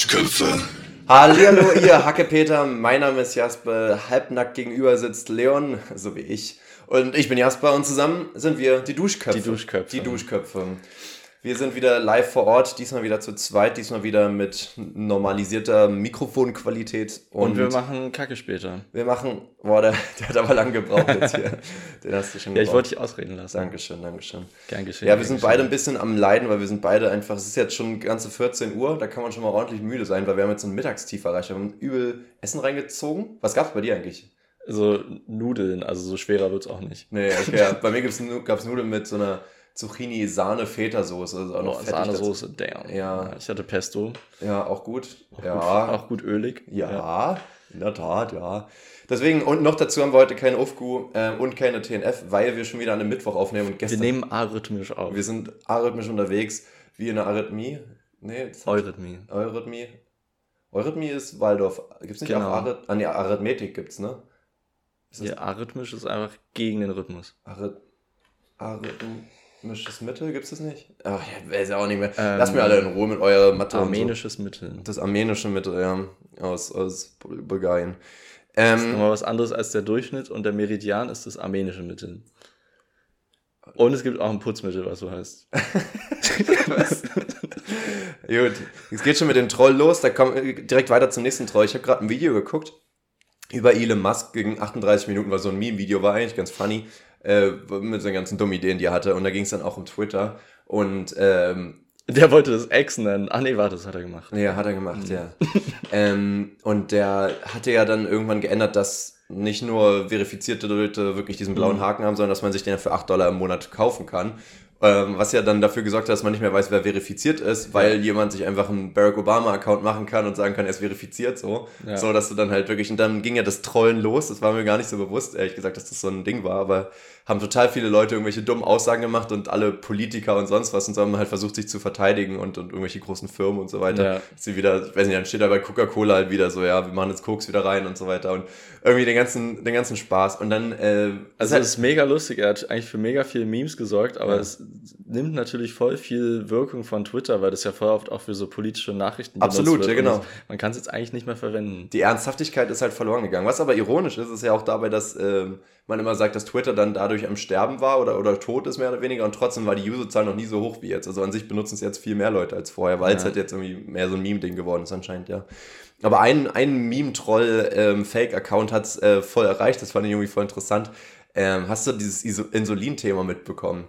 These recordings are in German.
Duschköpfe. Hallihallo, ihr Hackepeter. Mein Name ist Jasper. Halbnackt gegenüber sitzt Leon, so wie ich. Und ich bin Jasper und zusammen sind wir die Duschköpfe. Die Duschköpfe. Die Duschköpfe. Wir sind wieder live vor Ort, diesmal wieder zu zweit, diesmal wieder mit normalisierter Mikrofonqualität. Und, wir machen Kacke später. wir machen, boah, der, der hat aber lang gebraucht jetzt hier. Den hast du schon Ja, ich gebraucht. wollte dich ausreden lassen. Dankeschön, Dankeschön. Gern geschehen. Ja, wir sind beide ein bisschen am Leiden, weil wir sind beide einfach, es ist jetzt schon ganze 14 Uhr, da kann man schon mal ordentlich müde sein, weil wir haben jetzt ein Mittagstief erreicht. Wir haben übel Essen reingezogen. Was gab's bei dir eigentlich? So Nudeln, also so schwerer wird's auch nicht. Nee, okay, ja, bei mir gab's Nudeln mit so einer Zucchini-Sahne-Feta-Soße. Also auch noch Oh. Sahnesoße, damn. Ja. Ich hatte Pesto. Ja, auch gut. Gut, Ja, auch gut ölig. ja, in der Tat, ja. Deswegen, und noch dazu haben wir heute keine UFGU äh, und keine TNF, weil wir schon wieder an einem Mittwoch aufnehmen und Wir gestern. nehmen arrhythmisch auf. wir sind arrhythmisch unterwegs, wie in einer Arrhythmie. Nee, Eurythmie. Eurythmie. Eurythmie ist Waldorf. Gibt's nicht Genau. auch Arrhyth ah, nee, Arithmetik gibt's, ne? Ist Ja, arrhythmisch ist einfach gegen den Rhythmus. Arrhyth Arrhythmisches Mittel gibt's das nicht? Ach, ja, weiß ja auch nicht mehr. Ähm, Lasst mir alle in Ruhe mit eurer Mathe. Armenisches Mittel. So. Das armenische Mittel, ja. Aus, aus Bulgarien. Das ist Ähm, nochmal was anderes als der Durchschnitt und der Meridian ist das armenische Mittel. Und es gibt auch ein Putzmittel, was so heißt. Gut, es geht schon mit dem Troll los. Da kommen wir direkt weiter zum nächsten Troll. Ich habe gerade ein Video geguckt über Elon Musk gegen 38 Minuten, weil so ein Meme-Video war eigentlich ganz funny, äh, mit seinen ganzen dummen Ideen, die er hatte. Und da ging es dann auch um Twitter. Und ähm, Der wollte das Ex nennen. Ah nee, warte, das hat er gemacht. ja, hat er gemacht, ja. ähm, und der hatte ja dann irgendwann geändert, dass nicht nur verifizierte Leute wirklich diesen blauen Haken haben, sondern dass man sich den für 8 Dollar im Monat kaufen kann. Ähm, was ja dann dafür gesorgt hat, dass man nicht mehr weiß, wer verifiziert ist, weil jemand sich einfach einen Barack Obama-Account machen kann und sagen kann, er ist verifiziert so. Ja. So, dass du dann halt wirklich, und dann ging ja das Trollen los, das war mir gar nicht so bewusst, ehrlich gesagt, dass das so ein Ding war, aber haben total viele Leute irgendwelche dummen Aussagen gemacht und alle Politiker und sonst was und so haben halt versucht, sich zu verteidigen und, und irgendwelche großen Firmen und so weiter. Ja. Sie wieder, ich weiß nicht, dann steht da bei Coca-Cola halt wieder so, ja, wir machen jetzt Koks wieder rein und so weiter und irgendwie den ganzen, den ganzen Spaß und dann, äh, Also es ist mega lustig, er hat eigentlich für mega viele Memes gesorgt, aber Ja. es nimmt natürlich voll viel Wirkung von Twitter, weil das ja voll oft auch für so politische Nachrichten Absolut, ja, genau. Man kann es jetzt eigentlich nicht mehr verwenden. die Ernsthaftigkeit ist halt verloren gegangen. Was aber ironisch ist, ist ja auch dabei, dass ähm, man immer sagt, dass Twitter dann dadurch am Sterben war oder, oder tot ist, mehr oder weniger. Und trotzdem war die Userzahl noch nie so hoch wie jetzt. Also an sich benutzen es jetzt viel mehr Leute als vorher, weil es Ja. halt jetzt irgendwie mehr so ein Meme-Ding geworden ist anscheinend, ja. Aber ein, ein Meme-Troll-Fake-Account hat es äh, voll erreicht. Das fand ich irgendwie voll interessant. Ähm, hast du dieses Insulin-Thema mitbekommen?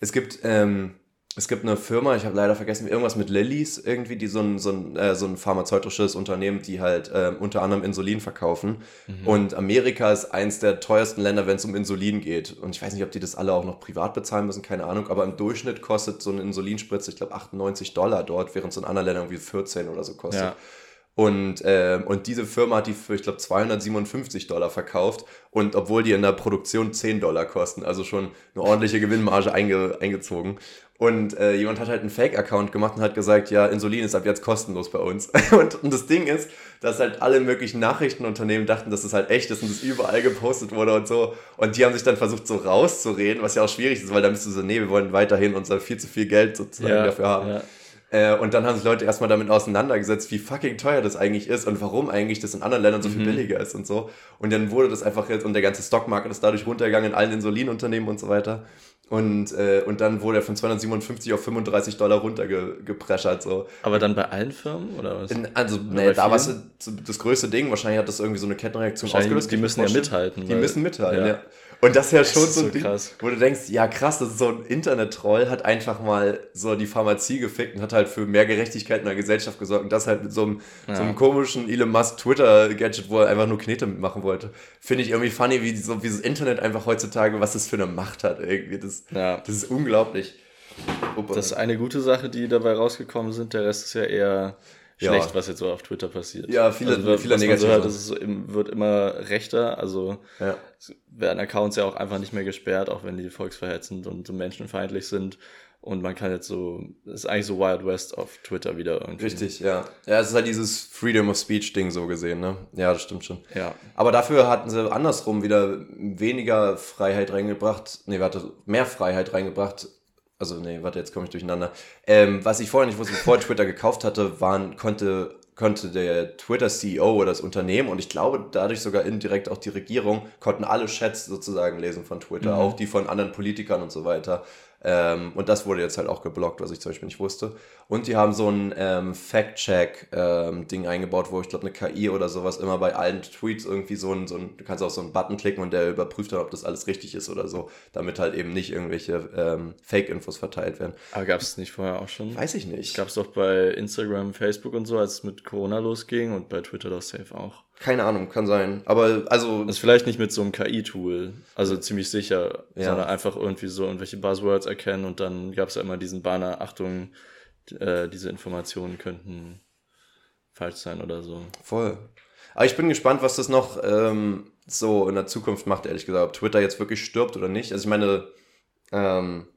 Es gibt, ähm, es gibt eine Firma, ich habe leider vergessen, irgendwas mit Lillies irgendwie, die so ein, so ein, äh, so ein pharmazeutisches Unternehmen, die halt ähm, unter anderem Insulin verkaufen. Und Amerika ist eins der teuersten Länder, wenn es um Insulin geht. Und ich weiß nicht, ob die das alle auch noch privat bezahlen müssen, keine Ahnung. Aber im Durchschnitt kostet so eine Insulinspritze, ich glaube, 98 Dollar dort, während es in anderen Ländern irgendwie 14 oder so kostet. Ja. Und, ähm, und diese Firma hat die für, ich glaube, 257 Dollar verkauft. Und obwohl die in der Produktion 10 Dollar kosten, also schon eine ordentliche Gewinnmarge einge, eingezogen. Und äh, jemand hat halt einen Fake-Account gemacht und hat gesagt, ja, Insulin ist ab jetzt kostenlos bei uns. Und, und das Ding ist, dass halt alle möglichen Nachrichtenunternehmen dachten, dass es halt echt ist und das überall gepostet wurde und so. Und die haben sich dann versucht, so rauszureden, was ja auch schwierig ist, weil dann bist du so, nee, wir wollen weiterhin unser viel zu viel Geld sozusagen Ja, dafür haben. ja. Äh, und dann haben sich Leute erstmal damit auseinandergesetzt, wie fucking teuer das eigentlich ist und warum eigentlich das in anderen Ländern so Mhm. viel billiger ist und so. Und dann wurde das einfach jetzt, und der ganze Stockmarket ist dadurch runtergegangen in allen Insulinunternehmen und so weiter. Und, äh, und dann wurde er von 257 auf 35 Dollar runtergepreschert. So. Aber dann bei allen Firmen oder was? In, also, bei nee, da war es das größte Ding. Wahrscheinlich hat das irgendwie so eine Kettenreaktion ausgelöst. die müssen ja mithalten. Die müssen mithalten, ja. ja. Und das ist ja Das schon ist so ein so Ding, krass. wo du denkst, ja krass, das ist so ein Internet-Troll, hat einfach mal so die Pharmazie gefickt und hat halt für mehr Gerechtigkeit in der Gesellschaft gesorgt. Und das halt mit so einem, Ja. so einem komischen Elon Musk Twitter-Gadget, wo er einfach nur Knete mitmachen wollte. Finde ich irgendwie funny, wie so wie das Internet einfach heutzutage, was das für eine Macht hat irgendwie. Das, Ja. das ist unglaublich. Opa. Das ist eine gute Sache, die dabei rausgekommen sind. Der Rest ist ja eher Ja. schlecht, was jetzt so auf Twitter passiert. Ja, viele- also, viele man so negative hört, es so, wird immer rechter. Also ja. werden Accounts ja auch einfach nicht mehr gesperrt, auch wenn die volksverhetzend und so menschenfeindlich sind. Und man kann jetzt so, es ist eigentlich so Wild West auf Twitter wieder irgendwie. Richtig, ja. Ja, es ist halt dieses Freedom of Speech Ding so gesehen, ne? Ja, das stimmt schon. Ja. Aber dafür hatten sie andersrum wieder weniger Freiheit reingebracht. Nee, warte, mehr Freiheit reingebracht. Also, nee, warte, jetzt komme ich durcheinander. Ähm, was ich vorher nicht wusste, bevor ich Twitter gekauft hatte, waren, konnte konnte der Twitter-CEO oder das Unternehmen und ich glaube dadurch sogar indirekt auch die Regierung, konnten alle Chats sozusagen lesen von Twitter, mhm. auch die von anderen Politikern und so weiter. Ähm, und das wurde jetzt halt auch geblockt, was ich zum Beispiel nicht wusste. Und die haben so ein ähm, Fact-Check-Ding ähm, eingebaut, wo ich glaube, eine KI oder sowas immer bei allen Tweets irgendwie so ein, so ein, du kannst auch so einen Button klicken und der überprüft dann, ob das alles richtig ist oder so, damit halt eben nicht irgendwelche ähm, Fake-Infos verteilt werden. Aber gab es nicht vorher auch schon? Weiß ich nicht. Gab es doch bei Instagram, Facebook und so, als es mit Corona losging und bei Twitter doch safe auch. Keine Ahnung, kann sein. Aber also. Das ist vielleicht nicht mit so einem KI-Tool, also ziemlich sicher, ja. sondern einfach irgendwie so irgendwelche Buzzwords erkennen und dann gab es ja immer diesen Banner, Achtung, äh, diese Informationen könnten falsch sein oder so. Voll. Aber ich bin gespannt, was das noch ähm, so in der Zukunft macht, ehrlich gesagt. Ob Twitter jetzt wirklich stirbt oder nicht. Also ich meine, ähm,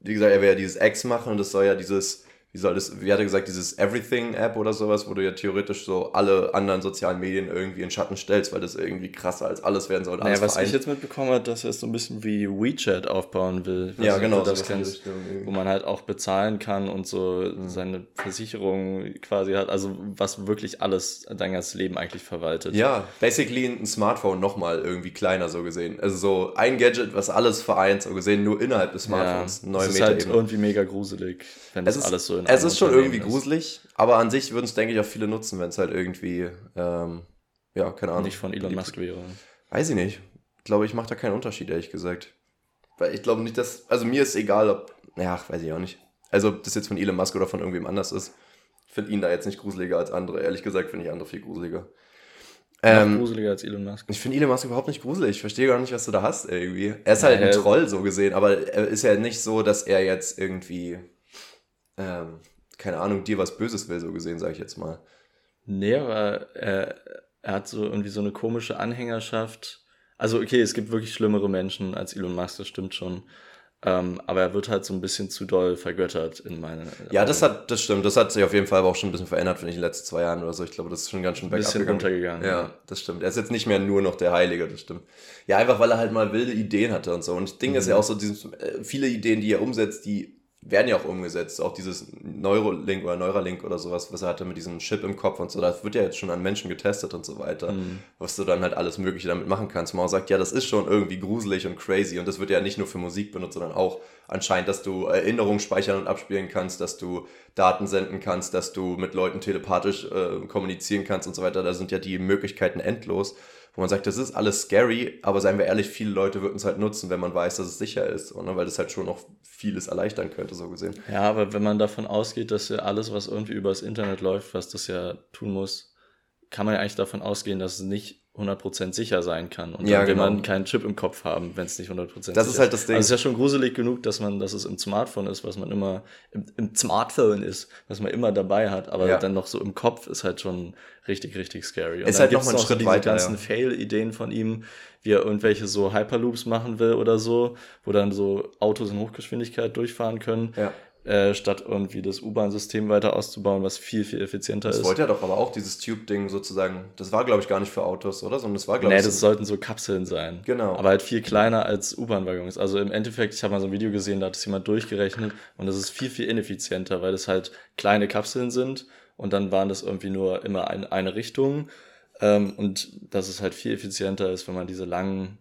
wie gesagt, er will ja dieses X machen und das soll ja dieses wie soll das, wie hat er gesagt, dieses Everything-App oder sowas, wo du ja theoretisch so alle anderen sozialen Medien irgendwie in Schatten stellst, weil das irgendwie krasser als alles werden soll. Naja, was vereint. ich jetzt mitbekommen habe, dass er es so ein bisschen wie WeChat aufbauen will. Ja, genau. das kennst, wo man halt auch bezahlen kann und so seine Versicherung quasi hat, also was wirklich alles dein ganzes Leben eigentlich verwaltet. Ja, basically ein Smartphone nochmal irgendwie kleiner so gesehen. Also so ein Gadget, was alles vereint, so gesehen, nur innerhalb des Smartphones. Ja, neue es ist halt irgendwie mega gruselig, wenn das alles so in es ist schon irgendwie ist. gruselig, aber an sich würden es, denke ich, auch viele nutzen, wenn es halt irgendwie, ähm, ja, keine Ahnung. Nicht von Elon Musk wäre. Weiß ich nicht. Ich glaube, ich mache da keinen Unterschied, ehrlich gesagt. Weil ich glaube nicht, dass, also mir ist egal, ob, ja, weiß ich auch nicht. Also, ob das jetzt von Elon Musk oder von irgendwem anders ist. Ich finde ihn da jetzt nicht gruseliger als andere. Ehrlich gesagt finde ich andere viel gruseliger. Ähm, gruseliger als Elon Musk. Ich finde Elon Musk überhaupt nicht gruselig. Ich verstehe gar nicht, was du da hast irgendwie. Er ist halt ja, ein Troll so gesehen, aber er ist ja nicht so, dass er jetzt irgendwie ähm, keine Ahnung, dir was Böses will, so gesehen, sage ich jetzt mal. Nee, aber er, er hat so irgendwie so eine komische Anhängerschaft. Also, okay, es gibt wirklich schlimmere Menschen als Elon Musk, das stimmt schon. Ähm, aber er wird halt so ein bisschen zu doll vergöttert in meiner. Ja, das hat, das stimmt. Das hat sich auf jeden Fall aber auch schon ein bisschen verändert, finde ich, in den letzten zwei Jahren oder so. Ich glaube, das ist schon ganz schön bergab bisschen runtergegangen. Ja, ja, das stimmt. Er ist jetzt nicht mehr nur noch der Heilige, das stimmt. Ja, einfach weil er halt mal wilde Ideen hatte und so. Und das Ding mhm. ist ja auch so, dieses, äh, viele Ideen, die er umsetzt, die werden ja auch umgesetzt. Auch dieses Neurolink oder Neuralink oder sowas, was er hatte mit diesem Chip im Kopf und so, das wird ja jetzt schon an Menschen getestet und so weiter, mhm. was du dann halt alles Mögliche damit machen kannst. Man sagt, ja, das ist schon irgendwie gruselig und crazy und das wird ja nicht nur für Musik benutzt, sondern auch anscheinend, dass du Erinnerungen speichern und abspielen kannst, dass du Daten senden kannst, dass du mit Leuten telepathisch äh, kommunizieren kannst und so weiter. Da sind ja die Möglichkeiten endlos wo man sagt, das ist alles scary, aber seien wir ehrlich, viele Leute würden es halt nutzen, wenn man weiß, dass es sicher ist, oder? weil das halt schon noch vieles erleichtern könnte, so gesehen. Ja, aber wenn man davon ausgeht, dass ja alles, was irgendwie übers Internet läuft, was das ja tun muss, kann man ja eigentlich davon ausgehen, dass es nicht 100% sicher sein kann. Und ja, dann will genau. man keinen Chip im Kopf haben, wenn es nicht 100% das sicher ist. Das ist halt das Ding. Also es ist ja schon gruselig genug, dass man, dass es im Smartphone ist, was man immer, im, im Smartphone ist, was man immer dabei hat, aber ja. dann noch so im Kopf ist halt schon richtig, richtig scary. Und ist halt noch mal ein Schritt so diese weiter, ganzen ja. Fail-Ideen von ihm, wie er irgendwelche so Hyperloops machen will oder so, wo dann so Autos in Hochgeschwindigkeit durchfahren können. Ja äh, statt irgendwie das U-Bahn-System weiter auszubauen, was viel, viel effizienter das ist. Das wollte er doch aber auch, dieses Tube-Ding sozusagen. Das war, glaube ich, gar nicht für Autos, oder? Sondern das war, glaube nee, ich. Nee, das so sollten so Kapseln sein. Genau. Aber halt viel kleiner als U-Bahn-Waggons. Also im Endeffekt, ich habe mal so ein Video gesehen, da hat es jemand durchgerechnet und das ist viel, viel ineffizienter, weil es halt kleine Kapseln sind und dann waren das irgendwie nur immer ein, eine Richtung. Ähm, und dass es halt viel effizienter ist, wenn man diese langen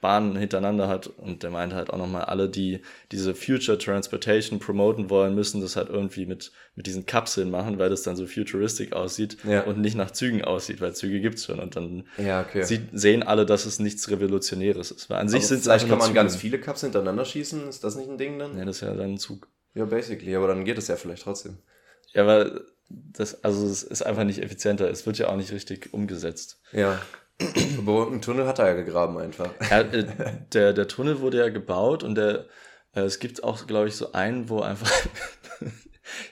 Bahnen hintereinander hat. Und der meinte halt auch nochmal, alle, die diese Future Transportation promoten wollen, müssen das halt irgendwie mit, mit diesen Kapseln machen, weil das dann so futuristic aussieht ja. und nicht nach Zügen aussieht, weil Züge gibt's schon. Und dann ja, okay. sieht, sehen alle, dass es nichts Revolutionäres ist. Weil an sich sind Vielleicht kann man Züge. ganz viele Kapseln hintereinander schießen. Ist das nicht ein Ding dann? Ja, das ist ja dann ein Zug. Ja, basically, aber dann geht es ja vielleicht trotzdem. Ja, aber das, also es ist einfach nicht effizienter. Es wird ja auch nicht richtig umgesetzt. Ja. Aber einen Tunnel hat er ja gegraben einfach. Ja, äh, der, der Tunnel wurde ja gebaut und der, äh, es gibt auch, glaube ich, so einen, wo einfach,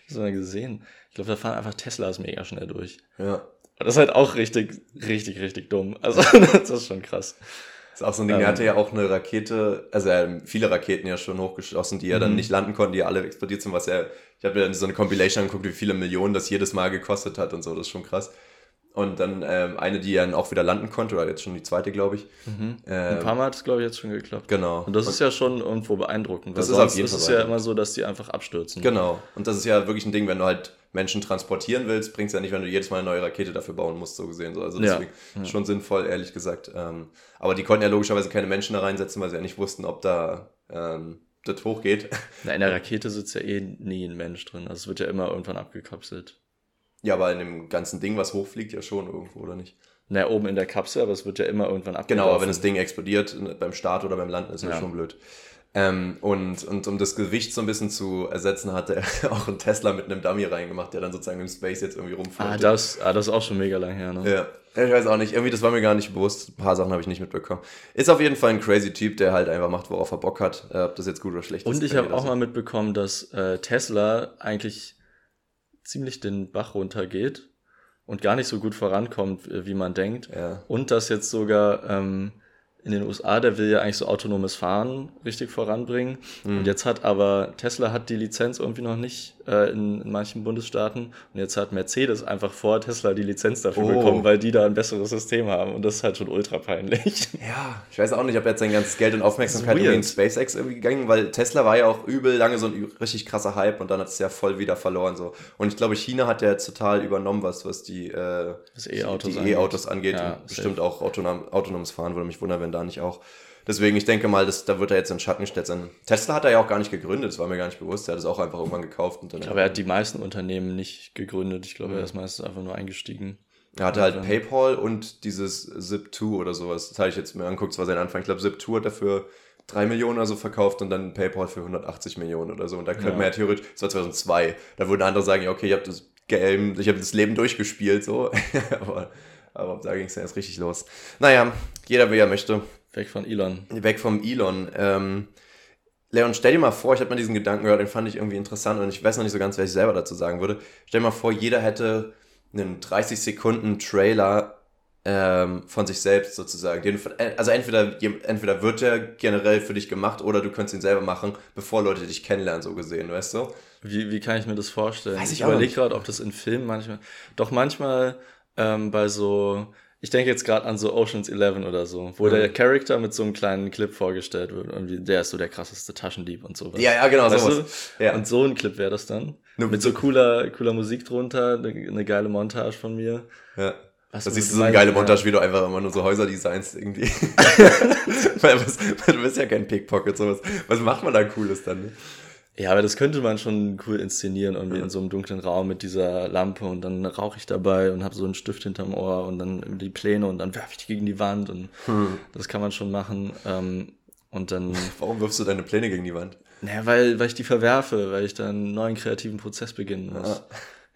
ich habe mal gesehen, ich glaube, da fahren einfach Teslas mega schnell durch. Ja. Das ist halt auch richtig, richtig, richtig dumm. Also, das ist schon krass. Das ist auch so ein Ding, der ähm. hatte ja auch eine Rakete, also er hat viele Raketen ja schon hochgeschossen, die ja dann mhm. nicht landen konnten, die alle explodiert sind, was ja, ich habe mir so eine Compilation angeguckt, wie viele Millionen das jedes Mal gekostet hat und so, das ist schon krass. Und dann ähm, eine, die dann auch wieder landen konnte, oder jetzt schon die zweite, glaube ich. Mhm. Ähm, Ein paar Mal hat es, glaube ich, jetzt schon geklappt. Genau. Und das und ist ja schon irgendwo beeindruckend. Das ist auf jeden Fall. Es ist ja immer so, dass die einfach abstürzen. Genau. Und das ist ja wirklich ein Ding, wenn du halt, Menschen transportieren willst, bringt es ja nicht, wenn du jedes Mal eine neue Rakete dafür bauen musst, so gesehen. So. Also deswegen ja, ja. schon sinnvoll, ehrlich gesagt. Ähm, aber die konnten ja logischerweise keine Menschen da reinsetzen, weil sie ja nicht wussten, ob da ähm, das hochgeht. Na, in der Rakete sitzt ja eh nie ein Mensch drin. Also es wird ja immer irgendwann abgekapselt. Ja, aber in dem ganzen Ding, was hochfliegt, ja schon irgendwo, oder nicht? Na, oben in der Kapsel, aber es wird ja immer irgendwann abgekapselt. Genau, aber wenn das Ding explodiert beim Start oder beim Landen, ist ja, ja schon blöd. Ähm, und, und um das Gewicht so ein bisschen zu ersetzen, hat er auch einen Tesla mit einem Dummy reingemacht, der dann sozusagen im Space jetzt irgendwie rumfliegt. Ah, das, ah, das ist auch schon mega lang her, ne? Ja. Ich weiß auch nicht, irgendwie, das war mir gar nicht bewusst. Ein paar Sachen habe ich nicht mitbekommen. Ist auf jeden Fall ein crazy Typ, der halt einfach macht, worauf er Bock hat. Äh, ob das jetzt gut oder schlecht und ist. Und ich habe auch mal mitbekommen, dass äh, Tesla eigentlich ziemlich den Bach runtergeht und gar nicht so gut vorankommt, äh, wie man denkt. Ja. Und dass jetzt sogar ähm, in den USA, der will ja eigentlich so autonomes Fahren richtig voranbringen. Mhm. Und jetzt hat aber Tesla hat die Lizenz irgendwie noch nicht äh, in, in, manchen Bundesstaaten. Und jetzt hat Mercedes einfach vor Tesla die Lizenz dafür oh. bekommen, weil die da ein besseres System haben. Und das ist halt schon ultra peinlich. Ja, ich weiß auch nicht, ob jetzt sein ganzes Geld und Aufmerksamkeit in SpaceX irgendwie gegangen, weil Tesla war ja auch übel lange so ein richtig krasser Hype und dann hat es ja voll wieder verloren. So. Und ich glaube, China hat ja jetzt total übernommen, was, was die äh, E-Autos angeht. E angeht. Ja, bestimmt auch autonom, autonomes Fahren, würde mich wundern, wenn da nicht auch. Deswegen, ich denke mal, das, da wird er jetzt in Schatten gestellt sein. Tesla hat er ja auch gar nicht gegründet, das war mir gar nicht bewusst. Er hat es auch einfach irgendwann gekauft. Und dann ich glaube, er hat die meisten Unternehmen nicht gegründet. Ich glaube, mhm. er ist meistens einfach nur eingestiegen. Er hatte halt PayPal und dieses Zip2 oder sowas. Das habe ich jetzt mir angeguckt, das war sein Anfang. Ich glaube, Zip2 hat dafür 3 Millionen oder so verkauft und dann PayPal für 180 Millionen oder so. Und da könnte ja. man ja theoretisch, das war 2002, da würden andere sagen, ja, okay, ich habe das Game, ich habe das Leben durchgespielt, so. aber, aber da ging es ja erst richtig los. Naja, jeder wie er möchte. Weg von Elon. Weg vom Elon. Ähm, Leon, stell dir mal vor, ich habe mal diesen Gedanken gehört, den fand ich irgendwie interessant und ich weiß noch nicht so ganz, was ich selber dazu sagen würde. Stell dir mal vor, jeder hätte einen 30 Sekunden Trailer ähm, von sich selbst sozusagen. Den, also entweder, entweder wird der generell für dich gemacht oder du könntest ihn selber machen, bevor Leute dich kennenlernen, so gesehen, weißt du? Wie, wie kann ich mir das vorstellen? Weiß ich, ich überlege gerade, ob das in Filmen manchmal. Doch manchmal ähm, bei so ich denke jetzt gerade an so Oceans 11 oder so, wo mhm. der Charakter mit so einem kleinen Clip vorgestellt wird. Irgendwie, der ist so der krasseste Taschendieb und sowas. Ja, ja, genau, weißt sowas. Ja. Und so ein Clip wäre das dann. Nur mit so cooler, cooler Musik drunter, eine, eine geile Montage von mir. Ja. Was da siehst du so eine geile Montage, wie du einfach immer nur so Häuser designst irgendwie. weil, du bist ja kein Pickpocket, sowas. Was macht man da Cooles dann? Ne? Ja, aber das könnte man schon cool inszenieren, irgendwie ja. in so einem dunklen Raum mit dieser Lampe und dann rauche ich dabei und habe so einen Stift hinterm Ohr und dann die Pläne und dann werfe ich die gegen die Wand und hm. das kann man schon machen. Ähm, und dann. Warum wirfst du deine Pläne gegen die Wand? Naja, weil, weil ich die verwerfe, weil ich dann einen neuen kreativen Prozess beginnen muss. Ja.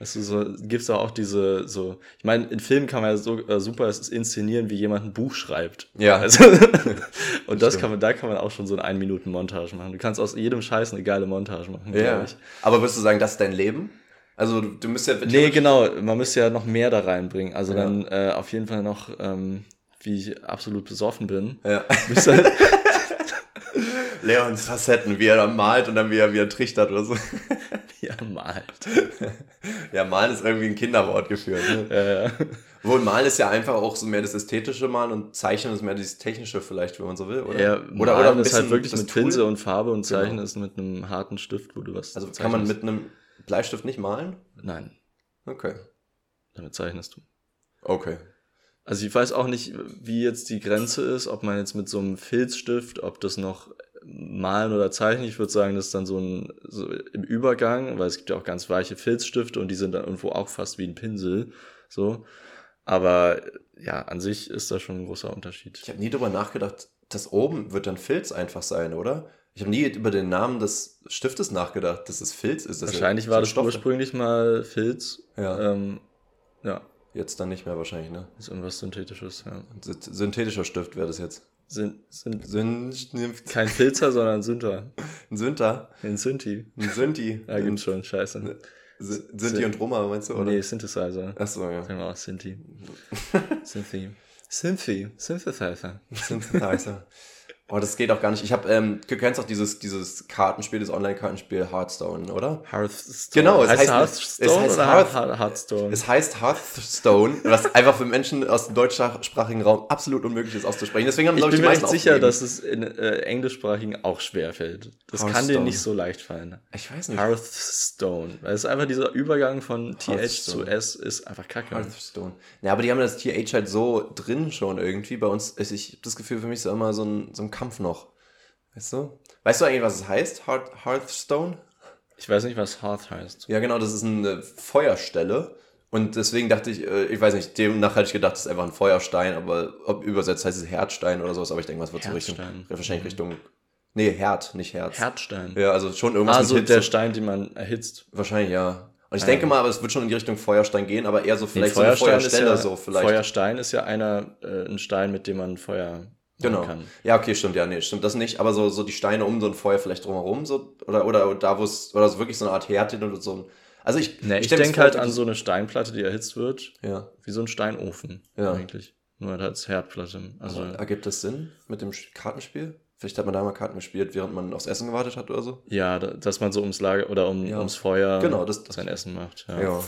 Weißt du, so gibt's auch diese, so, ich meine, in Filmen kann man ja so äh, super inszenieren, wie jemand ein Buch schreibt. Ja. Also, und das kann man, da kann man auch schon so eine ein Minuten Montage machen. Du kannst aus jedem Scheiß eine geile Montage machen, ja. ich. Aber würdest du sagen, das ist dein Leben? Also du, du müsst ja. Nee, genau, man müsste ja noch mehr da reinbringen. Also ja. dann äh, auf jeden Fall noch, ähm, wie ich absolut besoffen bin. Ja. Halt Leons Facetten, wie er dann malt und dann wie er wieder trichtert oder so. Wie er malt. Ja, malen ist irgendwie ein Kinderwort geführt. Ne? Ja, ja. Wohl malen ist ja einfach auch so mehr das ästhetische Malen und Zeichnen ist mehr das technische vielleicht, wenn man so will, oder? Ja, oder, oder ein ist halt wirklich mit Pinsel und Farbe und Zeichnen genau. ist mit einem harten Stift, wo du was Also kann man mit einem Bleistift nicht malen? Nein. Okay. Damit zeichnest du. Okay. Also ich weiß auch nicht, wie jetzt die Grenze ist, ob man jetzt mit so einem Filzstift, ob das noch malen oder zeichnen. Ich würde sagen, das ist dann so ein so im Übergang, weil es gibt ja auch ganz weiche Filzstifte und die sind dann irgendwo auch fast wie ein Pinsel. So. Aber ja, an sich ist das schon ein großer Unterschied. Ich habe nie darüber nachgedacht, das oben wird dann Filz einfach sein, oder? Ich habe nie über den Namen des Stiftes nachgedacht, dass es Filz ist. Wahrscheinlich ja war das Stoffe. ursprünglich mal Filz. Ja. Ähm, ja. Jetzt dann nicht mehr wahrscheinlich, ne? ist irgendwas Synthetisches, ja. Synthetischer Stift wäre das jetzt. Sind, sind, sind kein Filzer, sondern ein Sünder. Ein Sünder? Ein Synthi. Ein Synthi. ja, gibt's schon, scheiße. Synthi und Roma, meinst du, oder? Nee, Synthesizer. Achso, ja. Auch Synthi. Synthi. Synthi. Synthesizer. Synthesizer. Oh, das geht auch gar nicht. Ich habe, ähm, du kennst auch dieses, dieses Kartenspiel, das Online-Kartenspiel Hearthstone, oder? Hearthstone. Genau, es heißt heißt- Hearthstone es heißt Hearth- Hearth Hearthstone? Es heißt Hearthstone, was einfach für Menschen aus dem deutschsprachigen Raum absolut unmöglich ist auszusprechen. Deswegen haben, ich glaube ich, bin die mir sicher, aufgegeben. dass es in äh, englischsprachigen auch schwer fällt. Das kann dir nicht so leicht fallen. Ich weiß nicht. Hearthstone. Weil es ist einfach dieser Übergang von TH zu. S ist einfach kacke. Hearthstone. Ja, aber die haben das TH halt so drin schon irgendwie. Bei uns ist, ich hab das Gefühl, für mich ist immer so ein, so ein Kampf noch. Weißt du? Weißt du eigentlich, was es heißt? Hearth, Hearthstone? Ich weiß nicht, was Hearth heißt. Ja, genau, das ist eine Feuerstelle. Und deswegen dachte ich, äh, ich weiß nicht, demnach hätte ich gedacht, das ist einfach ein Feuerstein, aber ob übersetzt heißt es Herzstein oder sowas, aber ich denke, was wird so Richtung, wahrscheinlich Richtung, nee, Herd, nicht Herz. Herzstein. Ja, also schon irgendwas Also mit Hitze. der Stein, den man erhitzt. Wahrscheinlich, ja. Und ich Ja. denke mal, aber es wird schon in die Richtung Feuerstein gehen, aber eher so Nee, vielleicht so eine Feuerstelle, ja, so vielleicht. Feuerstein ist ja einer, äh, ein Stein, mit dem man Feuer Genau. kann. Ja, okay, stimmt, ja, nee, stimmt das nicht, aber so, so die Steine um so ein Feuer vielleicht drumherum, so, oder, oder da, wo es, oder so wirklich so eine Art Herd hin oder so ein, also ich, Nee, ich, mir denke halt an so eine Steinplatte, die erhitzt wird, Ja. wie so ein Steinofen Ja. eigentlich. Nur halt als Herdplatte. Also Ergibt das Sinn mit dem Kartenspiel? Vielleicht hat man da mal Karten gespielt, während man aufs Essen gewartet hat oder so? ja, da- dass man so ums Lager oder um, Ja. ums Feuer Genau, das- das- sein Essen macht. Ja. Ja.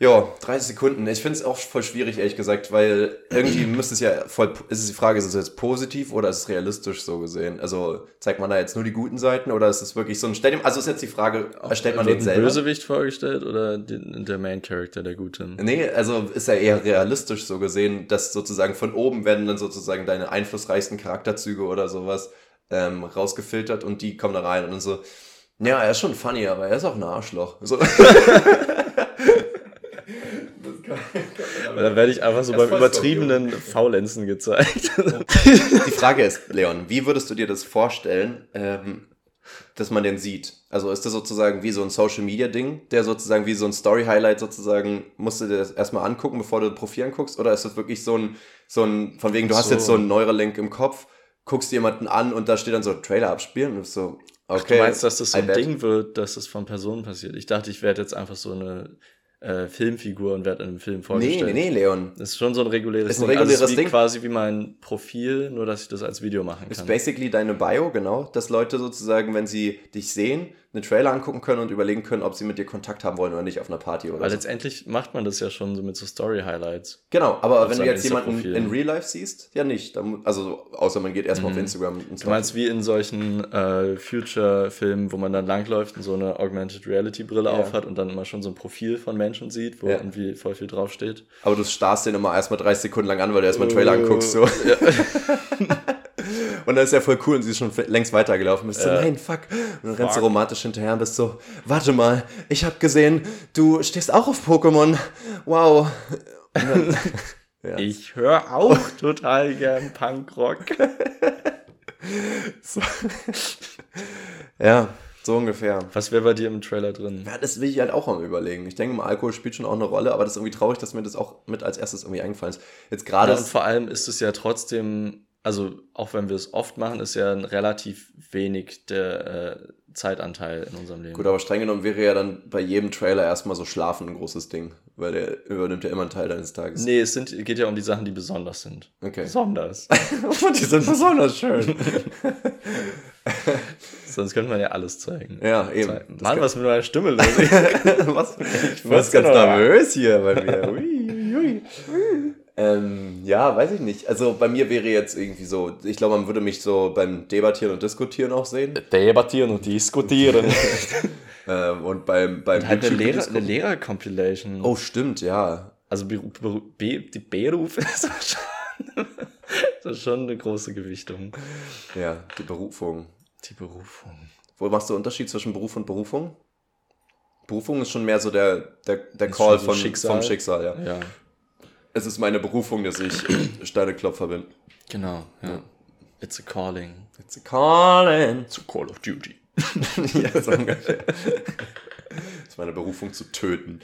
Ja, 30 Sekunden. Ich finde es auch voll schwierig, ehrlich gesagt, weil irgendwie müsste es ja voll, ist es die Frage, ist es jetzt positiv oder ist es realistisch so gesehen? Also zeigt man da jetzt nur die guten Seiten oder ist es wirklich so ein, dir, also ist jetzt die Frage, erstellt man den selber? Bösewicht vorgestellt oder den, der Main Character, der Gute? Nee, also ist ja eher realistisch so gesehen, dass sozusagen von oben werden dann sozusagen deine einflussreichsten Charakterzüge oder sowas ähm, rausgefiltert und die kommen da rein und dann so, ja, er ist schon funny, aber er ist auch ein Arschloch. So. Dann werde ich einfach so Das beim übertriebenen Faulenzen gezeigt. Die Frage ist, Leon, wie würdest du dir das vorstellen, ähm, dass man den sieht? Also ist das sozusagen wie so ein Social Media Ding, der sozusagen wie so ein Story Highlight sozusagen, musst du dir das erstmal angucken, bevor du Profil anguckst? Oder ist das wirklich so ein, so ein, von wegen, du hast So. jetzt so einen Neuralink im Kopf, guckst jemanden an und da steht dann so Trailer abspielen und du bist so, okay. du meinst, dass das so ein. Ding wird, dass das von Personen passiert? Ich dachte, ich werde jetzt einfach so eine äh, Filmfigur und werde in einem Film Nee, vorgestellt. nee, nee, Leon. Das ist schon so ein reguläres Ist ein Ding. reguläres also ist wie Ding. quasi wie mein Profil, nur dass ich das als Video machen Ist kann. basically deine Bio, genau, dass Leute sozusagen, wenn sie dich sehen, einen Trailer angucken können und überlegen können, ob sie mit dir Kontakt haben wollen oder nicht auf einer Party oder Weil so. letztendlich macht man das ja schon so mit so Story-Highlights. Genau, aber wenn du jetzt jemanden in Real Life siehst, ja nicht. Also außer man geht erstmal Mhm. auf Instagram und Du meinst wie in solchen äh, Future-Filmen, wo man dann langläuft und so eine Augmented Reality-Brille Ja. aufhat und dann immer schon so ein Profil von Menschen sieht, wo Ja. irgendwie voll viel draufsteht. Aber du starrst den immer erstmal 30 Sekunden lang an, weil du erstmal einen Trailer Oh. anguckst. So. und dann ist ja voll cool und sie ist schon längst weitergelaufen. Bist so, nein, fuck. Und dann rennst du romantisch hinterher und bist so, warte mal, ich habe gesehen, du stehst auch auf Pokémon. Wow. Dann, ja. Ich höre auch total gern Punkrock. So. ja, so ungefähr. Was wäre bei dir im Trailer drin? Ja, das will ich halt auch am überlegen. Ich denke mal, Alkohol spielt schon auch eine Rolle, aber das ist irgendwie traurig, dass mir das auch mit als erstes irgendwie eingefallen ist. Jetzt gerade Ja, und vor allem ist es ja trotzdem, also auch wenn wir es oft machen, ist ja ein relativ wenig der äh, Zeitanteil in unserem Leben. gut, aber streng genommen wäre ja dann bei jedem Trailer erstmal so Schlafen ein großes Ding, weil der übernimmt ja immer einen Teil deines Tages. Nee, es sind, geht ja um die Sachen, die besonders sind. Okay. Besonders. Und die sind besonders schön. Sonst könnte man ja alles zeigen. ja, eben. Zeigen. Mann, was mit meiner Stimme los? was? Ich bin ganz nervös hier bei mir. Ui, ui. Ähm, ja, weiß ich nicht. Also bei mir wäre jetzt irgendwie so, ich glaube, man würde mich so beim Debattieren und Diskutieren auch sehen. Debattieren und diskutieren. Ähm, und beim, beim halt eine Lehrer- eine. Lehrer-Compilation. Oh, stimmt, ja. Also Beru Beru Be die Berufe ist auch schon, das ist schon eine große Gewichtung. Ja, die Berufung. Die Berufung. Wo machst du Unterschied zwischen Beruf und Berufung? Berufung ist schon mehr so der, der, der Ist Call so von, Schicksal. vom Schicksal, ja. Ja, Es ist meine Berufung, dass ich Steineklopfer bin. genau. Ja. It's a calling. It's a calling. To Call of Duty. ja, so ungefähr. Das ist meine Berufung zu töten.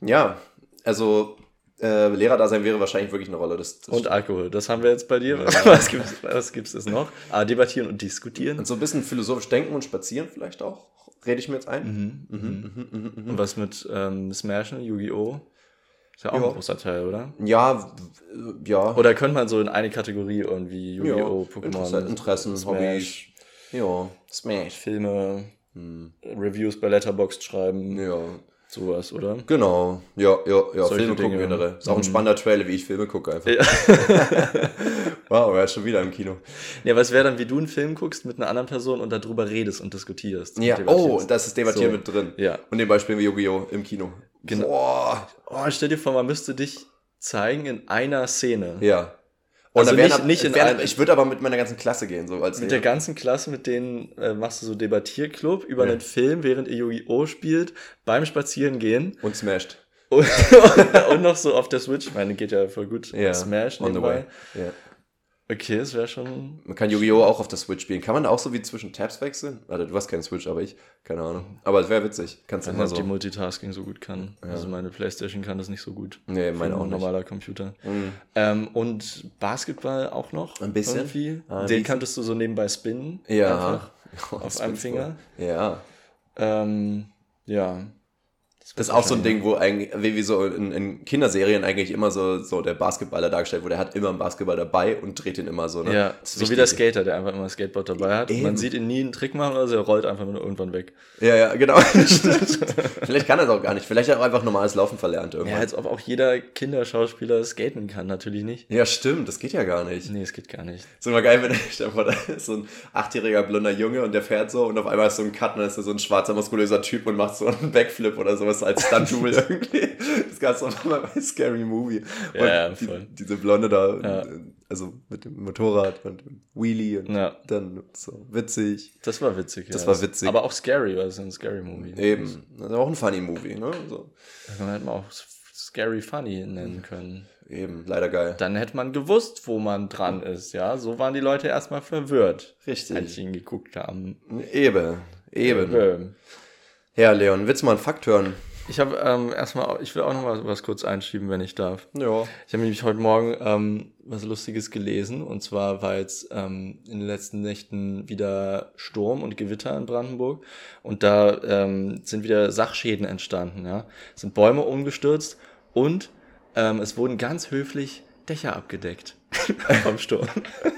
Ja, also äh, Lehrerdasein wäre wahrscheinlich wirklich eine Rolle. Das, das Und Alkohol, das haben wir jetzt bei dir. Was gibt es was gibt's noch? Ah, debattieren und diskutieren. und so ein bisschen philosophisch denken und spazieren vielleicht auch. Rede ich mir jetzt ein? Mhm. Mhm, mhm, mhm, mhm. Und was mit ähm, Smashen, Yu-Gi-Oh? Ist ja auch Ja. ein großer Teil, oder? Ja, ja. Oder könnte man so in eine Kategorie irgendwie ja. Yu-Gi-Oh!, Interesse, Pokémon, Interessen, Smash, Hobbys. Ja, Smash. Filme, Hm. Reviews bei Letterboxd schreiben, Ja, sowas, oder? genau. Ja, ja, ja. Solche Filme gucken Dinge. generell. Ist auch ein Mhm. spannender Trailer, wie ich Filme gucke einfach. Ja. Wow, er ist schon wieder im Kino. Ja, was wäre dann, wie du einen Film guckst mit einer anderen Person und darüber redest und diskutierst. Ja, und oh, das ist Debattieren So. mit drin. Ja. Und nebenbei spielen wir Yu-Gi-Oh! im Kino. Genau. Boah. Oh, stell dir vor, man müsste dich zeigen in einer Szene. Ja. Und Also nicht- ab- nicht in wären, ich würde aber mit meiner ganzen Klasse gehen, so als Mit der ganzen Klasse, mit denen äh, machst du so Debattierclub über Ja. einen Film, während ihr Yu-Gi-Oh! spielt, beim Spazierengehen und smashed. und, und noch so auf der Switch. Ich meine, geht ja voll gut. Ja. Smash On the way. nebenbei. Ja. Okay, das wäre schon. Man kann Yu-Gi-Oh! auch auf der Switch spielen. Kann man auch so wie zwischen Tabs wechseln? Warte, du hast keine Switch, aber ich. Keine Ahnung. Aber es wäre witzig. Kannst du nicht, ob die so. Multitasking so gut kann. Also meine Playstation kann das nicht so gut. Nee, meine auch ein nicht. normaler Computer. Mhm. Ähm, und Basketball auch noch? Ein bisschen. Irgendwie. Ah, Den bisschen. kanntest du so nebenbei spinnen. Ja. Einfach. Auf einem Finger. Ja. Ähm, ja. Das ist auch so ein Ding, wo eigentlich, wie, wie so in, in Kinderserien eigentlich immer so, so der Basketballer dargestellt wurde. Der hat immer einen Basketball dabei und dreht ihn immer so. Ne? Ja, so wie wichtig. der Skater, der einfach immer ein Skateboard dabei hat. Eben. Man sieht ihn nie einen Trick machen, also er rollt einfach nur irgendwann weg. Ja, ja, genau. Vielleicht kann er es auch gar nicht. Vielleicht hat er auch einfach normales Laufen verlernt Ja, irgendwann. als ob auch jeder Kinderschauspieler skaten kann, natürlich nicht. Ja, stimmt. Das geht ja gar nicht. Nee, es geht gar nicht. Ist immer geil, wenn ich vor, da ist so ein achtjähriger blonder Junge und der fährt so und auf einmal ist so ein Cut und dann ist da so ein schwarzer, muskulöser Typ und macht so einen Backflip oder sowas als Stunt-Double irgendwie. Das gab's auch mal bei Scary Movie. Und Ja, ja, die, voll. diese Blonde da, Ja. also mit dem Motorrad und dem Wheelie und Ja. dann so witzig. Das war witzig. Das ja. war witzig. Aber auch scary, weil es ein scary Movie. Eben. Das ist auch ein Funny-Movie, ne? So. Das hätte man auch scary funny nennen können. Eben, leider geil. Dann hätte man gewusst, wo man dran ist, ja. So waren die Leute erstmal verwirrt, als Richtig. sie ihn geguckt haben. Eben. Eben. Ja, Leon, willst du mal einen Fakt hören? Ich habe ähm, erstmal, ich will auch noch mal was kurz einschieben, wenn ich darf. Ja. Ich habe nämlich heute Morgen ähm, was Lustiges gelesen. Und zwar war jetzt ähm, in den letzten Nächten wieder Sturm und Gewitter in Brandenburg. Und da ähm, sind wieder Sachschäden entstanden. Ja? Es sind Bäume umgestürzt und ähm, es wurden ganz höflich Dächer abgedeckt vom Sturm.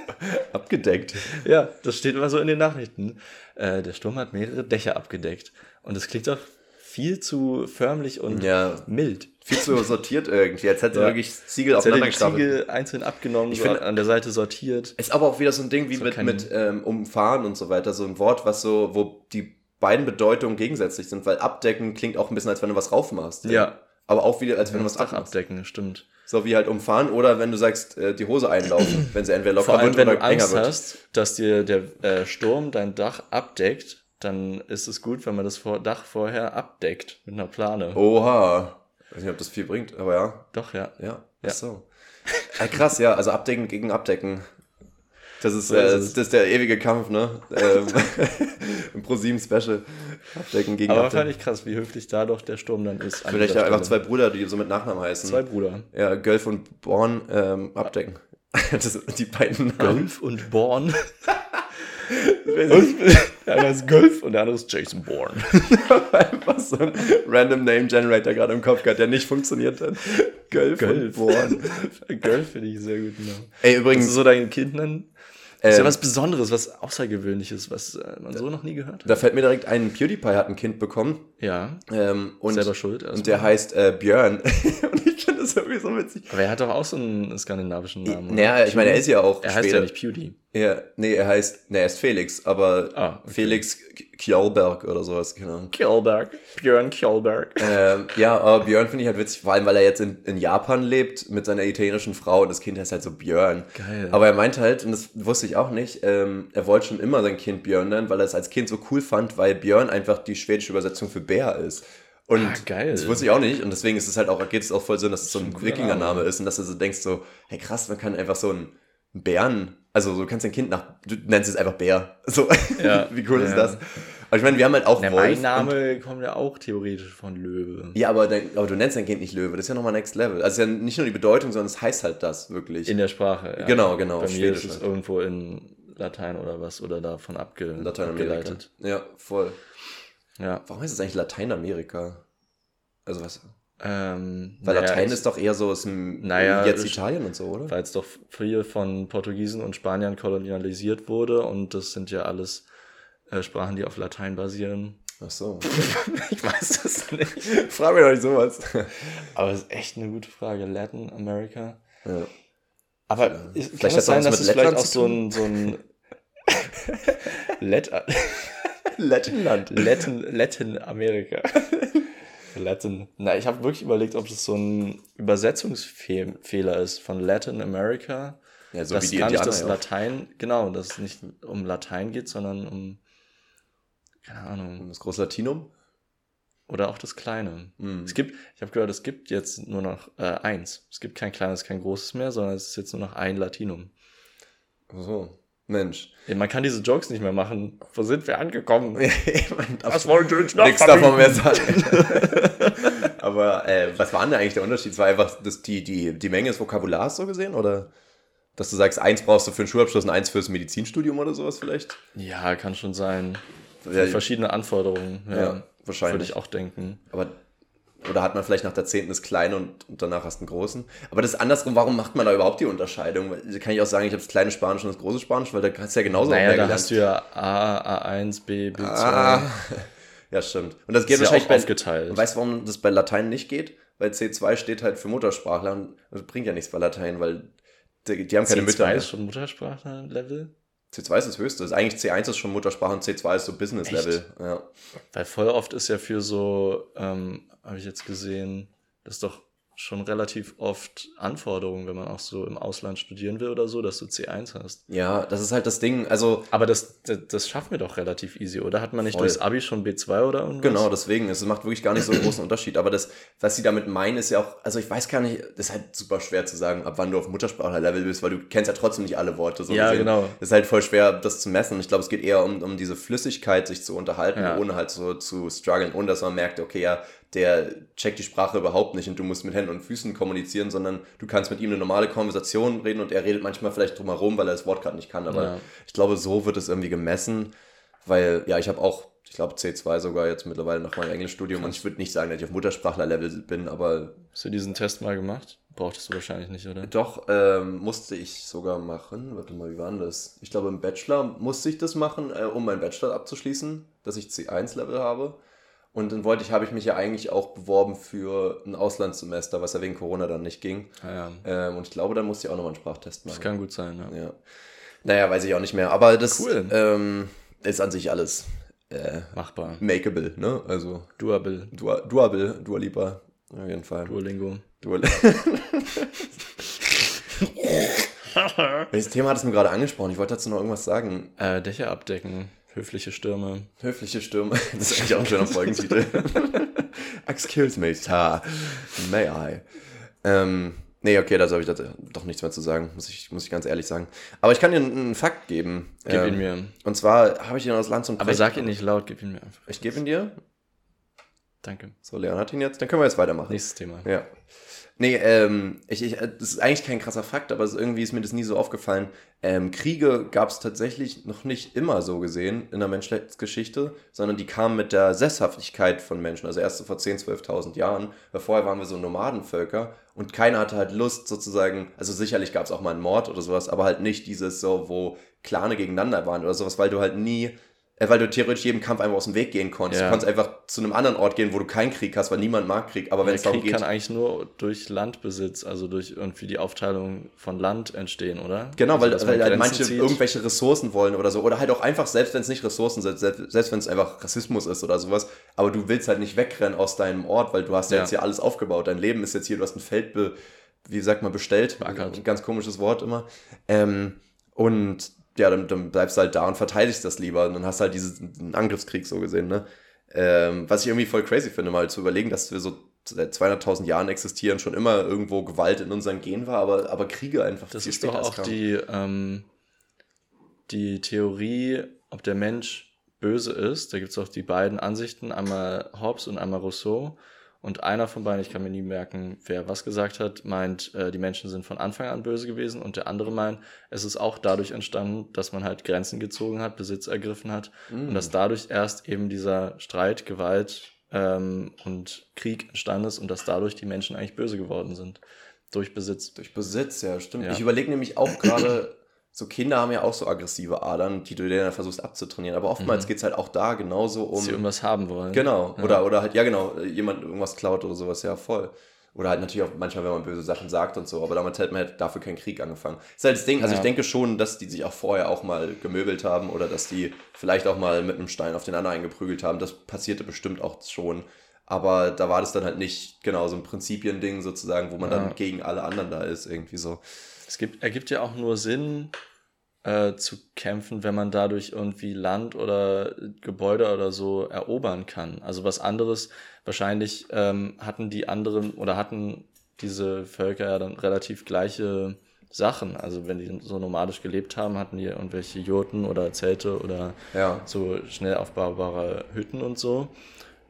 Abgedeckt. ja, das steht immer so in den Nachrichten. Äh, der Sturm hat mehrere Dächer abgedeckt. Und das klingt doch viel zu förmlich und Ja. mild. Viel zu sortiert irgendwie. Als hätte Ja. wirklich Ziegel hätte aufeinander gestapelt. Ziegel einzeln abgenommen, Ich so finde- an der Seite sortiert. Ist aber auch wieder so ein Ding wie So mit, mit ähm, umfahren und so weiter. So ein Wort, was so, wo die beiden Bedeutungen gegensätzlich sind, weil abdecken klingt auch ein bisschen, als wenn du was raufmachst. Ja. Aber auch wieder, als wenn du was abmachst. abdecken, stimmt. So wie halt umfahren oder wenn du sagst, äh, die Hose einlaufen, wenn sie entweder locker Vor allem, wird wenn oder du enger Angst wird. hast, dass dir der äh, Sturm dein Dach abdeckt, dann ist es gut, wenn man das Dach vorher abdeckt mit einer Plane. Oha. weiß nicht, ob das viel bringt, aber ja. Doch, ja. Ja, ach Ja. so. Ja, krass, ja, also abdecken gegen abdecken. Das ist, So äh, ist das, es. das ist der ewige Kampf, ne? Ähm, Im ProSieben Special. Abdecken gegen Aber abdecken. fand ich krass, wie höflich da doch der Sturm dann ist. Vielleicht dieser einfach zwei. Brüder, die so mit Nachnamen heißen. Zwei Brüder. Ja, Gölf und Born ähm, abdecken. das sind die beiden Namen. Golf und Born. der eine ist Golf und der andere ist Jason Bourne. einfach so ein Random Name Generator gerade im Kopf gehabt, der nicht funktioniert hat. Gölf, und Golf. Born. Golf finde ich sehr guten Namen. Ey, Kannst du übrigens, so deinen Kind nennen? Das ist ja ähm, was Besonderes, was Außergewöhnliches, was äh, man so noch nie gehört hat. da fällt mir direkt ein, PewDiePie hat ein Kind bekommen. Ja, Ähm, und, selber schuld. und der heißt äh, Björn. und ich finde das irgendwie so witzig. Aber er hat doch auch so einen skandinavischen Namen. Naja, ich meine, er ist ja auch Er heißt Schwede. ja nicht Pewdie. Ja, nee, er heißt, nee, er ist Felix, aber Ah, okay. Felix K- Kjellberg oder sowas, keine Ahnung. Kjellberg. Björn Kjellberg. ähm, ja, aber Björn finde ich halt witzig, vor allem, weil er jetzt in, in Japan lebt mit seiner italienischen Frau und das Kind heißt halt so Björn. Geil. Aber er meinte halt, und das wusste ich auch nicht, ähm, er wollte schon immer sein Kind Björn nennen, weil er es als Kind so cool fand, weil Björn einfach die schwedische Übersetzung für Bär ist. Und Ah, geil. das wusste ich auch nicht. Und deswegen ist es halt auch, geht es auch voll Sinn, dass es so ein Wikingername Name. ist und dass du so denkst, so, hey krass, man kann einfach so einen Bären, also so du kannst dein Kind nach, du nennst es einfach Bär. So, Ja. wie cool ist Ja. das? Aber ich meine, wir haben halt auch Der Wolf. mein Name kommt ja auch theoretisch von Löwe. Ja, aber, dein, aber du nennst dein Kind nicht Löwe, das ist ja nochmal Next Level. Also ist ja nicht nur die Bedeutung, sondern es heißt halt das wirklich. In der Sprache. Ja. Genau, genau, Bei mir ist es halt. irgendwo in Latein oder was oder davon abge Lateinamerika. abgeleitet. Ja, voll. Ja. Warum heißt es eigentlich Lateinamerika? Also was? Ähm, Weil naja, Latein ist doch eher so dem Naja, jetzt Italien und so, oder? weil es doch viel von Portugiesen und Spaniern kolonialisiert wurde und das sind ja alles äh, Sprachen, die auf Latein basieren. Ach so. Ich weiß das nicht. Frag mir doch nicht sowas. Aber es ist echt eine gute Frage. Latin America. ja. Aber ist, Vielleicht kann hat es sein, das dass es vielleicht auch so ein, so ein Let Lettenland. Latin, Latin Amerika. Latin. Na, ich habe wirklich überlegt, ob das so ein Übersetzungsfehler ist von Latin America. Ja, so dass wie die gar nicht Indianer das ja auch. Latein, genau, dass es nicht um Latein geht, sondern um, keine Ahnung, Das große Latinum? oder auch das Kleine. Mhm. Es gibt, ich habe gehört, es gibt jetzt nur noch äh, eins. Es gibt kein kleines, kein großes mehr, sondern es ist jetzt nur noch ein Latinum. Ach so. Mensch. Ja, Man kann diese Jokes nicht mehr machen. Wo sind wir angekommen? Was wollt ihr uns noch Nichts davon mehr sagen. Aber äh, was war denn eigentlich der Unterschied? Es war einfach das, die, die, die Menge des Vokabulars so gesehen? Oder dass du sagst, eins brauchst du für den Schulabschluss und eins fürs Medizinstudium oder sowas vielleicht? Ja, kann schon sein. Ja, Verschiedene Anforderungen. Ja, Ja, wahrscheinlich. Würde ich auch denken. Aber oder hat man vielleicht nach der 10. das Kleine und, und danach hast du einen großen? Aber das ist andersrum, warum macht man da überhaupt die Unterscheidung? Da kann ich auch sagen, ich habe das kleine Spanisch und das große Spanisch, weil da hast du ja genauso Naja, da gelernt. hast du ja A, A1, B, B2. ah. Ja, stimmt. Und das geht ja wahrscheinlich auch bei, aufgeteilt. Und weißt du, warum das bei Latein nicht geht? Weil C2 steht halt für Muttersprachler und das bringt ja nichts bei Latein, weil die, die haben keine Mütter C2 mehr. ist schon Muttersprachler-Level? C2 ist das höchste. Ist eigentlich C1 ist schon Muttersprache und C2 ist so Business-Level. Ja. Weil voll oft ist ja für so, ähm, habe ich jetzt gesehen, das ist doch schon relativ oft Anforderungen, wenn man auch so im Ausland studieren will oder so, dass du C1 hast. ja, das ist halt das Ding. Also, Aber das, das, das schaffen wir doch relativ easy, oder? Hat man nicht Voll. durchs Abi schon B2 oder irgendwas? Genau, deswegen. Es macht wirklich gar nicht so einen großen Unterschied. Aber das, was sie damit meinen, ist ja auch, also ich weiß gar nicht, das ist halt super schwer zu sagen, ab wann du auf Muttersprachler-Level bist, weil du kennst ja trotzdem nicht alle Worte. So Ja, gesehen. genau. Es ist halt voll schwer, das zu messen. Und ich glaube, es geht eher um, um diese Flüssigkeit, sich zu unterhalten, Ja. ohne halt so zu strugglen, ohne dass man merkt, okay, ja, der checkt die Sprache überhaupt nicht und du musst mit Händen und Füßen kommunizieren, sondern du kannst mit ihm eine normale Konversation reden und er redet manchmal vielleicht drumherum, weil er das Wort gerade nicht kann. Aber Ja. ich glaube, so wird es irgendwie gemessen, weil, ja, ich habe auch, ich glaube, C2 sogar jetzt mittlerweile nach meinem Englischstudium und ich würde nicht sagen, dass ich auf Muttersprachler-Level bin, aber Hast du diesen Test mal gemacht? Brauchtest du wahrscheinlich nicht, oder? doch, ähm, musste ich sogar machen. Warte mal, wie war denn das? Ich glaube, im Bachelor musste ich das machen, äh, um meinen Bachelor abzuschließen, dass ich C1-Level habe. Und dann wollte ich, habe ich mich ja eigentlich auch beworben für ein Auslandssemester, was ja wegen Corona dann nicht ging. Ja, ja. Ähm, und ich glaube, dann musste ich auch nochmal einen Sprachtest machen. Das kann gut sein, ja. Ja. Naja, weiß ich auch nicht mehr. Aber das Cool. ähm, ist an sich alles äh, Machbar. makeable, ne? Also Duable. dua, duable, dua lipa, auf jeden Fall. Duolingo. Dual Welches Thema hattest du mir gerade angesprochen? Ich wollte dazu noch irgendwas sagen. Äh, Dächer abdecken. Höfliche Stürme. Höfliche Stürme. Das ist eigentlich auch ein schöner Folgentitel. Excuse me, Sir. May I? Ähm, nee, okay, da habe ich doch nichts mehr zu sagen, muss ich, muss ich ganz ehrlich sagen. Aber ich kann dir einen, Fakt geben. Gib Ähm, ihn mir. Und zwar habe ich ihn aus Land und Aber Brecht- sag ihn nicht laut, gib ihn mir einfach. Ich gebe ihn dir. Danke. So, Leon hat ihn jetzt. Dann können wir jetzt weitermachen. Nächstes Thema. Ja. Nee, ähm, ich, ich, das ist eigentlich kein krasser Fakt, aber irgendwie ist mir das nie so aufgefallen. Ähm, Kriege gab es tatsächlich noch nicht immer so gesehen in der Menschheitsgeschichte, sondern die kamen mit der Sesshaftigkeit von Menschen, also erst so vor 10.000, 12.000 Jahren, weil vorher waren wir so Nomadenvölker und keiner hatte halt Lust sozusagen, also sicherlich gab es auch mal einen Mord oder sowas, aber halt nicht dieses so, wo Clane gegeneinander waren oder sowas, weil du halt nie äh, weil du theoretisch jedem Kampf einfach aus dem Weg gehen konntest. Ja. Du konntest einfach zu einem anderen Ort gehen, wo du keinen Krieg hast, weil niemand mag Krieg. Aber wenn es darum Krieg geht, kann eigentlich nur durch Landbesitz, also durch irgendwie die Aufteilung von Land entstehen, oder? Genau, also, weil, weil halt Grenzen manche zieht. irgendwelche Ressourcen wollen oder so. Oder halt auch einfach, selbst wenn es nicht Ressourcen sind, selbst, selbst wenn es einfach Rassismus ist oder sowas, aber du willst halt nicht wegrennen aus deinem Ort, weil du hast ja, Ja. jetzt hier alles aufgebaut. Dein Leben ist jetzt hier, du hast ein Feld, be, wie sagt man, bestellt. Beackert. Ein ganz komisches Wort immer. Ähm, und ja, dann, dann bleibst du halt da und verteidigst das lieber. Und dann hast du halt diesen Angriffskrieg so gesehen, ne? Ähm, was ich irgendwie voll crazy finde, mal zu überlegen, dass wir so seit 200.000 Jahren existieren, schon immer irgendwo Gewalt in unseren Genen war, aber, aber Kriege einfach Das ist doch auch die, ähm, die Theorie, ob der Mensch böse ist. Da gibt es auch die beiden Ansichten, einmal Hobbes und einmal Rousseau. Und einer von beiden, ich kann mir nie merken, wer was gesagt hat, meint, äh, die Menschen sind von Anfang an böse gewesen. Und der andere meint, es ist auch dadurch entstanden, dass man halt Grenzen gezogen hat, Besitz ergriffen hat. Mm. Und dass dadurch erst eben dieser Streit, Gewalt ähm, und Krieg entstanden ist und dass dadurch die Menschen eigentlich böse geworden sind. Durch Besitz. Durch Besitz, ja, stimmt. Ja. Ich überlege nämlich auch gerade, so Kinder haben ja auch so aggressive Adern, die du dir dann versuchst abzutrainieren. Aber oftmals mhm. geht es halt auch da genauso um. Dass sie irgendwas haben wollen. Genau. Ja. Oder, oder halt, ja genau, jemand irgendwas klaut oder sowas, ja voll. Oder halt natürlich auch manchmal, wenn man böse Sachen sagt und so, aber damals hätte man halt dafür keinen Krieg angefangen. Das ist halt das Ding, also ja. ich denke schon, dass die sich auch vorher auch mal gemöbelt haben oder dass die vielleicht auch mal mit einem Stein auf den anderen eingeprügelt haben. Das passierte bestimmt auch schon. Aber da war das dann halt nicht genau so ein Prinzipiending sozusagen, wo man ja. dann gegen alle anderen da ist, irgendwie so. Es gibt, ergibt ja auch nur Sinn, äh, zu kämpfen, wenn man dadurch irgendwie Land oder Gebäude oder so erobern kann. Also was anderes, wahrscheinlich ähm, hatten die anderen oder hatten diese Völker ja dann relativ gleiche Sachen. Also wenn die so nomadisch gelebt haben, hatten die irgendwelche Jurten oder Zelte oder ja. so schnell aufbaubare Hütten und so.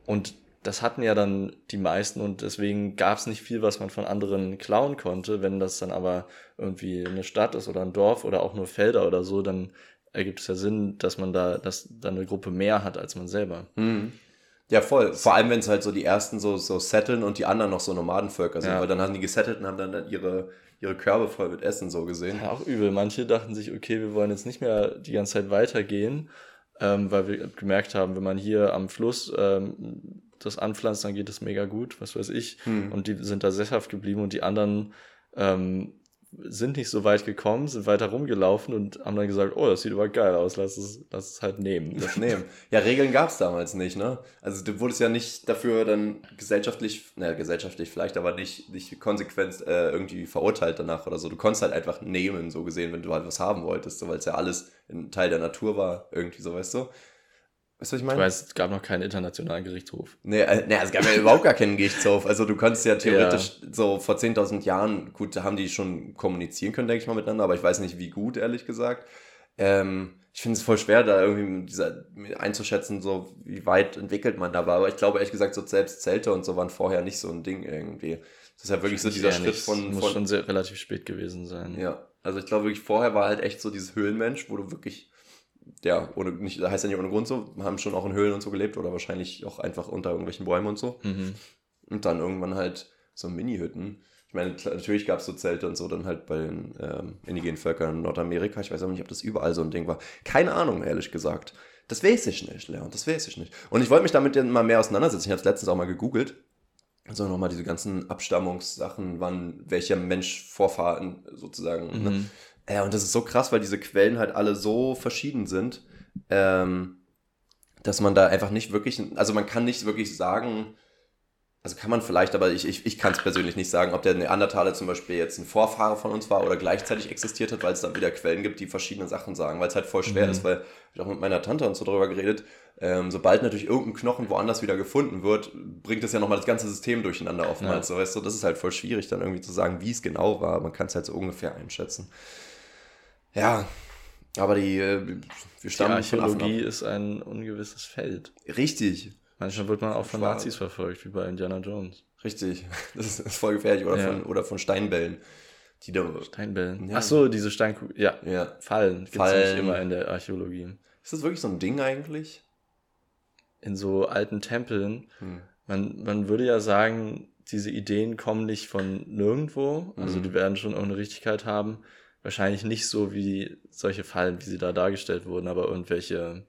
Und das hatten ja dann die meisten und deswegen gab es nicht viel, was man von anderen klauen konnte. Wenn das dann aber irgendwie eine Stadt ist oder ein Dorf oder auch nur Felder oder so, dann ergibt es ja Sinn, dass man da, dass dann eine Gruppe mehr hat als man selber. Mhm. Ja, voll. Vor allem, wenn es halt so die ersten so, so setteln und die anderen noch so Nomadenvölker sind, ja. weil dann haben die gesettelt und haben dann ihre, ihre Körbe voll mit Essen so gesehen. Ja, auch übel. Manche dachten sich, okay, wir wollen jetzt nicht mehr die ganze Zeit weitergehen, ähm, weil wir gemerkt haben, wenn man hier am Fluss ähm, das anpflanzt, dann geht es mega gut, was weiß ich. Hm. Und die sind da sesshaft geblieben und die anderen ähm, sind nicht so weit gekommen, sind weiter rumgelaufen und haben dann gesagt, oh, das sieht aber geil aus, lass es, lass es halt nehmen. Das nehmen. Ja, Regeln gab es damals nicht, ne? Also du wurdest ja nicht dafür dann gesellschaftlich, naja, gesellschaftlich vielleicht, aber nicht, nicht konsequent äh, irgendwie verurteilt danach oder so. Du konntest halt einfach nehmen, so gesehen, wenn du halt was haben wolltest, so, weil es ja alles ein Teil der Natur war, irgendwie so, weißt du? Weißt du, was ich meine? Ich weiß, es gab noch keinen internationalen Gerichtshof. Nee, äh, nee es gab ja überhaupt gar keinen Gerichtshof. Also du kannst ja theoretisch ja. so vor 10.000 Jahren, gut, da haben die schon kommunizieren können, denke ich mal, miteinander, aber ich weiß nicht, wie gut, ehrlich gesagt. Ähm, ich finde es voll schwer, da irgendwie dieser, einzuschätzen, so wie weit entwickelt man da war. Aber ich glaube, ehrlich gesagt, so selbst Zelte und so waren vorher nicht so ein Ding irgendwie. Das ist ja wirklich so dieser Schritt nicht. von, Muss schon sehr, relativ spät gewesen sein. Ja, also ich glaube wirklich, vorher war halt echt so dieses Höhlenmensch, wo du wirklich ja, ohne, nicht, heißt ja nicht ohne Grund so, haben schon auch in Höhlen und so gelebt oder wahrscheinlich auch einfach unter irgendwelchen Bäumen und so. Mhm. Und dann irgendwann halt so Mini-Hütten. Ich meine, natürlich gab es so Zelte und so dann halt bei den ähm, indigenen Völkern in Nordamerika. Ich weiß auch nicht, ob das überall so ein Ding war. Keine Ahnung, ehrlich gesagt. Das weiß ich nicht, Leon, das weiß ich nicht. Und ich wollte mich damit mal mehr auseinandersetzen. Ich habe es letztens auch mal gegoogelt. Also nochmal diese ganzen Abstammungssachen, wann welcher Mensch Vorfahren sozusagen. Ne? Mhm. Ne? Ja, und das ist so krass, weil diese Quellen halt alle so verschieden sind, ähm, dass man da einfach nicht wirklich, also man kann nicht wirklich sagen, also kann man vielleicht, aber ich, ich, ich kann es persönlich nicht sagen, ob der Neandertaler zum Beispiel jetzt ein Vorfahre von uns war oder gleichzeitig existiert hat, weil es dann wieder Quellen gibt, die verschiedene Sachen sagen, weil es halt voll schwer mhm. ist, weil ich auch mit meiner Tante und so drüber geredet, ähm, sobald natürlich irgendein Knochen woanders wieder gefunden wird, bringt es ja nochmal das ganze System durcheinander oftmals. Ja. So, weißt du, das ist halt voll schwierig, dann irgendwie zu sagen, wie es genau war. Man kann es halt so ungefähr einschätzen. Ja, aber die, äh, wir stammen die Archäologie ist ein ungewisses Feld. Richtig. Manchmal wird man auch von Schwarz. Nazis verfolgt, wie bei Indiana Jones. Richtig, das ist voll gefährlich. Oder, ja. von, oder von Steinbällen. Die da, Steinbällen. Ja. Ach so, diese Steinkugeln. Ja. ja. Fallen. Gibt es nicht immer in der Archäologie. Ist das wirklich so ein Ding eigentlich? In so alten Tempeln. Hm. Man, man würde ja sagen, diese Ideen kommen nicht von nirgendwo. Also hm. die werden schon irgendeine Richtigkeit haben wahrscheinlich nicht so wie solche Fallen, wie sie da dargestellt wurden, aber irgendwelche,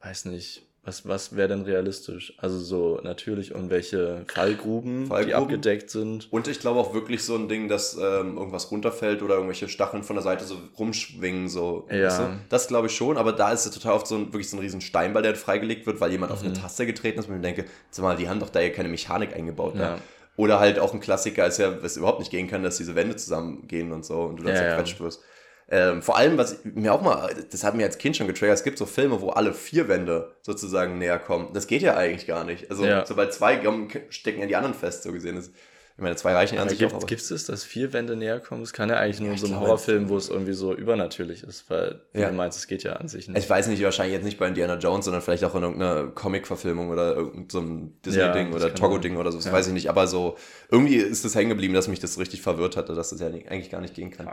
weiß nicht, was, was wäre denn realistisch? Also so natürlich irgendwelche Fallgruben, Fallgruben, die abgedeckt sind. Und ich glaube auch wirklich so ein Ding, dass ähm, irgendwas runterfällt oder irgendwelche Stacheln von der Seite so rumschwingen, so. Ja. Weißt du? Das glaube ich schon, aber da ist es total oft so ein, wirklich so ein riesen Steinball, der freigelegt wird, weil jemand mhm. auf eine mhm. Taste getreten ist und ich denke, sag mal, die haben doch da ja keine Mechanik eingebaut. Ja. Oder halt auch ein Klassiker ist ja, was überhaupt nicht gehen kann, dass diese Wände zusammengehen und so und du dann ja, zerquetscht ja. wirst. Ähm, vor allem, was mir auch mal, das hat mir als Kind schon getriggert, es gibt so Filme, wo alle vier Wände sozusagen näher kommen. Das geht ja eigentlich gar nicht. Also, ja. sobald zwei kommen, stecken ja die anderen fest, so gesehen. Das ich meine, zwei reichen ja an sich gibt, auch. Gibt es, dass vier Wände näher kommen? Es kann ja eigentlich nur ja, so ein Horrorfilm, wo es irgendwie so übernatürlich ist, weil ja. du meinst, es geht ja an sich nicht. Ich weiß nicht, wahrscheinlich jetzt nicht bei Indiana Jones, sondern vielleicht auch in irgendeiner Comic-Verfilmung oder irgendeinem Disney-Ding ja, oder Togo-Ding oder so, das weiß ich nicht. Aber so, irgendwie ist das hängen geblieben, dass mich das richtig verwirrt hatte, dass das ja eigentlich gar nicht gehen kann.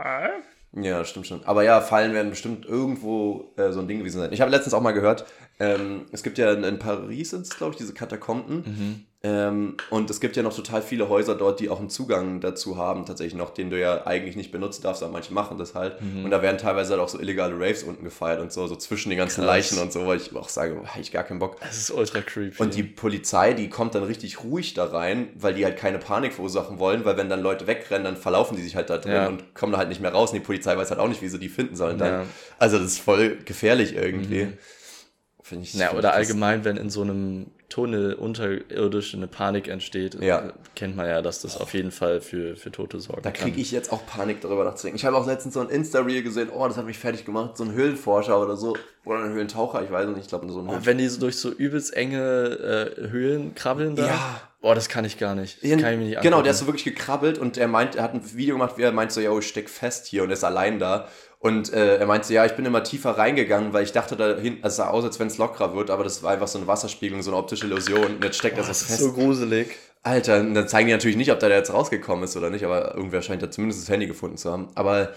Ja, stimmt schon. Aber ja, Fallen werden bestimmt irgendwo äh, so ein Ding gewesen sein. Ich habe letztens auch mal gehört, ähm, es gibt ja in, in Paris, sind glaube ich, diese Katakomben. Mhm. Ähm, und es gibt ja noch total viele Häuser dort, die auch einen Zugang dazu haben, tatsächlich noch, den du ja eigentlich nicht benutzen darfst, aber manche machen das halt. Mhm. Und da werden teilweise halt auch so illegale Raves unten gefeiert und so, so zwischen den ganzen Krass. Leichen und so, weil ich auch sage, boah, hab ich gar keinen Bock. Das ist ultra creepy. Und die Polizei, die kommt dann richtig ruhig da rein, weil die halt keine Panik verursachen wollen, weil wenn dann Leute wegrennen, dann verlaufen die sich halt da drin Ja. und kommen da halt nicht mehr raus. Und die Polizei weiß halt auch nicht, wie sie die finden sollen dann. Ja. Also das ist voll gefährlich irgendwie. Mhm. Finde ich. Ja, find oder krass. allgemein, wenn in so einem Tunnel unterirdisch eine Panik entsteht, Ja. kennt man ja, dass das auf jeden Fall für, für Tote sorgen Da kriege ich jetzt auch Panik darüber nachzudenken. Ich habe auch letztens so ein Insta-Reel gesehen, oh, das hat mich fertig gemacht. So ein Höhlenforscher oder so. Oder ein Höhlentaucher, ich weiß nicht, ich glaube so ein Oh, Höhlen wenn die so durch so übelst enge äh, Höhlen krabbeln da. Ja. Boah, das kann ich gar nicht. Das kann ich mir nicht genau, angucken. der ist so wirklich gekrabbelt und er meint, er hat ein Video gemacht, wie er meint so, ja, ich steck fest hier und er ist allein da. Und äh, er meinte, ja, ich bin immer tiefer reingegangen, weil ich dachte da hinten, es sah aus, als wenn es lockerer wird, aber das war einfach so eine Wasserspiegelung, so eine optische Illusion. Und jetzt steckt Boah, er das so ist fest. so gruselig. Alter, und dann zeigen die natürlich nicht, ob der da jetzt rausgekommen ist oder nicht, aber irgendwer scheint da zumindest das Handy gefunden zu haben. Aber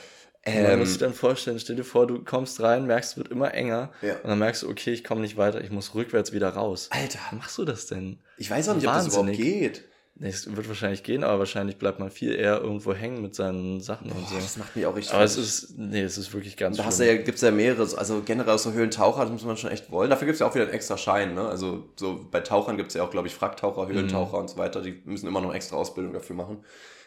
Man ähm, muss sich dann vorstellen, stell dir vor, du kommst rein, merkst, es wird immer enger Ja. und dann merkst du, okay, ich komme nicht weiter, ich muss rückwärts wieder raus. Alter, Wie machst du das denn? ich weiß auch nicht, ob das überhaupt Wahnsinnig. geht. Es wird wahrscheinlich gehen, aber wahrscheinlich bleibt man viel eher irgendwo hängen mit seinen Sachen und Boah, so. das macht mich auch richtig Aber es ist, nee, es ist wirklich ganz Da hast schlimm. du ja, ja mehrere, so- also generell so Höhlentaucher, das muss man schon echt wollen. Dafür gibt's ja auch wieder einen extra Schein, ne? Also so bei Tauchern gibt's ja auch, glaube ich, Fracktaucher, Höhlentaucher und so weiter. Die müssen immer noch extra Ausbildung dafür machen.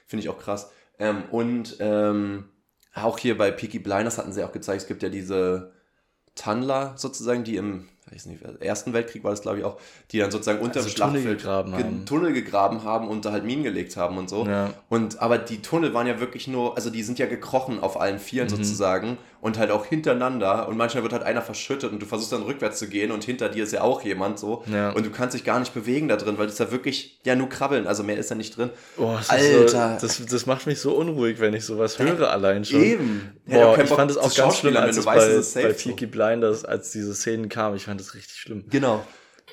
Finde ich auch krass. Ähm, und ähm, auch hier bei Peaky Blinders hatten sie auch gezeigt, es gibt ja diese Tunnler sozusagen, die im weiß nicht, Ersten Weltkrieg war das, glaube ich, auch, die dann sozusagen unter Also dem Tunnel Schlachtfeld gegraben ge- haben. Tunnel gegraben haben und da halt Minen gelegt haben und so. Ja. Und aber die Tunnel waren ja wirklich nur, also die sind ja gekrochen auf allen Vieren Mhm. sozusagen und halt auch hintereinander und manchmal wird halt einer verschüttet und du versuchst dann rückwärts zu gehen und hinter dir ist ja auch jemand so Ja. und du kannst dich gar nicht bewegen da drin, weil das ja wirklich ja nur krabbeln, also mehr ist da nicht drin. Das Alter. So, das, das macht mich so unruhig, wenn ich sowas höre allein schon. Eben. Boah, ich fand es auch ganz schlimm, als es weißt, bei, es bei so. Peaky Blinders, als diese Szenen kamen. Ich fand das richtig schlimm. Genau.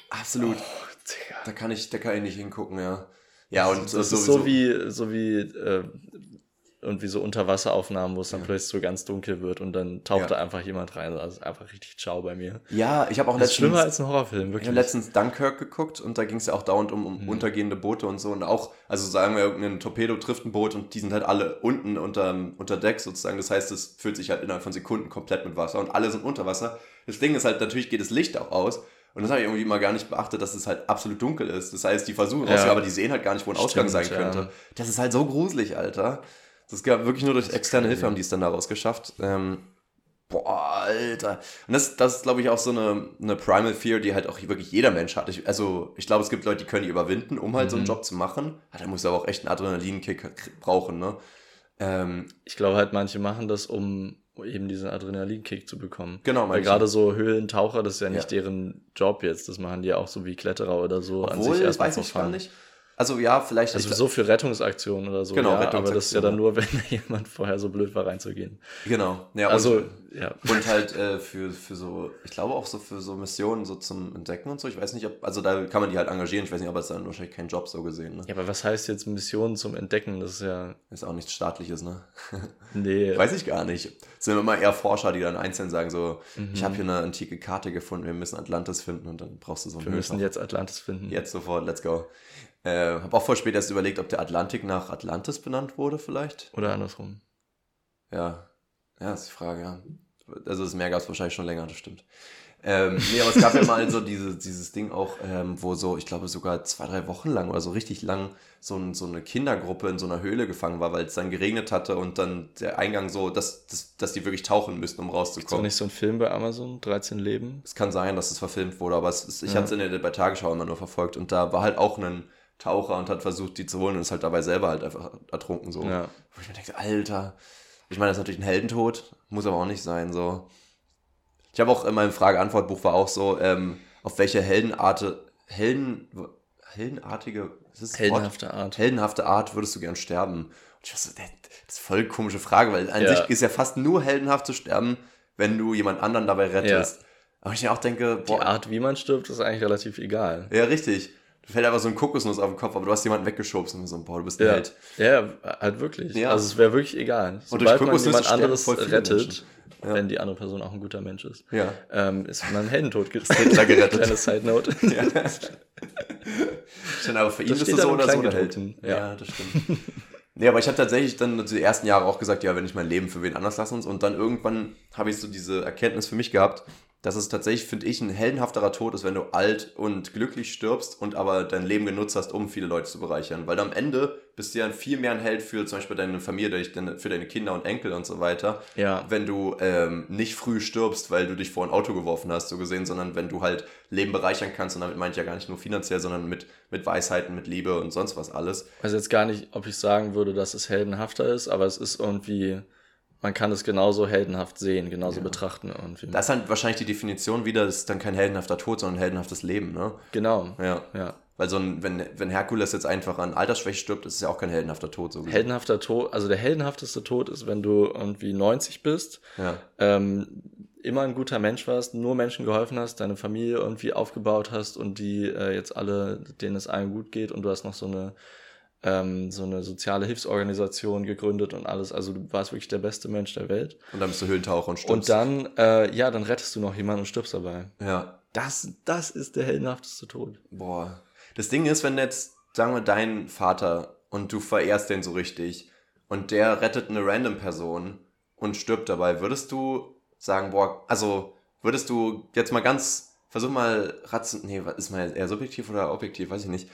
Absolut. Digga. Da kann ich, da kann ich nicht hingucken, ja. Ja, und das äh, ist so wie, so wie äh, irgendwie so Unterwasseraufnahmen, wo es dann plötzlich so ganz dunkel wird und dann taucht Ja. da einfach jemand rein. Also einfach richtig ciao bei mir. Ja, ich habe auch Das ist schlimmer letztens als ein Horrorfilm, Ich wirklich. habe letztens Dunkirk geguckt und da ging es ja auch dauernd um, um untergehende Boote und so und auch, also sagen wir, irgendein Torpedo trifft ein Boot und die sind halt alle unten unter, unter Deck sozusagen. Das heißt, es füllt sich halt innerhalb von Sekunden komplett mit Wasser und alle sind unter Wasser. Das Ding ist halt, natürlich geht das Licht auch aus und das habe ich irgendwie immer gar nicht beachtet, dass es halt absolut dunkel ist. Das heißt, die versuchen Ja. aber die sehen halt gar nicht, wo ein Ausgang sein Stimmt, ja. könnte. Das ist halt so gruselig, Alter. Das gab wirklich nur durch externe Hilfe haben die es dann daraus geschafft. Ähm, Boah, Alter. Und das, das ist, glaube ich, auch so eine, eine Primal Fear, die halt auch wirklich jeder Mensch hat. Ich, also, ich glaube, es gibt Leute, die können die überwinden, um halt so einen Mhm. Job zu machen. Ah, da muss er aber auch echt einen Adrenalinkick brauchen, ne? Ähm, Ich glaube halt, manche machen das, um eben diesen Adrenalinkick zu bekommen. genau, Weil manche. gerade so Höhlentaucher, das ist ja nicht Ja. deren Job jetzt. Das machen die ja auch so wie Kletterer oder so Obwohl, das erstmal weiß ich gar nicht. Also, ja, vielleicht. Also so für Rettungsaktionen oder so. Genau, ja, aber das ist ja dann nur, wenn jemand vorher so blöd war, reinzugehen. genau. Ja, also, und, ja. und halt äh, für, für so, ich glaube auch so für so Missionen so zum Entdecken und so. Ich weiß nicht, ob, also da kann man die halt engagieren. Ich weiß nicht, aber es ist dann wahrscheinlich kein Job so gesehen, ne? Ja, aber was heißt jetzt Missionen zum Entdecken? Das ist ja. Ist auch nichts Staatliches, ne? Nee. Weiß ich gar nicht. Es sind immer eher Forscher, die dann einzeln sagen, so, Mhm. ich habe hier eine antike Karte gefunden, wir müssen Atlantis finden und dann brauchst du so einen wir müssen Höhltaucher. jetzt Atlantis finden. Jetzt sofort, let's go. Äh, habe auch voll spät erst überlegt, ob der Atlantik nach Atlantis benannt wurde, vielleicht. Oder andersrum. Ja, ja, ist die Frage, ja. Also das Meer gab es wahrscheinlich schon länger, das stimmt. Ähm, nee, aber es gab ja mal so diese, dieses Ding auch, ähm, wo so, ich glaube sogar zwei, drei Wochen lang oder so richtig lang so, ein, so eine Kindergruppe in so einer Höhle gefangen war, weil es dann geregnet hatte und dann der Eingang so, dass, dass, dass die wirklich tauchen müssten, um Ist doch rauszukommen. nicht so ein Film bei Amazon, 13 Leben? Es kann sein, dass es verfilmt wurde, aber es ist, ich Ja. hatte es in der, bei Tagesschau immer nur verfolgt und da war halt auch ein Taucher und hat versucht, die zu holen und ist halt dabei selber halt einfach ertrunken so. Ja. Wo ich mir denke, Alter, ich meine, das ist natürlich ein Heldentod, muss aber auch nicht sein, so. Ich habe auch in meinem Frage-Antwort-Buch war auch so, ähm, auf welche Heldenarte, Helden, heldenartige, das Wort? Heldenhafte Art. heldenhafte Art würdest du gern sterben? Und ich so, das ist voll eine komische Frage, weil an Ja. sich ist ja fast nur heldenhaft zu sterben, wenn du jemand anderen dabei rettest. Aber ich mir auch denke, Die boah, Art, wie man stirbt, ist eigentlich relativ egal. ja, richtig. Du fällt einfach so ein Kokosnuss auf den Kopf, aber du hast jemanden weggeschubst und so, boah, du bist ein Ja, Held. ja halt wirklich. Ja. Also es wäre wirklich egal. Und durch Sobald man jemand anderes rettet. Ja. wenn die andere Person auch ein guter Mensch ist, Ja. ähm, ist man Heldentod Hitler gerettet. Kleine Side Note. ja. Stimmt, aber für ihn Das ist das so oder so der Held. Ja. ja. das stimmt. Nee, aber ich habe tatsächlich dann die ersten Jahre auch gesagt, ja, wenn ich mein Leben für wen anders lassen und dann irgendwann habe ich so diese Erkenntnis für mich gehabt, dass es tatsächlich, finde ich, ein heldenhafterer Tod ist, wenn du alt und glücklich stirbst und aber dein Leben genutzt hast, um viele Leute zu bereichern. Weil am Ende bist du ja viel mehr ein Held für zum Beispiel deine Familie, für deine Kinder und Enkel und so weiter. Ja. Wenn du ähm, nicht früh stirbst, weil du dich vor ein Auto geworfen hast, so gesehen, sondern wenn du halt Leben bereichern kannst. Und damit meine ich ja gar nicht nur finanziell, sondern mit, mit Weisheiten, mit Liebe und sonst was alles. weiß jetzt gar nicht, ob ich sagen würde, dass es heldenhafter ist, aber es ist irgendwie, man kann es genauso heldenhaft sehen, genauso Ja. betrachten irgendwie. Das ist halt wahrscheinlich die Definition wieder, das ist dann kein heldenhafter Tod, sondern ein heldenhaftes Leben, ne? genau. Ja. Ja. Weil so ein, wenn, wenn Herkules jetzt einfach an Altersschwäche stirbt, ist es ja auch kein heldenhafter Tod, so. Heldenhafter Tod, also der heldenhafteste Tod ist, wenn du irgendwie 90 bist, Ja. ähm, immer ein guter Mensch warst, nur Menschen geholfen hast, deine Familie irgendwie aufgebaut hast und die äh, jetzt alle, denen es allen gut geht und du hast noch so eine ähm, so eine soziale Hilfsorganisation gegründet und alles. Also du warst wirklich der beste Mensch der Welt. Und dann bist du Höhlentaucher und stirbst. Und dann, äh, ja, dann rettest du noch jemanden und stirbst dabei. Ja. Das, das ist der heldenhafteste Tod. Boah. Das Ding ist, wenn jetzt, sagen wir, dein Vater und du verehrst den so richtig und der rettet eine random Person und stirbt dabei, würdest du sagen, boah, also würdest du jetzt mal ganz, versuch mal ration, nee, ist mal eher subjektiv oder objektiv, weiß ich nicht.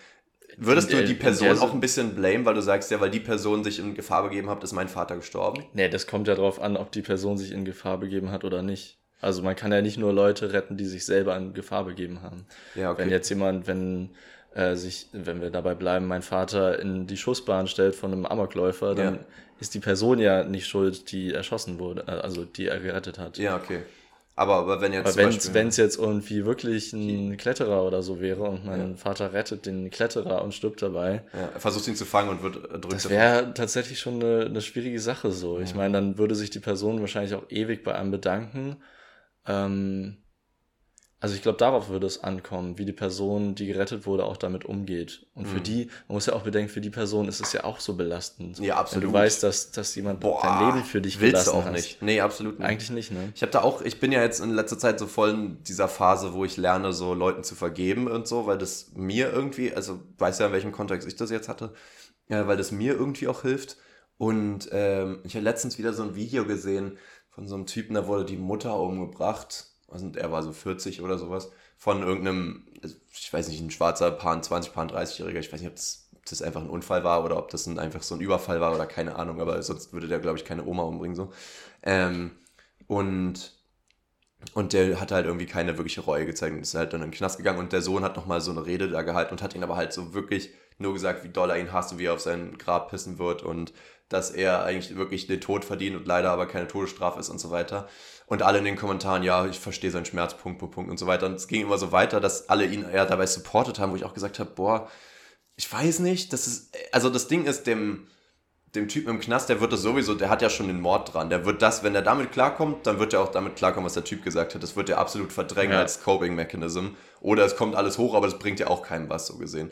Würdest du die Person auch ein bisschen blame, weil du sagst, ja, weil die Person sich in Gefahr begeben hat, ist mein Vater gestorben? Nee, das kommt ja drauf an, ob die Person sich in Gefahr begeben hat oder nicht. Also man kann ja nicht nur Leute retten, die sich selber in Gefahr begeben haben. Ja, okay. Wenn jetzt jemand, wenn äh, sich, wenn wir dabei bleiben, mein Vater in die Schussbahn stellt von einem Amokläufer, dann Ja. ist die Person ja nicht schuld, die erschossen wurde, äh, also die er gerettet hat. ja, okay. Aber, aber wenn jetzt Aber wenn es jetzt irgendwie wirklich ein Kletterer oder so wäre und mein Ja. Vater rettet den Kletterer und stirbt dabei, ja, er versucht ihn zu fangen und wird äh, drückt das wäre tatsächlich schon eine, eine schwierige Sache so. Ich meine, dann würde sich die Person wahrscheinlich auch ewig bei einem bedanken. Ähm, also ich glaube, darauf würde es ankommen, wie die Person, die gerettet wurde, auch damit umgeht. Und für Mhm. die, man muss ja auch bedenken, für die Person ist es ja auch so belastend. Ja, absolut. Wenn du weißt, dass, dass jemand Boah, dein Leben für dich willst du gelassen auch hat. nicht. Nee, absolut nicht. Eigentlich nicht, ne? Ich habe da auch, ich bin ja jetzt in letzter Zeit so voll in dieser Phase, wo ich lerne, so Leuten zu vergeben und so, weil das mir irgendwie, also weiß ja, in welchem Kontext ich das jetzt hatte, ja, weil das mir irgendwie auch hilft. Und ähm, ich habe letztens wieder so ein Video gesehen von so einem Typen, da wurde die Mutter umgebracht. Und er war so 40 oder sowas. Von irgendeinem, ich weiß nicht, ein schwarzer Paar 20, Paar 30-Jähriger. Ich weiß nicht, ob das, ob das einfach ein Unfall war oder ob das ein, einfach so ein Überfall war oder keine Ahnung. Aber sonst würde der, glaube ich, keine Oma umbringen. so. Ähm, und und der hat halt irgendwie keine wirkliche Reue gezeigt und ist halt dann in den Knast gegangen. Und der Sohn hat nochmal so eine Rede da gehalten und hat ihn aber halt so wirklich nur gesagt, wie doll er ihn hasst und wie er auf sein Grab pissen wird und dass er eigentlich wirklich den Tod verdient und leider aber keine Todesstrafe ist und so weiter. Und alle in den Kommentaren, ja, ich verstehe seinen Schmerz, Punkt, Punkt, Punkt und so weiter. Und es ging immer so weiter, dass alle ihn eher dabei supportet haben, wo ich auch gesagt habe, boah, ich weiß nicht, das ist, also das Ding ist, dem, dem Typen im Knast, der wird das sowieso, der hat ja schon den Mord dran. Der wird das, wenn er damit klarkommt, dann wird er auch damit klarkommen, was der Typ gesagt hat. Das wird er absolut verdrängen Ja. als Coping-Mechanism. Oder es kommt alles hoch, aber das bringt ja auch keinem was, so gesehen.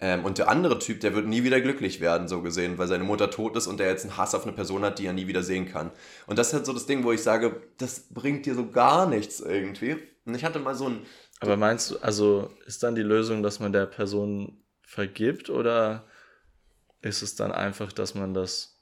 Ähm, und der andere Typ, der wird nie wieder glücklich werden, so gesehen, weil seine Mutter tot ist und der jetzt einen Hass auf eine Person hat, die er nie wieder sehen kann. Und das ist halt so das Ding, wo ich sage, das bringt dir so gar nichts irgendwie. Und ich hatte mal so ein, Aber meinst du, also ist dann die Lösung, dass man der Person vergibt oder ist es dann einfach, dass man das,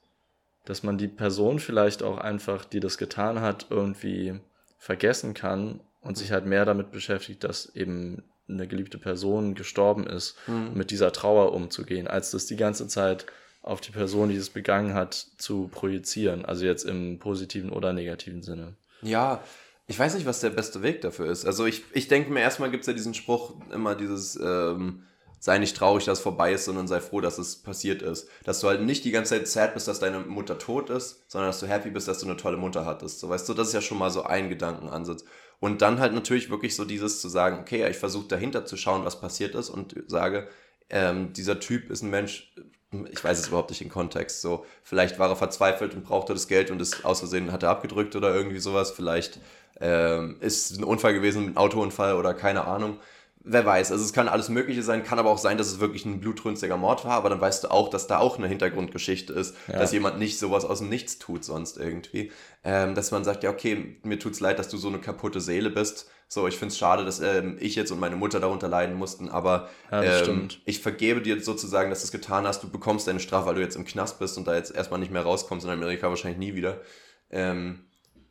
dass man die Person vielleicht auch einfach, die das getan hat, irgendwie vergessen kann und sich halt mehr damit beschäftigt, dass eben eine geliebte Person gestorben ist, mit dieser Trauer umzugehen, als das die ganze Zeit auf die Person, die es begangen hat, zu projizieren. Also jetzt im positiven oder negativen Sinne. Ja, ich weiß nicht, was der beste Weg dafür ist. Also ich, ich denke mir, erstmal gibt es ja diesen Spruch, immer dieses, ähm, sei nicht traurig, dass es vorbei ist, sondern sei froh, dass es passiert ist. Dass du halt nicht die ganze Zeit sad bist, dass deine Mutter tot ist, sondern dass du happy bist, dass du eine tolle Mutter hattest. So, weißt du, das ist ja schon mal so ein Gedankenansatz. Und dann halt natürlich wirklich so dieses zu sagen, okay, ich versuche dahinter zu schauen, was passiert ist und sage, ähm, dieser Typ ist ein Mensch, ich weiß es überhaupt nicht im Kontext, so, vielleicht war er verzweifelt und brauchte das Geld und ist aus Versehen hat er abgedrückt oder irgendwie sowas, vielleicht ähm, ist ein Unfall gewesen, ein Autounfall oder keine Ahnung. Wer weiß, also es kann alles Mögliche sein, kann aber auch sein, dass es wirklich ein blutrünstiger Mord war, aber dann weißt du auch, dass da auch eine Hintergrundgeschichte ist, ja. dass jemand nicht sowas aus dem Nichts tut sonst irgendwie. Ähm, dass man sagt, ja, okay, mir tut's leid, dass du so eine kaputte Seele bist. So, ich find's schade, dass ähm, ich jetzt und meine Mutter darunter leiden mussten, aber ja, ähm, ich vergebe dir sozusagen, dass du es getan hast. Du bekommst deine Strafe, weil du jetzt im Knast bist und da jetzt erstmal nicht mehr rauskommst in Amerika wahrscheinlich nie wieder. Ähm,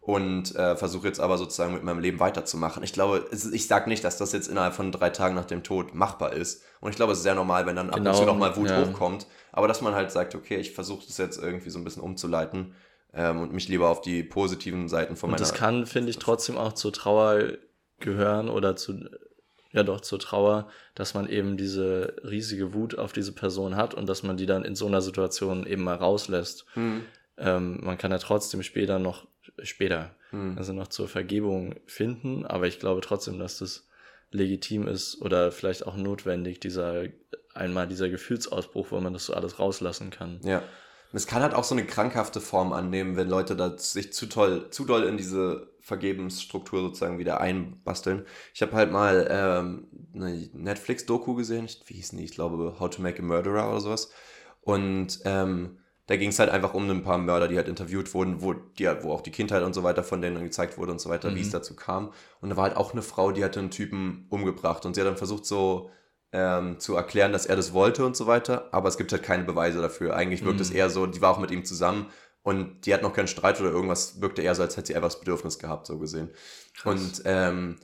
und äh, versuche jetzt aber sozusagen mit meinem Leben weiterzumachen. Ich glaube, ich sage nicht, dass das jetzt innerhalb von drei Tagen nach dem Tod machbar ist. Und ich glaube, es ist sehr normal, wenn dann ab und zu genau, noch mal Wut ja. hochkommt. Aber dass man halt sagt, okay, ich versuche das jetzt irgendwie so ein bisschen umzuleiten ähm, und mich lieber auf die positiven Seiten von meiner... Und das kann, finde ich, trotzdem auch zur Trauer gehören oder zu... Ja, doch, zur Trauer, dass man eben diese riesige Wut auf diese Person hat und dass man die dann in so einer Situation eben mal rauslässt. Hm. Ähm, man kann ja trotzdem später noch später. Mhm. Also noch zur Vergebung finden, aber ich glaube trotzdem, dass das legitim ist oder vielleicht auch notwendig, dieser einmal dieser Gefühlsausbruch, wo man das so alles rauslassen kann. Ja. Es kann halt auch so eine krankhafte Form annehmen, wenn Leute da sich zu toll, zu doll in diese Vergebensstruktur sozusagen wieder einbasteln. Ich habe halt mal ähm, eine Netflix-Doku gesehen, wie hieß die? Ich glaube, How to Make a Murderer oder sowas. Und ähm, da ging es halt einfach um ein paar Mörder, die halt interviewt wurden, wo, die, wo auch die Kindheit und so weiter von denen gezeigt wurde und so weiter, mhm. wie es mhm. dazu kam. Und da war halt auch eine Frau, die hatte einen Typen umgebracht und sie hat dann versucht so ähm, zu erklären, dass er das wollte und so weiter, aber es gibt halt keine Beweise dafür. Eigentlich wirkt mhm. es eher so, die war auch mit ihm zusammen und die hat noch keinen Streit oder irgendwas, wirkte eher so, als hätte sie einfach das Bedürfnis gehabt, so gesehen. Krass. Und ähm,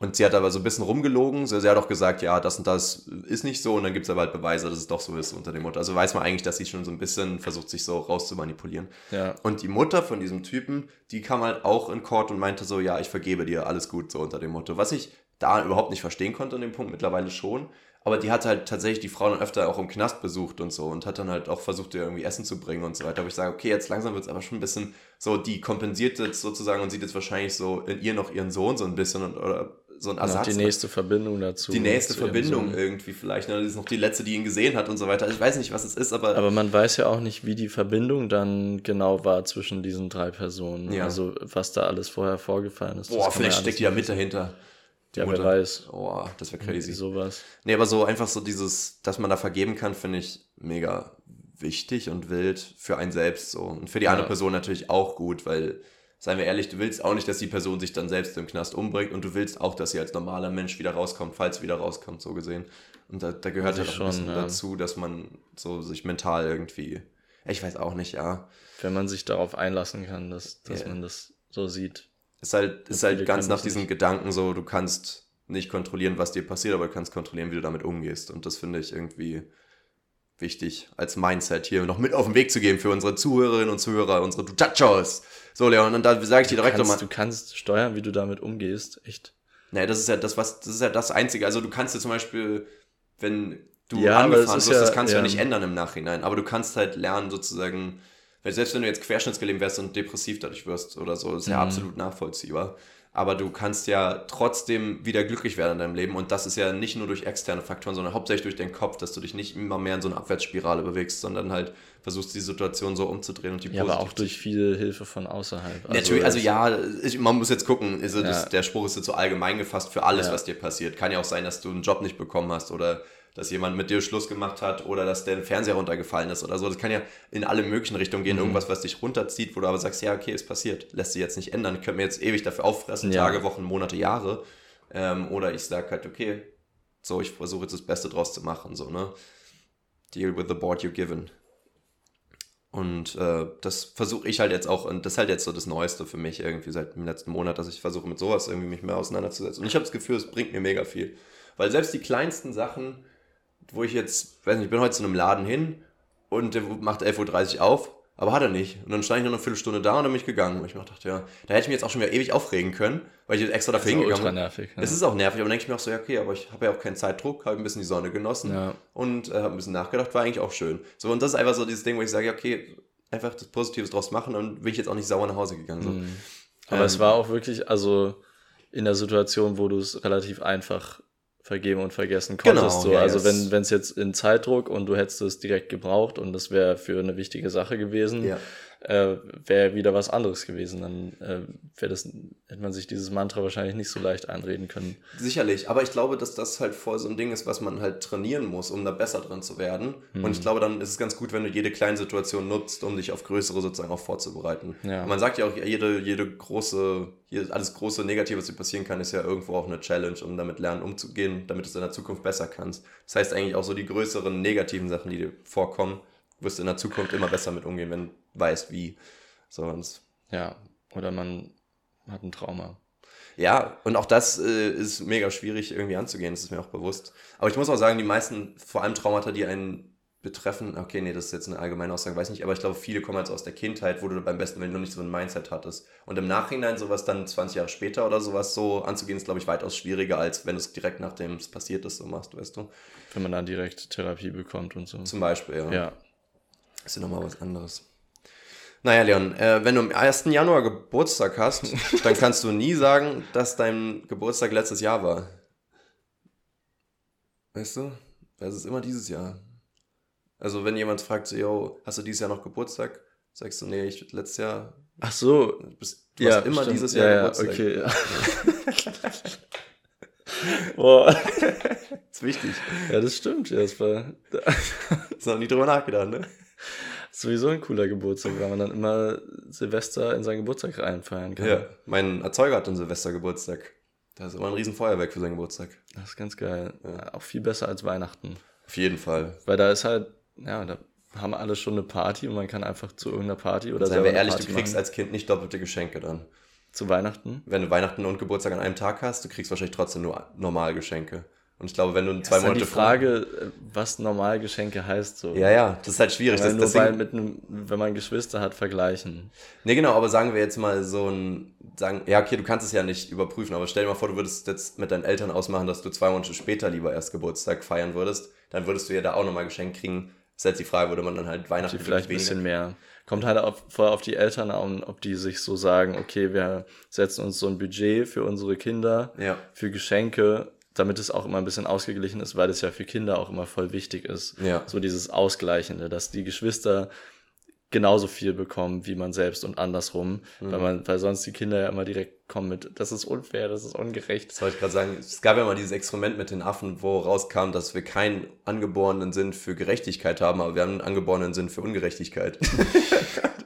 und sie hat aber so ein bisschen rumgelogen. Sie, hat auch gesagt, ja, das und das ist nicht so. Und dann gibt es aber halt Beweise, dass es doch so ist unter dem Motto. Also weiß man eigentlich, dass sie schon so ein bisschen versucht, sich so rauszumanipulieren. Ja. Und die Mutter von diesem Typen, die kam halt auch in Court und meinte so, ja, ich vergebe dir, alles gut, so unter dem Motto. Was ich da überhaupt nicht verstehen konnte an dem Punkt, mittlerweile schon. Aber die hat halt tatsächlich die Frau dann öfter auch im Knast besucht und so und hat dann halt auch versucht, ihr irgendwie Essen zu bringen und so weiter. Aber ich sage, okay, jetzt langsam wird es aber schon ein bisschen so, die kompensiert jetzt sozusagen und sieht jetzt wahrscheinlich so in ihr noch ihren Sohn so ein bisschen und, oder so ein Ersatz. die nächste Verbindung dazu. Die nächste Verbindung irgendwie vielleicht. Ne? Das ist noch die letzte, die ihn gesehen hat und so weiter. Ich weiß nicht, was es ist, aber. Aber man weiß ja auch nicht, wie die Verbindung dann genau war zwischen diesen drei Personen. Ja. Also was da alles vorher vorgefallen ist. Boah, vielleicht steckt die ja mit dahinter. Die ja, Mutter. wer weiß. Oh, das wäre crazy. sowas. Nee, aber so einfach so dieses, dass man da vergeben kann, finde ich mega wichtig und wild für einen selbst so. Und für die ja. andere Person natürlich auch gut, weil seien wir ehrlich, du willst auch nicht, dass die Person sich dann selbst im Knast umbringt und du willst auch, dass sie als normaler Mensch wieder rauskommt, falls sie wieder rauskommt, so gesehen. Und da, da gehört ja halt auch ein bisschen ja. dazu, dass man so sich mental irgendwie, ich weiß auch nicht, ja. Wenn man sich darauf einlassen kann, dass, dass yeah. man das so sieht. Ist halt, ist halt ganz nach diesem Gedanken so, du kannst nicht kontrollieren, was dir passiert, aber du kannst kontrollieren, wie du damit umgehst. Und das finde ich irgendwie wichtig als Mindset hier noch mit auf den Weg zu geben für unsere Zuhörerinnen und Zuhörer, unsere Dutachos. So, Leon, und da sage ich dir direkt nochmal. Du kannst steuern, wie du damit umgehst, echt. Naja, das ist ja das, was, das ist ja das Einzige. Also du kannst dir zum Beispiel, wenn du ja, angefahren wirst, ja, das kannst du ja. ja nicht ändern im Nachhinein, aber du kannst halt lernen, sozusagen, weil selbst wenn du jetzt querschnittsgelähmt wärst und depressiv dadurch wirst oder so, ist ja mhm. absolut nachvollziehbar aber du kannst ja trotzdem wieder glücklich werden in deinem Leben und das ist ja nicht nur durch externe Faktoren, sondern hauptsächlich durch den Kopf, dass du dich nicht immer mehr in so eine Abwärtsspirale bewegst, sondern halt versuchst die Situation so umzudrehen und die Ja, aber auch durch viel Hilfe von außerhalb. Also Natürlich, also ja, ich, man muss jetzt gucken, also ja. das, der Spruch ist jetzt so allgemein gefasst für alles, ja. was dir passiert. Kann ja auch sein, dass du einen Job nicht bekommen hast oder dass jemand mit dir Schluss gemacht hat oder dass der Fernseher runtergefallen ist oder so. Das kann ja in alle möglichen Richtungen gehen. Mhm. Irgendwas, was dich runterzieht, wo du aber sagst, ja, okay, ist passiert. Lässt sich jetzt nicht ändern. Ich könnte mir jetzt ewig dafür auffressen, ja. Tage, Wochen, Monate, Jahre. Ähm, oder ich sage halt, okay, so, ich versuche jetzt das Beste draus zu machen, so, ne? Deal with the board you're given. Und äh, das versuche ich halt jetzt auch, und das ist halt jetzt so das Neueste für mich irgendwie seit dem letzten Monat, dass ich versuche mit sowas irgendwie mich mehr auseinanderzusetzen. Und ich habe das Gefühl, es bringt mir mega viel. Weil selbst die kleinsten Sachen, wo ich jetzt, weiß nicht, ich bin heute zu einem Laden hin und der macht 11.30 Uhr auf, aber hat er nicht. Und dann stand ich noch eine Viertelstunde da und dann bin ich gegangen. Und ich dachte, ja, da hätte ich mich jetzt auch schon wieder ewig aufregen können, weil ich jetzt extra dafür hingegangen bin. nervig. Ja. Es ist auch nervig, aber dann denke ich mir auch so, ja, okay, aber ich habe ja auch keinen Zeitdruck, habe ein bisschen die Sonne genossen ja. und äh, habe ein bisschen nachgedacht, war eigentlich auch schön. So, und das ist einfach so dieses Ding, wo ich sage, okay, einfach das Positives draus machen und bin ich jetzt auch nicht sauer nach Hause gegangen. So. Mhm. Aber ähm, es war auch wirklich, also in der Situation, wo du es relativ einfach vergeben und vergessen konntest. Genau, so. Ja, also wenn wenn es jetzt in Zeitdruck und du hättest es direkt gebraucht und das wäre für eine wichtige Sache gewesen, ja. Äh, wäre wieder was anderes gewesen. Dann äh, wäre das, hätte man sich dieses Mantra wahrscheinlich nicht so leicht einreden können. Sicherlich, aber ich glaube, dass das halt voll so ein Ding ist, was man halt trainieren muss, um da besser drin zu werden. Mhm. Und ich glaube, dann ist es ganz gut, wenn du jede kleine Situation nutzt, um dich auf größere sozusagen auch vorzubereiten. Ja. Man sagt ja auch, jede, jede große, alles große Negative, was dir passieren kann, ist ja irgendwo auch eine Challenge, um damit lernen umzugehen, damit du es in der Zukunft besser kannst. Das heißt eigentlich auch so die größeren negativen Sachen, die dir vorkommen, wirst du in der Zukunft immer besser mit umgehen, wenn du weißt, wie. Sonst. Ja, oder man hat ein Trauma. Ja, und auch das äh, ist mega schwierig irgendwie anzugehen, das ist mir auch bewusst. Aber ich muss auch sagen, die meisten, vor allem Traumata, die einen betreffen, okay, nee, das ist jetzt eine allgemeine Aussage, weiß nicht, aber ich glaube, viele kommen jetzt aus der Kindheit, wo du beim besten Willen noch nicht so ein Mindset hattest. Und im Nachhinein sowas dann 20 Jahre später oder sowas so anzugehen, ist, glaube ich, weitaus schwieriger, als wenn du es direkt nachdem es passiert ist, so machst, weißt du. Wenn man dann direkt Therapie bekommt und so. Zum Beispiel, ja. Ja, ist ja nochmal was anderes. Naja, Leon, äh, wenn du am 1. Januar Geburtstag hast, dann kannst du nie sagen, dass dein Geburtstag letztes Jahr war. Weißt du? Das ist immer dieses Jahr. Also, wenn jemand fragt, so, yo, hast du dieses Jahr noch Geburtstag? Sagst du, nee, ich letztes Jahr. Ach so. Du, bist, du ja, hast immer stimmt. dieses Jahr ja, Geburtstag. Ja, okay. Ja. Boah. das ist wichtig. Ja, das stimmt, Jasper. Hast noch nie drüber nachgedacht, ne? Sowieso ein cooler Geburtstag, weil man dann immer Silvester in seinen Geburtstag reinfeiern kann. Ja, mein Erzeuger hat einen Silvestergeburtstag. Da ist immer ein Riesenfeuerwerk für seinen Geburtstag. Das ist ganz geil. Ja. Auch viel besser als Weihnachten. Auf jeden Fall. Weil da ist halt, ja, da haben alle schon eine Party und man kann einfach zu irgendeiner Party oder so. Seien wir ehrlich, Party du kriegst machen. als Kind nicht doppelte Geschenke dann. Zu Weihnachten? Wenn du Weihnachten und Geburtstag an einem Tag hast, du kriegst wahrscheinlich trotzdem nur normal Geschenke. Und ich glaube, wenn du zwei ja, Monate. Ist die Frage, was Normalgeschenke heißt so. Ja, ja, das ist halt schwierig. Das, nur deswegen, mit einem, wenn man Geschwister hat, vergleichen. Nee, genau, aber sagen wir jetzt mal so ein, sagen, ja, okay, du kannst es ja nicht überprüfen, aber stell dir mal vor, du würdest jetzt mit deinen Eltern ausmachen, dass du zwei Monate später lieber erst Geburtstag feiern würdest, dann würdest du ja da auch nochmal Geschenk kriegen. Das ist jetzt die Frage, würde man dann halt Weihnachten vielleicht ein bisschen mehr. Kommt halt auf, voll auf die Eltern an, ob die sich so sagen, okay, wir setzen uns so ein Budget für unsere Kinder, ja. für Geschenke damit es auch immer ein bisschen ausgeglichen ist, weil es ja für Kinder auch immer voll wichtig ist. Ja. So dieses Ausgleichende, dass die Geschwister genauso viel bekommen wie man selbst und andersrum, mhm. weil man, weil sonst die Kinder ja immer direkt kommen mit, das ist unfair, das ist ungerecht. Das wollte ich gerade sagen. Es gab ja mal dieses Experiment mit den Affen, wo rauskam, dass wir keinen angeborenen Sinn für Gerechtigkeit haben, aber wir haben einen angeborenen Sinn für Ungerechtigkeit.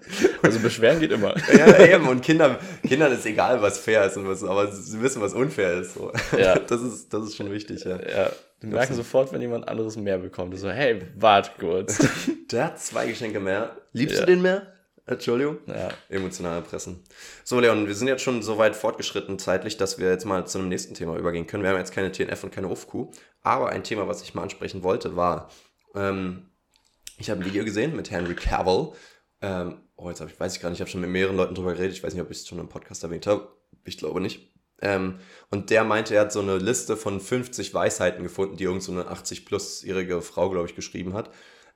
Also beschweren geht immer. ja, eben. Und Kinder, Kindern ist egal, was fair ist, und was, aber sie wissen, was unfair ist. So. Ja. Das ist, das ist schon wichtig, ja. ja. Die merken sofort, wenn jemand anderes mehr bekommt. So, hey, warte kurz. Der hat zwei Geschenke mehr. Liebst ja. du den mehr? Entschuldigung? Ja. Emotional erpressen. So, Leon, wir sind jetzt schon so weit fortgeschritten zeitlich, dass wir jetzt mal zu einem nächsten Thema übergehen können. Wir haben jetzt keine TNF und keine UFQ, aber ein Thema, was ich mal ansprechen wollte, war, ähm, ich habe ein Video gesehen mit Henry Cavill. Ähm, oh, jetzt ich, weiß ich gar nicht, ich habe schon mit mehreren Leuten drüber geredet. Ich weiß nicht, ob ich es schon im Podcast erwähnt habe. Ich glaube nicht. Ähm, und der meinte, er hat so eine Liste von 50 Weisheiten gefunden, die irgend so eine 80-plus-jährige Frau, glaube ich, geschrieben hat.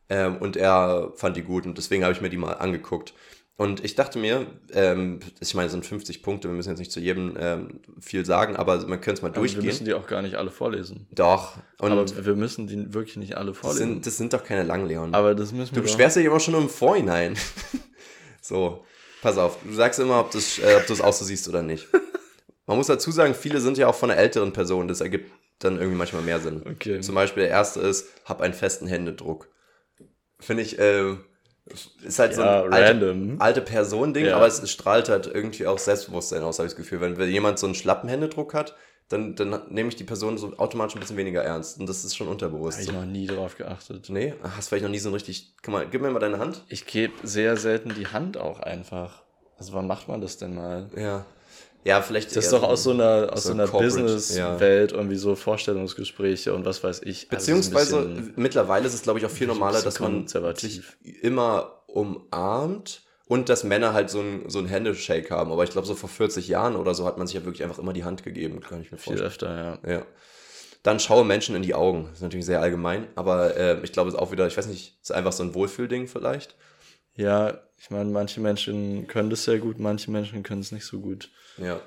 Ähm, und er fand die gut und deswegen habe ich mir die mal angeguckt. Und ich dachte mir, ähm, ich meine, es sind 50 Punkte, wir müssen jetzt nicht zu jedem ähm, viel sagen, aber man könnte es mal aber durchgehen. Wir müssen die auch gar nicht alle vorlesen. Doch. Und aber wir müssen die wirklich nicht alle vorlesen. Das sind, das sind doch keine Langleon. Aber das müssen wir Du beschwerst dich immer schon im Vorhinein. so, pass auf, du sagst immer, ob, das, äh, ob du es auch so siehst oder nicht. Man muss dazu sagen, viele sind ja auch von einer älteren Person, das ergibt dann irgendwie manchmal mehr Sinn. Okay. Zum Beispiel der erste ist, hab einen festen Händedruck. Finde ich, äh, ist halt ja, so ein alte, alte Person-Ding, ja. aber es strahlt halt irgendwie auch Selbstbewusstsein aus, habe ich das Gefühl. Wenn, wenn jemand so einen schlappen Händedruck hat, dann, dann nehme ich die Person so automatisch ein bisschen weniger ernst. Und das ist schon unterbewusst. Habe ich noch nie drauf geachtet. Nee? Hast vielleicht noch nie so ein richtig. Guck mal, gib mir mal deine Hand. Ich gebe sehr selten die Hand auch einfach. Also wann macht man das denn mal? Ja. Ja, vielleicht. Das ist doch aus so einer, aus so einer Business-Welt ja. irgendwie so Vorstellungsgespräche und was weiß ich. Beziehungsweise also mittlerweile ist es, glaube ich, auch viel normaler, dass man sich immer umarmt und dass Männer halt so ein, so ein Händeshake haben. Aber ich glaube, so vor 40 Jahren oder so hat man sich ja wirklich einfach immer die Hand gegeben, kann ich mir vorstellen. Viel öfter, ja. Ja. Dann schaue Menschen in die Augen. Das ist natürlich sehr allgemein, aber äh, ich glaube, es ist auch wieder, ich weiß nicht, ist einfach so ein Wohlfühlding vielleicht. Ja, ich meine, manche Menschen können das sehr gut, manche Menschen können es nicht so gut. Ja.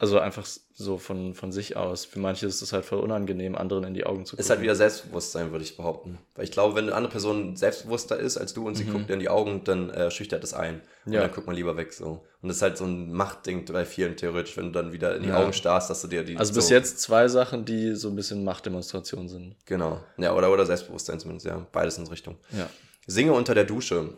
Also einfach so von, von sich aus. Für manche ist es halt voll unangenehm, anderen in die Augen zu gucken. Ist halt wieder Selbstbewusstsein, würde ich behaupten. Weil ich glaube, wenn eine andere Person selbstbewusster ist als du und sie Mhm. guckt dir in die Augen, dann äh, schüchtert es ein. Und Ja. dann guckt man lieber weg so. Und das ist halt so ein Machtding bei vielen theoretisch, wenn du dann wieder in die Ja. Augen starrst, dass du dir die. Also so, bis jetzt zwei Sachen, die so ein bisschen Machtdemonstration sind. Genau. Ja, oder, oder Selbstbewusstsein zumindest, ja. Beides in Richtung. Ja. Singe unter der Dusche.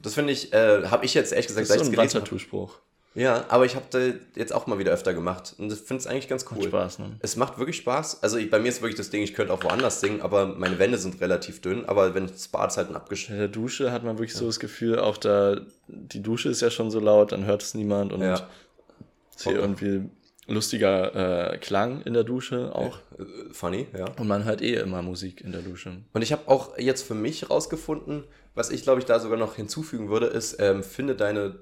Das finde ich, äh, habe ich jetzt ehrlich gesagt, Das ist so ein Wandtattoo-Spruch. Ja, aber ich habe da jetzt auch mal wieder öfter gemacht. Und ich finde es eigentlich ganz Macht cool. Spaß, ne? Es macht wirklich Spaß. Also ich, bei mir ist wirklich das Ding, ich könnte auch woanders singen, aber meine Wände sind relativ dünn. Aber wenn das Bad ist halt ein abgesch... In der Dusche hat man wirklich so das Gefühl, auch da, die Dusche ist ja schon so laut, dann hört es niemand und Ja. ist hier irgendwie lustiger äh, Klang in der Dusche auch. Äh, funny, ja. Und man hört eh immer Musik in der Dusche. Und ich habe auch jetzt für mich rausgefunden, was ich glaube ich da sogar noch hinzufügen würde, ist, ähm, finde deine,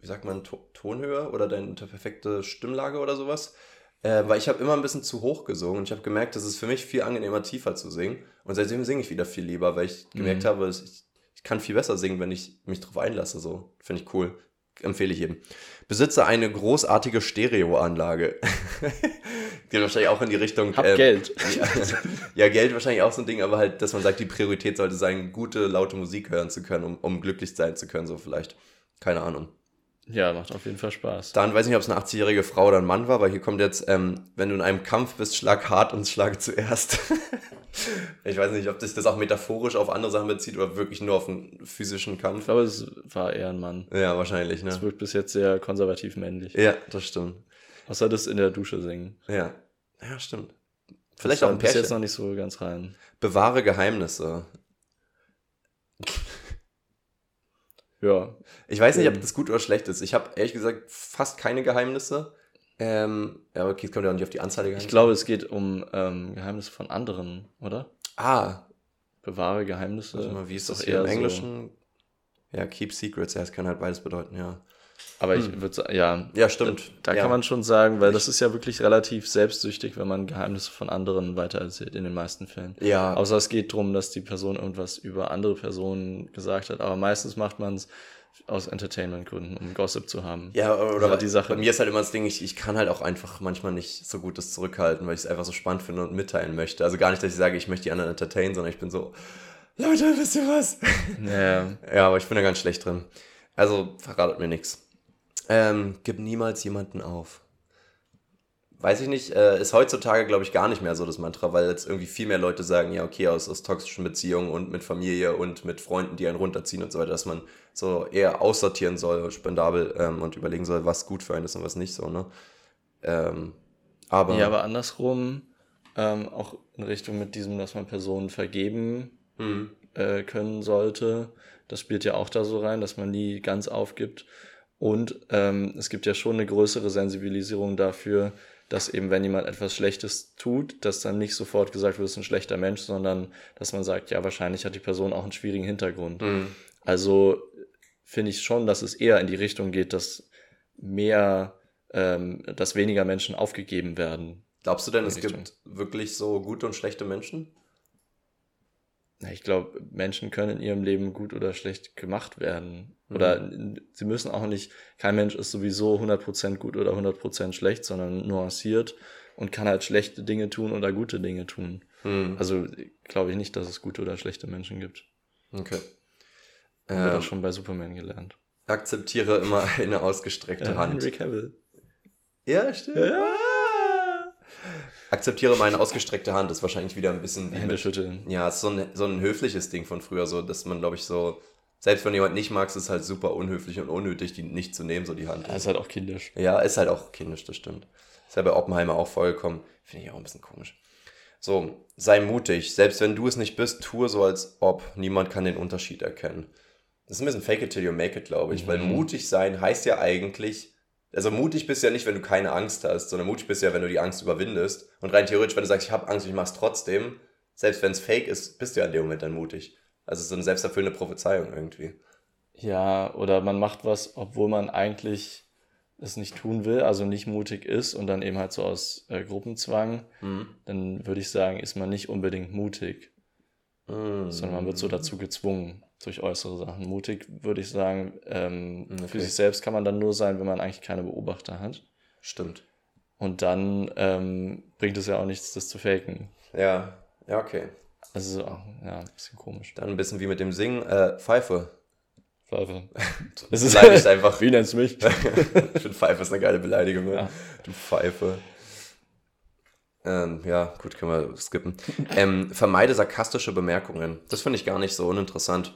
wie sagt man, to Tonhöhe oder deine perfekte Stimmlage oder sowas. Äh, weil ich habe immer ein bisschen zu hoch gesungen und ich habe gemerkt, das ist für mich viel angenehmer, tiefer zu singen. Und seitdem singe ich wieder viel lieber, weil ich gemerkt Mhm. habe, dass ich, ich kann viel besser singen, wenn ich mich drauf einlasse. So, finde ich cool. Empfehle ich jedem. Besitze eine großartige Stereoanlage. Geht wahrscheinlich auch in die Richtung. Hab ähm, Geld. ja, ja, Geld wahrscheinlich auch so ein Ding, aber halt, dass man sagt, die Priorität sollte sein, gute, laute Musik hören zu können, um, um glücklich sein zu können, so vielleicht. Keine Ahnung. Ja, macht auf jeden Fall Spaß. Dann weiß ich nicht, ob es eine 80-jährige Frau oder ein Mann war, weil hier kommt jetzt, ähm, wenn du in einem Kampf bist, schlag hart und schlage zuerst. ich weiß nicht, ob das das auch metaphorisch auf andere Sachen bezieht oder wirklich nur auf einen physischen Ich Kampf. glaube, es war eher ein Mann. Ja, wahrscheinlich, Es ne? wirkt bis jetzt sehr konservativ männlich. Ja, das stimmt. Außer das in der Dusche singen. Ja. Ja, stimmt. Vielleicht Das auch ein bis jetzt Pärchen. noch nicht so ganz rein. Bewahre Geheimnisse. Ja, Ich weiß nicht, ob Ähm. das gut oder schlecht ist. Ich habe ehrlich gesagt fast keine Geheimnisse. Ähm, ja, okay, es kommt ja auch nicht auf die Anzahl der Geheimnisse. ich glaube, es geht um ähm, Geheimnisse von anderen, oder? Ah, Bewahre Geheimnisse. warte mal, wie ist doch das hier im eher so- Englischen? Ja, keep secrets, ja, es kann halt beides bedeuten, ja. Aber ich Hm. würde sagen, ja, Ja, stimmt. da ja. kann man schon sagen, weil das ist ja wirklich relativ selbstsüchtig, wenn man Geheimnisse von anderen weitererzählt, in den meisten Fällen. Ja, Außer es geht darum, dass die Person irgendwas über andere Personen gesagt hat. Aber meistens macht man es aus Entertainment-Gründen, um Gossip zu haben. ja, oder halt die Sache. Bei mir ist halt immer das Ding, ich, ich kann halt auch einfach manchmal nicht so gut das zurückhalten, weil ich es einfach so spannend finde und mitteilen möchte. Also gar nicht, dass ich sage, ich möchte die anderen entertainen, sondern ich bin so, Leute, wisst ihr was? Ja, Ja, aber ich bin da ganz schlecht drin. Also verratet mir nichts. Ähm, gib niemals jemanden auf. Weiß ich nicht, äh, ist heutzutage, glaube ich, gar nicht mehr so das Mantra, weil jetzt irgendwie viel mehr Leute sagen, ja, okay, aus, aus toxischen Beziehungen und mit Familie und mit Freunden, die einen runterziehen und so weiter, dass man so eher aussortieren soll, spendabel ähm, und überlegen soll, was gut für einen ist und was nicht so, ne? Ähm, aber, ja aber andersrum, ähm, auch in Richtung mit diesem, dass man Personen vergeben hm, äh, können sollte. Das spielt ja auch da so rein, dass man nie ganz aufgibt. Und ähm, es gibt ja schon eine größere Sensibilisierung dafür, dass eben, wenn jemand etwas Schlechtes tut, dass dann nicht sofort gesagt wird, es ist ein schlechter Mensch, sondern dass man sagt, ja, wahrscheinlich hat die Person auch einen schwierigen Hintergrund. hm, Also finde ich schon, dass es eher in die Richtung geht, dass mehr, ähm, dass weniger Menschen aufgegeben werden. glaubst du denn, es Richtung. gibt wirklich so gute und schlechte Menschen? Ja, Ich glaube, Menschen können in ihrem Leben gut oder schlecht gemacht werden. Oder sie müssen auch nicht, kein Mensch ist sowieso 100% gut oder 100% schlecht, sondern nuanciert und kann halt schlechte Dinge tun oder gute Dinge tun. Hm, Also glaube ich nicht, dass es gute oder schlechte Menschen gibt. okay. Haben wir Ähm, das schon bei Superman gelernt. akzeptiere immer eine ausgestreckte Ja, Hand. Henry Cavill. Ja, stimmt. Akzeptiere meine ausgestreckte Hand ist wahrscheinlich wieder ein bisschen wie Hände mit, schütteln. Ja, ist so ein, so ein höfliches Ding von früher, so dass man, glaube ich, so, selbst wenn jemand nicht mag, ist es halt super unhöflich und unnötig, die nicht zu nehmen, so die Hand. Ja, ist halt auch kindisch. Ja, ist halt auch kindisch, das stimmt. Ist ja bei Oppenheimer auch vorgekommen. Finde ich auch ein bisschen komisch. So, sei mutig. Selbst wenn du es nicht bist, tue so, als ob. Niemand kann den Unterschied erkennen. Das ist ein bisschen fake it till you make it, glaube ich. Weil Mhm. mutig sein heißt ja eigentlich, also mutig bist du ja nicht, wenn du keine Angst hast, sondern mutig bist du ja, wenn du die Angst überwindest. Und rein theoretisch, wenn du sagst, ich habe Angst, ich mach's trotzdem, selbst wenn es fake ist, bist du ja in dem Moment dann mutig. Also es ist so eine selbsterfüllende Prophezeiung irgendwie. Ja, oder man macht was, obwohl man eigentlich es nicht tun will, also nicht mutig ist und dann eben halt so aus äh, Gruppenzwang, Mhm. dann würde ich sagen, ist man nicht unbedingt mutig, Mhm. sondern man wird so dazu gezwungen durch äußere Sachen. Mutig würde ich sagen, ähm, Okay. für sich selbst kann man dann nur sein, wenn man eigentlich keine Beobachter hat. Stimmt. Und dann ähm, bringt es ja auch nichts, das zu faken. Ja, ja, okay. Also, ja, ein bisschen komisch. Dann ein bisschen wie mit dem Singen. Äh, Pfeife. Pfeife. Das ist beleidigt einfach. Wie nennst du mich? ich finde Pfeife ist eine geile Beleidigung. Ja. Du Pfeife. Ähm, ja, gut, können wir skippen. Ähm, vermeide sarkastische Bemerkungen. Das finde ich gar nicht so uninteressant.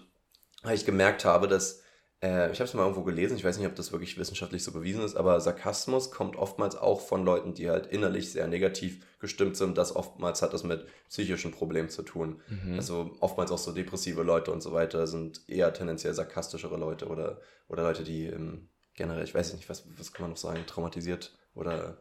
Weil ich gemerkt habe, dass äh, ich habe es mal irgendwo gelesen, ich weiß nicht, ob das wirklich wissenschaftlich so bewiesen ist, aber Sarkasmus kommt oftmals auch von Leuten, die halt innerlich sehr negativ gestimmt sind. Das oftmals hat das mit psychischen Problemen zu tun. Mhm. Also oftmals auch so depressive Leute und so weiter sind eher tendenziell sarkastischere Leute oder, oder Leute, die ähm, generell, ich weiß nicht, was, was kann man noch sagen, traumatisiert oder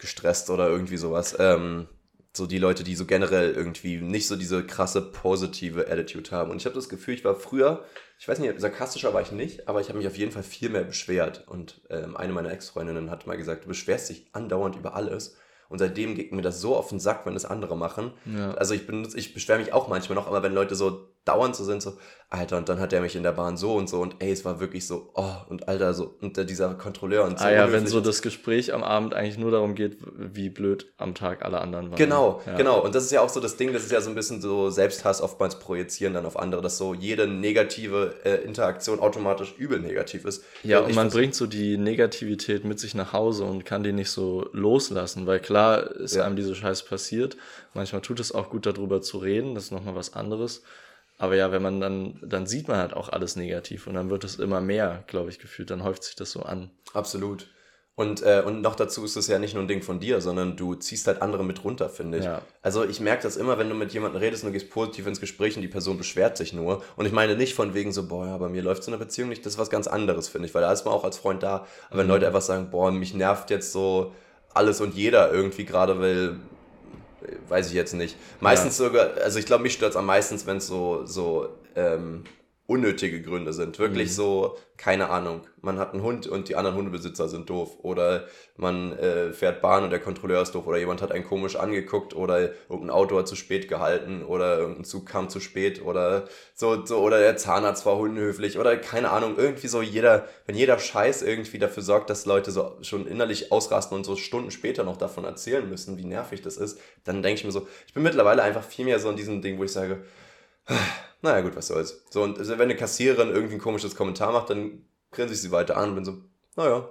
gestresst oder irgendwie sowas. Ähm, so die Leute, die so generell irgendwie nicht so diese krasse positive Attitude haben. Und ich habe das Gefühl, ich war früher, ich weiß nicht, sarkastischer war ich nicht, aber ich habe mich auf jeden Fall viel mehr beschwert. Und ähm, eine meiner Ex-Freundinnen hat mal gesagt, du beschwerst dich andauernd über alles. Und seitdem geht mir das so auf den Sack, wenn das andere machen. Ja. Also ich benutze, ich beschwere mich auch manchmal noch, aber wenn Leute so dauernd so sind, so, Alter, und dann hat er mich in der Bahn so und so und ey, es war wirklich so, oh, und Alter, so, und dieser Kontrolleur und so. Ah ja, wenn so das Gespräch am Abend eigentlich nur darum geht, wie blöd am Tag alle anderen waren. Genau, ja. genau. Und das ist ja auch so das Ding, das ist ja so ein bisschen so Selbsthass oftmals projizieren dann auf andere, dass so jede negative äh, Interaktion automatisch übel negativ ist. Ja, und, und man bringt so die Negativität mit sich nach Hause und kann die nicht so loslassen, weil klar ist ja. einem diese Scheiße passiert. Manchmal tut es auch gut, darüber zu reden, das ist nochmal was anderes. Aber ja, wenn man dann, dann sieht man halt auch alles negativ und dann wird es immer mehr, glaube ich, gefühlt. Dann häuft sich das so an. Absolut. Und, äh, und noch dazu ist es ja nicht nur ein Ding von dir, sondern du ziehst halt andere mit runter, finde ich. Ja. Also ich merke das immer, wenn du mit jemandem redest und du gehst positiv ins Gespräch und die Person beschwert sich nur. Und ich meine nicht von wegen so, boah, ja, bei mir läuft so eine Beziehung nicht, das ist was ganz anderes, finde ich, weil da ist man auch als Freund da. Aber wenn mhm. Leute einfach sagen, boah, mich nervt jetzt so alles und jeder irgendwie gerade, weil weiß ich jetzt nicht. Meistens ja. sogar, also ich glaube, mich stört es am meisten, wenn es so, so ähm, unnötige Gründe sind. Wirklich mhm. so, keine Ahnung, man hat einen Hund und die anderen Hundebesitzer sind doof. Oder man äh, fährt Bahn und der Kontrolleur ist doof. Oder jemand hat einen komisch angeguckt oder irgendein Auto hat zu spät gehalten oder irgendein Zug kam zu spät oder so, so oder der Zahnarzt war unhöflich oder keine Ahnung, irgendwie so jeder, wenn jeder Scheiß irgendwie dafür sorgt, dass Leute so schon innerlich ausrasten und so Stunden später noch davon erzählen müssen, wie nervig das ist, dann denke ich mir so, ich bin mittlerweile einfach viel mehr so in diesem Ding, wo ich sage, naja, gut, was soll's. So, und also wenn eine Kassiererin irgendwie ein komisches Kommentar macht, dann grinse ich sie weiter an und bin so, naja,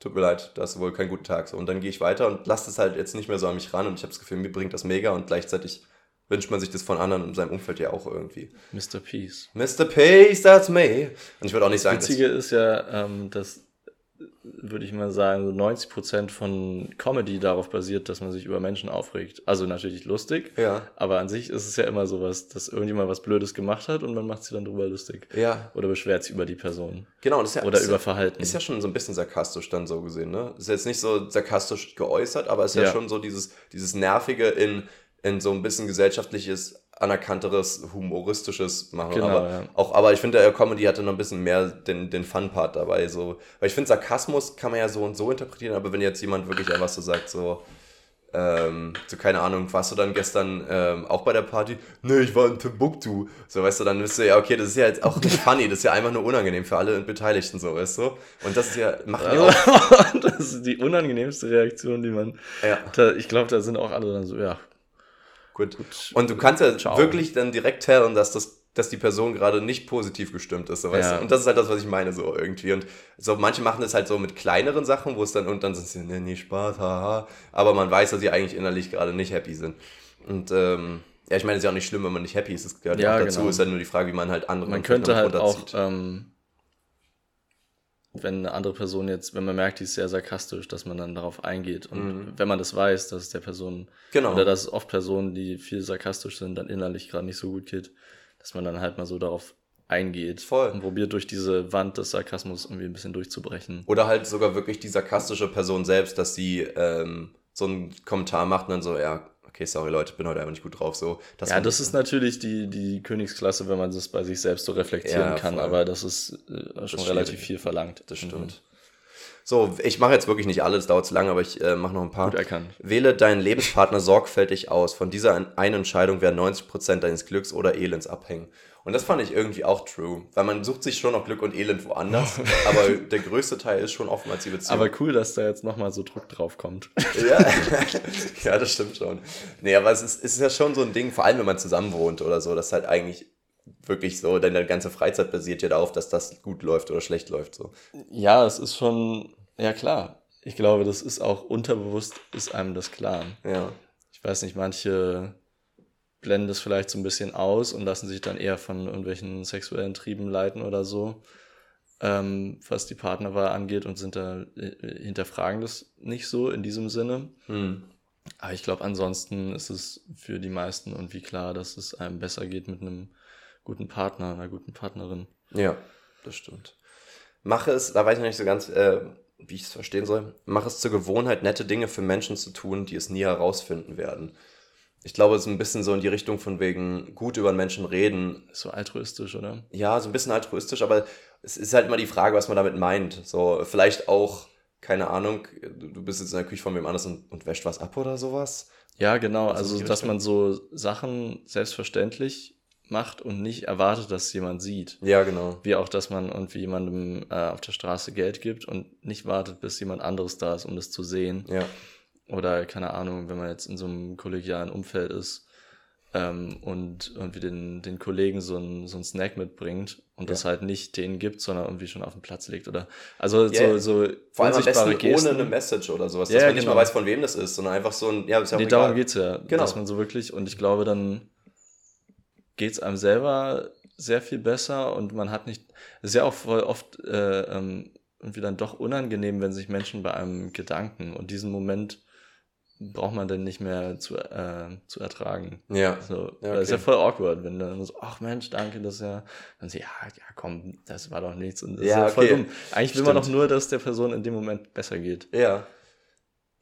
tut mir leid, da hast du wohl keinen guten Tag. So, und dann gehe ich weiter und lasse das halt jetzt nicht mehr so an mich ran und ich habe das Gefühl, mir bringt das mega und gleichzeitig wünscht man sich das von anderen in seinem Umfeld ja auch irgendwie. Mr. Peace. Mr. Peace, that's me. Und ich würde auch nicht sagen, das Witzige ist ja, ähm, dass würde ich mal sagen, so 90 Prozent von Comedy darauf basiert, dass man sich über Menschen aufregt. Also natürlich lustig, ja. aber an sich ist es ja immer sowas, dass irgendjemand was Blödes gemacht hat und man macht sich dann drüber lustig. Ja. Oder beschwert sich über die Person. Genau, das ist ja, Oder über Verhalten. Ist ja schon so ein bisschen sarkastisch dann so gesehen, ne? Ist jetzt nicht so sarkastisch geäußert, aber ist ja, ja schon so dieses, dieses Nervige in, in so ein bisschen gesellschaftliches anerkannteres, humoristisches machen. Genau, aber, ja. auch, aber ich finde, der Comedy hatte noch ein bisschen mehr den, den Fun-Part dabei. So. Weil ich finde, Sarkasmus kann man ja so und so interpretieren, aber wenn jetzt jemand wirklich einfach so sagt, so, ähm, so keine Ahnung, warst du dann gestern ähm, auch bei der Party? Nee, ich war in Timbuktu. So, weißt du, dann wirst du ja, okay, das ist ja jetzt auch nicht funny, das ist ja einfach nur unangenehm für alle Beteiligten, so, weißt du? Und das ist ja, macht ja auch. das ist die unangenehmste Reaktion, die man. Ja. Da, ich glaube, da sind auch alle dann so, ja, Gut. Gut. Und du kannst ja Ciao. wirklich dann direkt tellen, dass das dass die Person gerade nicht positiv gestimmt ist, so, weißt ja. du? Und das ist halt das, was ich meine, so irgendwie. Und so, manche machen das halt so mit kleineren Sachen, wo es dann, und dann sind sie, nee, nee, Spaß, haha. Aber man weiß, dass sie eigentlich innerlich gerade nicht happy sind. Und, ähm, ja, ich meine, es ist ja auch nicht schlimm, wenn man nicht happy ist. Es gehört ja auch dazu. Genau. Ist halt nur die Frage, wie man halt andere Man könnte halt auch, ähm, wenn eine andere Person jetzt, wenn man merkt, die ist sehr sarkastisch, dass man dann darauf eingeht. Und mhm. wenn man das weiß, dass es der Person genau. oder dass es oft Personen, die viel sarkastisch sind, dann innerlich gerade nicht so gut geht, dass man dann halt mal so darauf eingeht Voll. und probiert durch diese Wand des Sarkasmus irgendwie ein bisschen durchzubrechen. Oder halt sogar wirklich die sarkastische Person selbst, dass sie ähm, so einen Kommentar macht und dann so, ja, okay, sorry Leute, bin heute einfach nicht gut drauf. So, ja, das ist natürlich die, die Königsklasse, wenn man das bei sich selbst so reflektieren ja, kann, aber das ist äh, schon relativ viel verlangt. Das stimmt. Mhm. So, ich mache jetzt wirklich nicht alles, dauert zu lange, aber ich äh, mache noch ein paar. Gut erkannt. Wähle deinen Lebenspartner sorgfältig aus. Von dieser einen Entscheidung werden 90% deines Glücks oder Elends abhängen. Und das fand ich irgendwie auch true, weil man sucht sich schon noch Glück und Elend woanders, aber der größte Teil ist schon oftmals die Beziehung. Aber cool, dass da jetzt nochmal so Druck drauf kommt. Ja, ja das stimmt schon. Nee, aber es ist, es ist ja schon so ein Ding, vor allem wenn man zusammen wohnt oder so, das halt eigentlich wirklich so, deine ganze Freizeit basiert ja darauf, dass das gut läuft oder schlecht läuft. So. Ja, es ist schon, ja klar. Ich glaube, das ist auch unterbewusst, ist einem das klar. Ja. Ich weiß nicht, manche blenden das vielleicht so ein bisschen aus und lassen sich dann eher von irgendwelchen sexuellen Trieben leiten oder so, ähm, was die Partnerwahl angeht und sind da äh, hinterfragen das nicht so in diesem Sinne. Hm. Aber ich glaube, ansonsten ist es für die meisten irgendwie klar, dass es einem besser geht mit einem guten Partner, einer guten Partnerin. Ja, das stimmt. Mache es, da weiß ich noch nicht so ganz, äh, wie ich es verstehen soll, mache es zur Gewohnheit, nette Dinge für Menschen zu tun, die es nie herausfinden werden. Ich glaube, es ist ein bisschen so in die Richtung von wegen gut über einen Menschen reden. So altruistisch, oder? Ja, so ein bisschen altruistisch, aber es ist halt immer die Frage, was man damit meint. So, vielleicht auch, keine Ahnung, du bist jetzt in der Küche von wem anders und, und wäscht was ab oder sowas. Ja, genau. Also Also, dass man so Sachen selbstverständlich macht und nicht erwartet, dass jemand sieht. Ja, genau. Wie auch, dass man irgendwie jemandem äh, auf der Straße Geld gibt und nicht wartet, bis jemand anderes da ist, um das zu sehen. Ja. Oder keine Ahnung, wenn man jetzt in so einem kollegialen Umfeld ist ähm, und irgendwie den, den Kollegen so ein, so Snack mitbringt und das halt nicht denen gibt, sondern irgendwie schon auf dem Platz liegt. Oder also Ja, so, so Vor allem am besten Gesten. ohne eine Message oder sowas, Ja, dass man nicht genau. mal weiß, von wem das ist, sondern einfach so ein, ja, ist ja auch Nee, egal. darum geht's ja. Genau. Dass man so wirklich, und ich glaube, dann geht's einem selber sehr viel besser und man hat nicht, es ist ja auch voll oft äh, ähm, irgendwie dann doch unangenehm, wenn sich Menschen bei einem Gedanken und diesen Moment braucht man dann nicht mehr zu, äh, zu ertragen. Ja. So, Ja, Das ist ja okay. voll awkward, wenn dann so, ach Mensch, danke, das ist ja, dann so, ja, ja, komm, das war doch nichts und das Ja, ist ja voll okay. dumm. Eigentlich will man Stimmt. doch nur, dass der Person in dem Moment besser geht. Ja.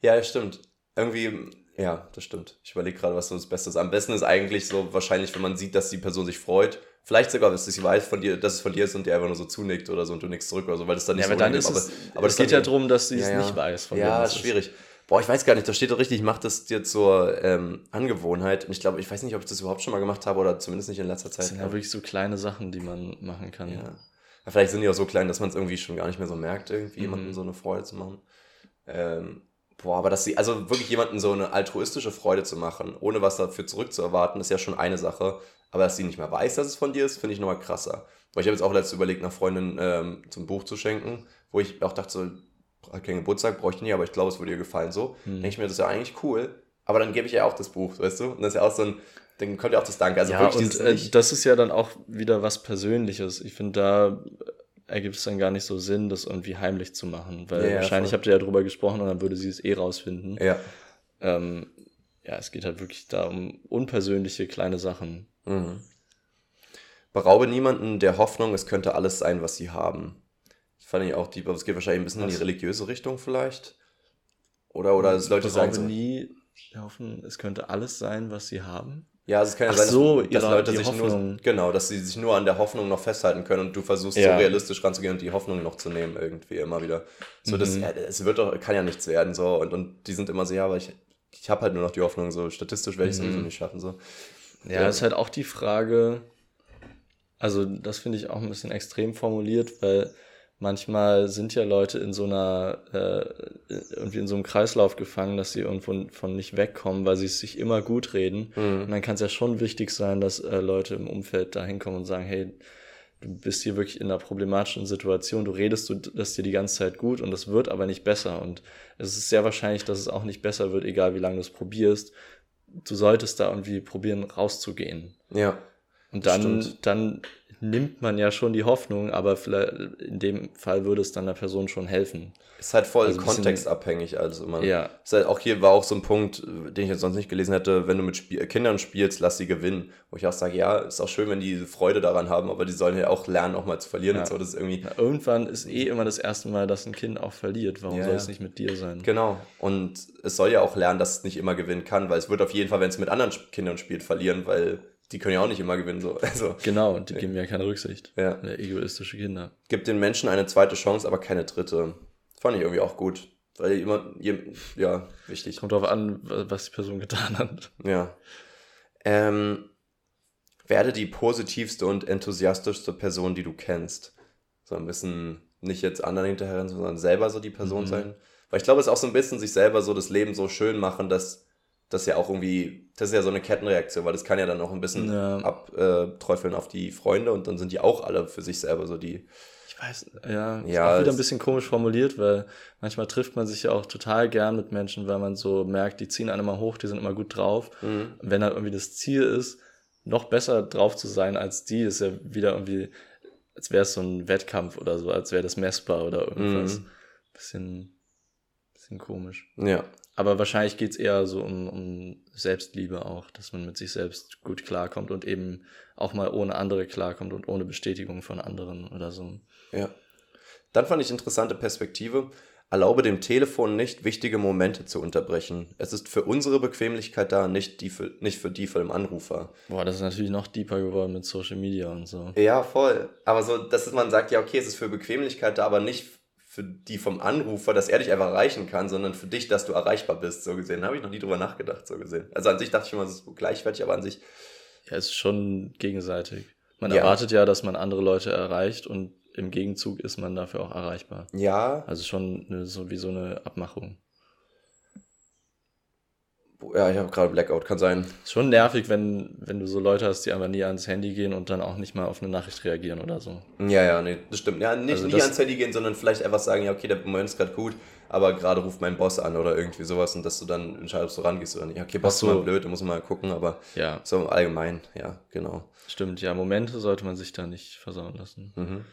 Ja, das stimmt. Irgendwie, ja, das stimmt. Ich überlege gerade, was so das Beste ist. Am besten ist eigentlich so wahrscheinlich, wenn man sieht, dass die Person sich freut. Vielleicht sogar, dass sie weiß von dir, dass es von dir ist und dir einfach nur so zunickt oder so und du nichts zurück oder so, weil das dann nicht Ja, so aber dann ist es, aber es geht ja darum, dass sie es Ja, ja. nicht weiß, von Ja, ist schwierig. Boah, ich weiß gar nicht, da steht doch richtig, ich mache das dir zur ähm, Angewohnheit. Und ich glaube, ich weiß nicht, ob ich das überhaupt schon mal gemacht habe oder zumindest nicht in letzter Das Zeit. sind ja wirklich so kleine Sachen, die man machen kann. Ja. Ja, Vielleicht sind die auch so klein, dass man es irgendwie schon gar nicht mehr so merkt, irgendwie Mhm. jemandem so eine Freude zu machen. Ähm, boah, aber dass sie, also wirklich jemandem so eine altruistische Freude zu machen, ohne was dafür zurückzuerwarten, ist ja schon eine Sache. Aber dass sie nicht mehr weiß, dass es von dir ist, finde ich nochmal krasser. Weil ich habe jetzt auch letztens überlegt, einer Freundin ähm, zum Buch zu schenken, wo ich auch dachte, so, hat keinen Geburtstag, bräuchte ich nie, aber ich glaube, es würde ihr gefallen so. Hm. Denke ich mir, das ist ja eigentlich cool. Aber dann gebe ich ihr auch das Buch, weißt du? Und das ist ja auch so ein, dann kommt ja auch das Danke. Also ja, und äh, das ist ja dann auch wieder was Persönliches. Ich finde, da ergibt es dann gar nicht so Sinn, das irgendwie heimlich zu machen. Weil ja, wahrscheinlich voll. habt ihr ja drüber gesprochen und dann würde sie es eh rausfinden. ja. Ähm, ja, es geht halt wirklich da um unpersönliche kleine Sachen. Mhm. Beraube niemanden der Hoffnung, es könnte alles sein, was sie haben. Das fand ich auch deep, aber es geht wahrscheinlich ein bisschen in die Was? religiöse Richtung vielleicht. Oder, oder dass Leute sagen so, nie hoffen, es könnte alles sein, was sie haben. ja, also es kann ja Ach sein, so, dass, dass Leute sich nur, Hoffnung. genau, dass sie sich nur an der Hoffnung noch festhalten können und du versuchst Ja. so realistisch ranzugehen und die Hoffnung noch zu nehmen irgendwie immer wieder. So, das, Mhm. ja, es wird doch, kann ja nichts werden so und, und die sind immer so, ja, aber ich, ich habe halt nur noch die Hoffnung, so statistisch werde ich es Mhm. sowieso nicht schaffen, so. Ja, Ja. ist halt auch die Frage, also das finde ich auch ein bisschen extrem formuliert, weil manchmal sind ja Leute in so einer, äh, irgendwie in so einem Kreislauf gefangen, dass sie irgendwo von nicht wegkommen, weil sie es sich immer gut reden. Und dann kann es ja schon wichtig sein, dass äh, Leute im Umfeld da hinkommen und sagen, hey, du bist hier wirklich in einer problematischen Situation, du redest du das dir die ganze Zeit gut und das wird aber nicht besser. Und es ist sehr wahrscheinlich, dass es auch nicht besser wird, egal wie lange du es probierst. Du solltest da irgendwie probieren, rauszugehen. Ja. Und dann, Stimmt. dann nimmt man ja schon die Hoffnung, aber vielleicht in dem Fall würde es dann der Person schon helfen. Ist halt voll Also kontextabhängig, also man. Ja. Ist halt auch hier war auch so ein Punkt, den ich jetzt sonst nicht gelesen hätte, wenn du mit Spiel Kindern spielst, lass sie gewinnen. Wo ich auch sage, ja, ist auch schön, wenn die Freude daran haben, aber die sollen ja auch lernen, auch mal zu verlieren Ja. und so. Das ist irgendwie. Na, irgendwann ist eh immer das erste Mal, dass ein Kind auch verliert. Warum Ja, soll es nicht mit dir sein? Genau. Und es soll ja auch lernen, dass es nicht immer gewinnen kann, weil es wird auf jeden Fall, wenn es mit anderen Kindern spielt, verlieren, weil die können ja auch nicht immer gewinnen. So. Also Genau, und die geben ja keine Rücksicht. Ja. Ja, egoistische Kinder. gibt den Menschen eine zweite Chance, aber keine dritte. Fand ich irgendwie auch gut. Weil jemand, ja, wichtig. Kommt darauf an, was die Person getan hat. Ja. Ähm, werde die positivste und enthusiastischste Person, die du kennst. So ein bisschen nicht jetzt anderen hinterher, sondern selber so die Person mhm. sein. Weil ich glaube, es ist auch so ein bisschen sich selber so das Leben so schön machen, dass das ja auch irgendwie, das ist ja so eine Kettenreaktion, weil das kann ja dann auch ein bisschen ja. abträufeln auf die Freunde und dann sind die auch alle für sich selber so die. Ich weiß, ja, ja ist auch wieder ein bisschen komisch formuliert, weil manchmal trifft man sich ja auch total gern mit Menschen, weil man so merkt, die ziehen einen immer hoch, die sind immer gut drauf. Mhm. Wenn halt irgendwie das Ziel ist, noch besser drauf zu sein als die, ist ja wieder irgendwie, als wäre es so ein Wettkampf oder so, als wäre das messbar oder irgendwas. Mhm. Bisschen, bisschen komisch. Ja. Aber wahrscheinlich geht's eher so um, um Selbstliebe auch, dass man mit sich selbst gut klarkommt und eben auch mal ohne andere klarkommt und ohne Bestätigung von anderen oder so. Ja. Dann fand ich interessante Perspektive. Erlaube dem Telefon nicht, wichtige Momente zu unterbrechen. Es ist für unsere Bequemlichkeit da, nicht, die für, nicht für die von dem Anrufer. Boah, das ist natürlich noch deeper geworden mit Social Media und so. Ja, voll. Aber so, dass man sagt, ja, okay, es ist für Bequemlichkeit da, aber nicht für die vom Anrufer, dass er dich einfach erreichen kann, sondern für dich, dass du erreichbar bist, so gesehen. Da habe ich noch nie drüber nachgedacht, so gesehen. Also an sich dachte ich immer, es ist gleichwertig, aber an sich. Ja, es ist schon gegenseitig. Man ja. erwartet ja, dass man andere Leute erreicht und im Gegenzug ist man dafür auch erreichbar. Ja. Also schon eine, so wie so eine Abmachung. Ja, ich habe gerade Blackout, kann sein. Ist schon nervig, wenn, wenn du so Leute hast, die einfach nie ans Handy gehen und dann auch nicht mal auf eine Nachricht reagieren oder so. Ja, ja, nee, das stimmt. Ja, nicht also nie ans Handy gehen, sondern vielleicht einfach sagen, ja, okay, der Moment ist gerade gut, aber gerade ruft mein Boss an oder irgendwie sowas und dass du dann entscheidest, ob du rangehst oder nicht. Ja, okay, Boss so. ist mal blöd, da muss man mal gucken, aber ja. so allgemein, ja, genau. Stimmt, ja, Momente sollte man sich da nicht versauen lassen. Mhm.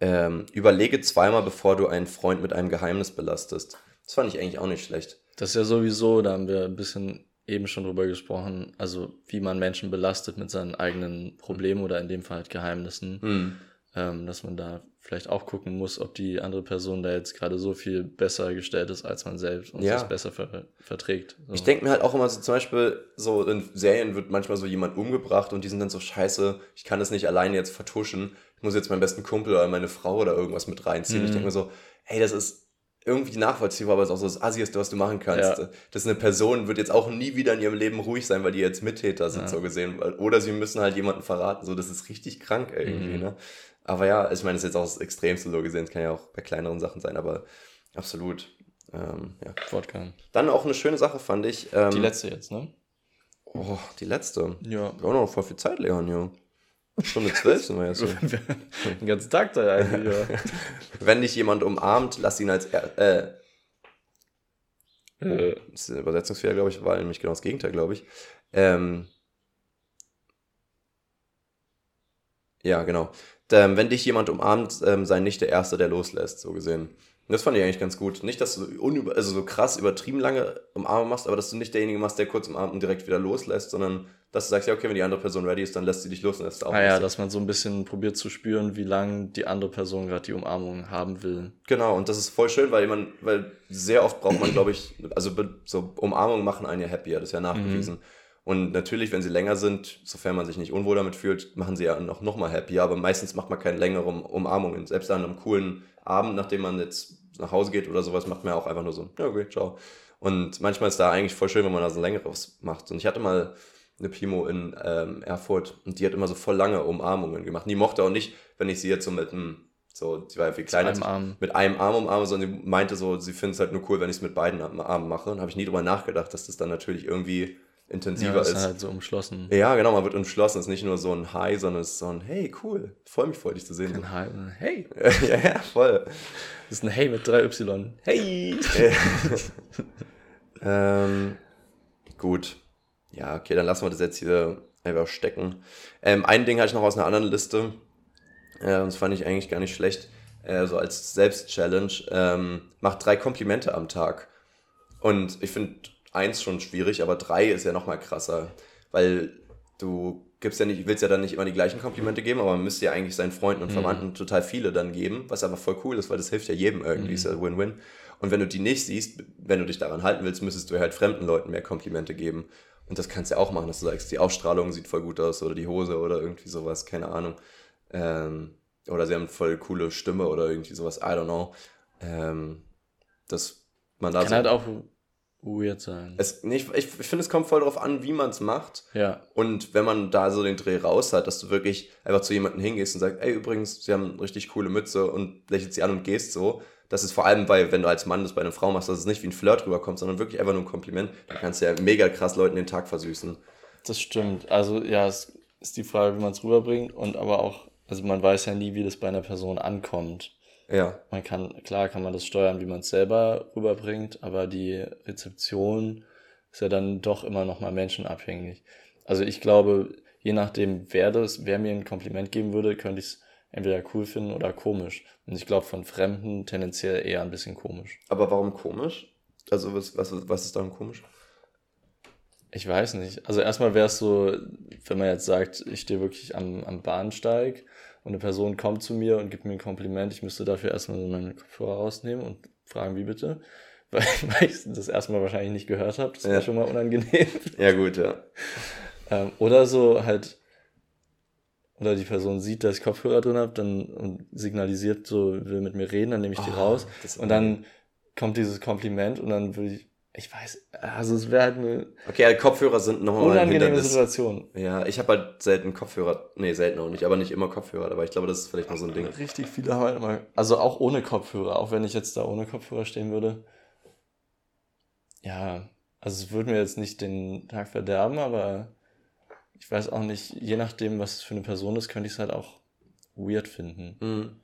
Ähm, überlege zweimal, bevor du einen Freund mit einem Geheimnis belastest. Das fand ich eigentlich auch nicht schlecht. Das ist ja sowieso, da haben wir ein bisschen eben schon drüber gesprochen, also wie man Menschen belastet mit seinen eigenen Problemen oder in dem Fall halt Geheimnissen. Mhm. Ähm, dass man da vielleicht auch gucken muss, ob die andere Person da jetzt gerade so viel besser gestellt ist als man selbst und ja. das besser ver verträgt. So. Ich denke mir halt auch immer so, zum Beispiel, so in Serien wird manchmal so jemand umgebracht und die sind dann so scheiße, ich kann das nicht alleine jetzt vertuschen, ich muss jetzt meinen besten Kumpel oder meine Frau oder irgendwas mit reinziehen. Mhm. Ich denke mir so, hey, das ist irgendwie nachvollziehbar, aber es ist auch so das Assigste, was du machen kannst. Ja. Das ist eine Person, wird jetzt auch nie wieder in ihrem Leben ruhig sein, weil die jetzt Mittäter sind, ja. so gesehen. Oder sie müssen halt jemanden verraten. So, das ist richtig krank irgendwie, mhm. ne? Aber ja, ich meine, das ist jetzt auch das Extremste so gesehen. Es kann ja auch bei kleineren Sachen sein, aber absolut. Ähm, ja. Wodka. Dann auch eine schöne Sache fand ich. Ähm, die letzte jetzt, ne? Oh, die letzte. Ja. Wir haben noch voll viel Zeit, Leon, ja. Stunde zwölf sind wir jetzt. So. Den ganzen Tag da eigentlich, ja. Wenn dich jemand umarmt, lass ihn als. Äh, äh. Das ist ein Übersetzungsfehler, glaube ich, war nämlich genau das Gegenteil, glaube ich. Ähm, ja, genau. Ähm, wenn dich jemand umarmt, ähm, sei nicht der Erste, der loslässt, so gesehen. Das fand ich eigentlich ganz gut. Nicht, dass du unüber, also so krass übertrieben lange Umarmung machst, aber dass du nicht derjenige machst, der kurz umarmt und direkt wieder loslässt, sondern dass du sagst, ja, okay, wenn die andere Person ready ist, dann lässt sie dich los und lässt auch. Ah ja, dass man so ein bisschen probiert zu spüren, wie lange die andere Person gerade die Umarmung haben will. Genau, und das ist voll schön, weil man, weil sehr oft braucht man, glaube ich, also so Umarmungen machen einen ja happier, das ist ja nachgewiesen. Mhm. Und natürlich, wenn sie länger sind, sofern man sich nicht unwohl damit fühlt, machen sie ja noch, noch mal happier, aber meistens macht man keine längeren Umarmungen. Selbst an einem coolen Abend, nachdem man jetzt nach Hause geht oder sowas, macht man ja auch einfach nur so, ja, okay, ciao. Und manchmal ist da eigentlich voll schön, wenn man da so ein längeres macht. Und ich hatte mal eine Pimo in ähm, Erfurt und die hat immer so voll lange Umarmungen gemacht. Und die mochte auch nicht, wenn ich sie jetzt so mit einem, so, sie war ja viel kleiner, mit einem Arm, mit einem Arm umarme, sondern sie meinte so, sie findet es halt nur cool, wenn ich es mit beiden Armen mache. Und habe ich nie drüber nachgedacht, dass das dann natürlich irgendwie intensiver ja, ist. ist halt so umschlossen. Ja, genau, man wird umschlossen. Es ist nicht nur so ein Hi, sondern es ist so ein Hey, cool, freue mich voll, dich zu sehen. Kein Hi, ein Hey. ja, ja, voll. Das ist ein Hey mit drei Y. Hey! ähm, gut. Ja, okay, dann lassen wir das jetzt hier einfach stecken. Ähm, ein Ding hatte ich noch aus einer anderen Liste. Äh, das fand ich eigentlich gar nicht schlecht. Äh, so als Selbstchallenge. Ähm, mach drei Komplimente am Tag. Und ich finde eins schon schwierig, aber drei ist ja noch mal krasser. Weil du gibst ja nicht, willst ja dann nicht immer die gleichen Komplimente geben, aber man müsste ja eigentlich seinen Freunden und mhm. Verwandten mhm. total viele dann geben, was aber voll cool ist, weil das hilft ja jedem irgendwie, mhm. ist ja Win-Win. Und wenn du die nicht siehst, wenn du dich daran halten willst, müsstest du halt fremden Leuten mehr Komplimente geben. Und das kannst du ja auch machen, dass du sagst, die Ausstrahlung sieht voll gut aus oder die Hose oder irgendwie sowas, keine Ahnung. Ähm, oder sie haben voll coole Stimme oder irgendwie sowas, I don't know. ähm, dass man da Kann so. halt auch weird sein. es, nee, ich ich, finde, es kommt voll darauf an, wie man es macht. Ja. Und wenn man da so den Dreh raus hat, dass du wirklich einfach zu jemandem hingehst und sagst, ey, übrigens, sie haben eine richtig coole Mütze und lächelst sie an und gehst so. Das ist vor allem bei, wenn du als Mann das bei einer Frau machst, dass es nicht wie ein Flirt rüberkommt, sondern wirklich einfach nur ein Kompliment. Da kannst du ja mega krass Leuten den Tag versüßen. Das stimmt. Also ja, es ist die Frage, wie man es rüberbringt und aber auch, also man weiß ja nie, wie das bei einer Person ankommt. Ja. Man kann, klar kann man das steuern, wie man es selber rüberbringt, aber die Rezeption ist ja dann doch immer noch mal menschenabhängig. Also ich glaube, je nachdem, wer das, wer mir ein Kompliment geben würde, könnte ich es entweder cool finden oder komisch. Und ich glaube, von Fremden tendenziell eher ein bisschen komisch. Aber warum komisch? Also, was, was, was ist daran komisch? Ich weiß nicht. Also erstmal wäre es so, wenn man jetzt sagt, ich stehe wirklich am, am Bahnsteig und eine Person kommt zu mir und gibt mir ein Kompliment, ich müsste dafür erstmal so meinen Kopfhörer rausnehmen und fragen, wie bitte? Weil, weil ich das erstmal wahrscheinlich nicht gehört habe. Das wäre Ja. schon mal unangenehm. Ja, gut, ja. Ähm, oder so halt, oder die Person sieht, dass ich Kopfhörer drin habe, dann und signalisiert so, will mit mir reden, dann nehme ich die Oh, raus. Und dann kommt dieses Kompliment und dann würde ich, ich weiß, also es wäre halt eine Okay, ja, Kopfhörer sind nochmal ein unangenehme Hindernis. Situation. Ja, ich habe halt selten Kopfhörer. Nee, selten auch nicht, aber nicht immer Kopfhörer dabei. Ich glaube, das ist vielleicht noch so ein Ding. Richtig viele haben halt immer, also auch ohne Kopfhörer, auch wenn ich jetzt da ohne Kopfhörer stehen würde. Ja, also es würde mir jetzt nicht den Tag verderben, aber ich weiß auch nicht, je nachdem, was es für eine Person ist, könnte ich es halt auch weird finden.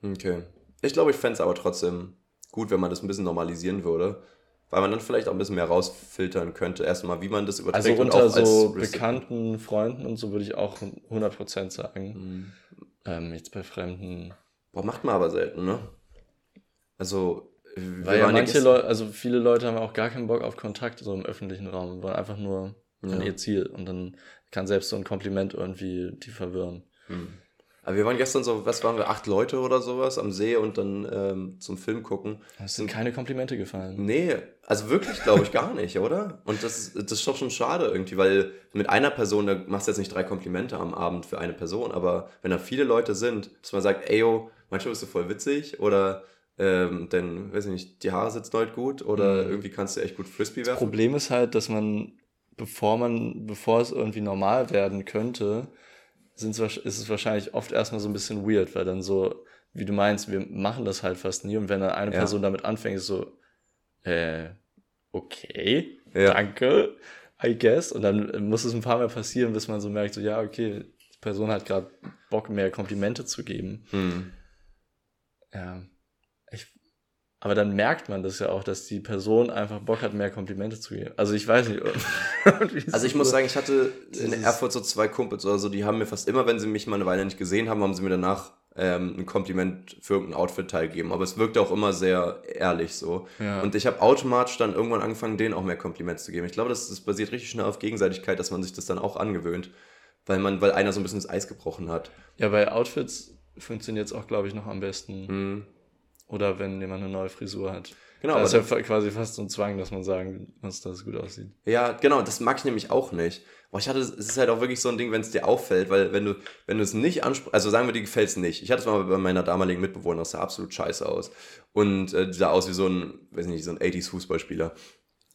Mhm. Okay. Ich glaube, ich fände es aber trotzdem gut, wenn man das ein bisschen normalisieren würde. Weil man dann vielleicht auch ein bisschen mehr rausfiltern könnte. Erstmal, wie man das überträgt. Also und unter auch als so bekannten Freunden und so würde ich auch 100% sagen. Mhm. Ähm, jetzt bei Fremden. Boah, macht man aber selten, ne? Also, Weil ja manche Leute, also viele Leute haben auch gar keinen Bock auf Kontakt so im öffentlichen Raum, wollen einfach nur an Ja. ihr Ziel und dann kann selbst so ein Kompliment irgendwie die verwirren. Aber wir waren gestern so, was waren wir, acht Leute oder sowas am See und dann ähm, zum Film gucken. Es sind keine Komplimente gefallen. Nee, also wirklich glaube ich gar nicht, oder? Und das, ist- das ist doch schon schade irgendwie, weil mit einer Person, da machst du jetzt nicht drei Komplimente am Abend für eine Person, aber wenn da viele Leute sind, dass man sagt, ey yo, manchmal bist du voll witzig oder ähm, denn, weiß ich nicht, die Haare sitzen heute gut oder Mhm. irgendwie kannst du echt gut Frisbee werfen. Problem ist halt, dass man, bevor man, bevor es irgendwie normal werden könnte, sind's, ist es wahrscheinlich oft erstmal so ein bisschen weird, weil dann so, wie du meinst, wir machen das halt fast nie und wenn dann eine Ja. Person damit anfängt, ist so, äh, okay, Ja. danke, I guess. Und dann muss es ein paar Mal passieren, bis man so merkt, so, ja, okay, die Person hat gerade Bock, mehr Komplimente zu geben. Hm. Ja. Aber dann merkt man das ja auch, dass die Person einfach Bock hat, mehr Komplimente zu geben. Also ich weiß nicht. Also ich muss sagen, ich hatte in Erfurt so zwei Kumpels oder so, die haben mir fast immer, wenn sie mich mal eine Weile nicht gesehen haben, haben sie mir danach ähm, ein Kompliment für irgendein Outfit-Teil gegeben. Aber es wirkte auch immer sehr ehrlich so. Ja. Und ich habe automatisch dann irgendwann angefangen, denen auch mehr Komplimente zu geben. Ich glaube, das, das basiert richtig schnell auf Gegenseitigkeit, dass man sich das dann auch angewöhnt. Weil man, weil einer so ein bisschen das Eis gebrochen hat. ja, bei Outfits funktioniert es auch, glaube ich, noch am besten. Hm. Oder wenn jemand eine neue Frisur hat. Genau, da aber ist ja quasi fast so ein Zwang, dass man sagen muss, dass es gut aussieht. Ja, genau, das mag ich nämlich auch nicht. Aber ich hatte, es ist halt auch wirklich so ein Ding, wenn es dir auffällt, weil wenn du, wenn du es nicht ansprichst, also sagen wir, dir gefällt es nicht. Ich hatte es mal bei meiner damaligen Mitbewohnerin, das sah absolut scheiße aus. Und äh, die sah aus wie so ein, weiß nicht, so ein 80s Fußballspieler.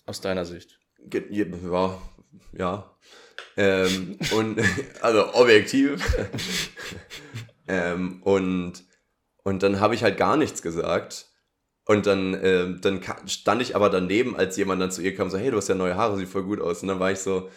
Aus deiner Sicht. Ja, ja. Ähm, und, also objektiv. ähm, und, und dann habe ich halt gar nichts gesagt. Und dann, ähm, dann stand ich aber daneben, als jemand dann zu ihr kam, so, hey, du hast ja neue Haare, sieht voll gut aus. Und dann war ich so,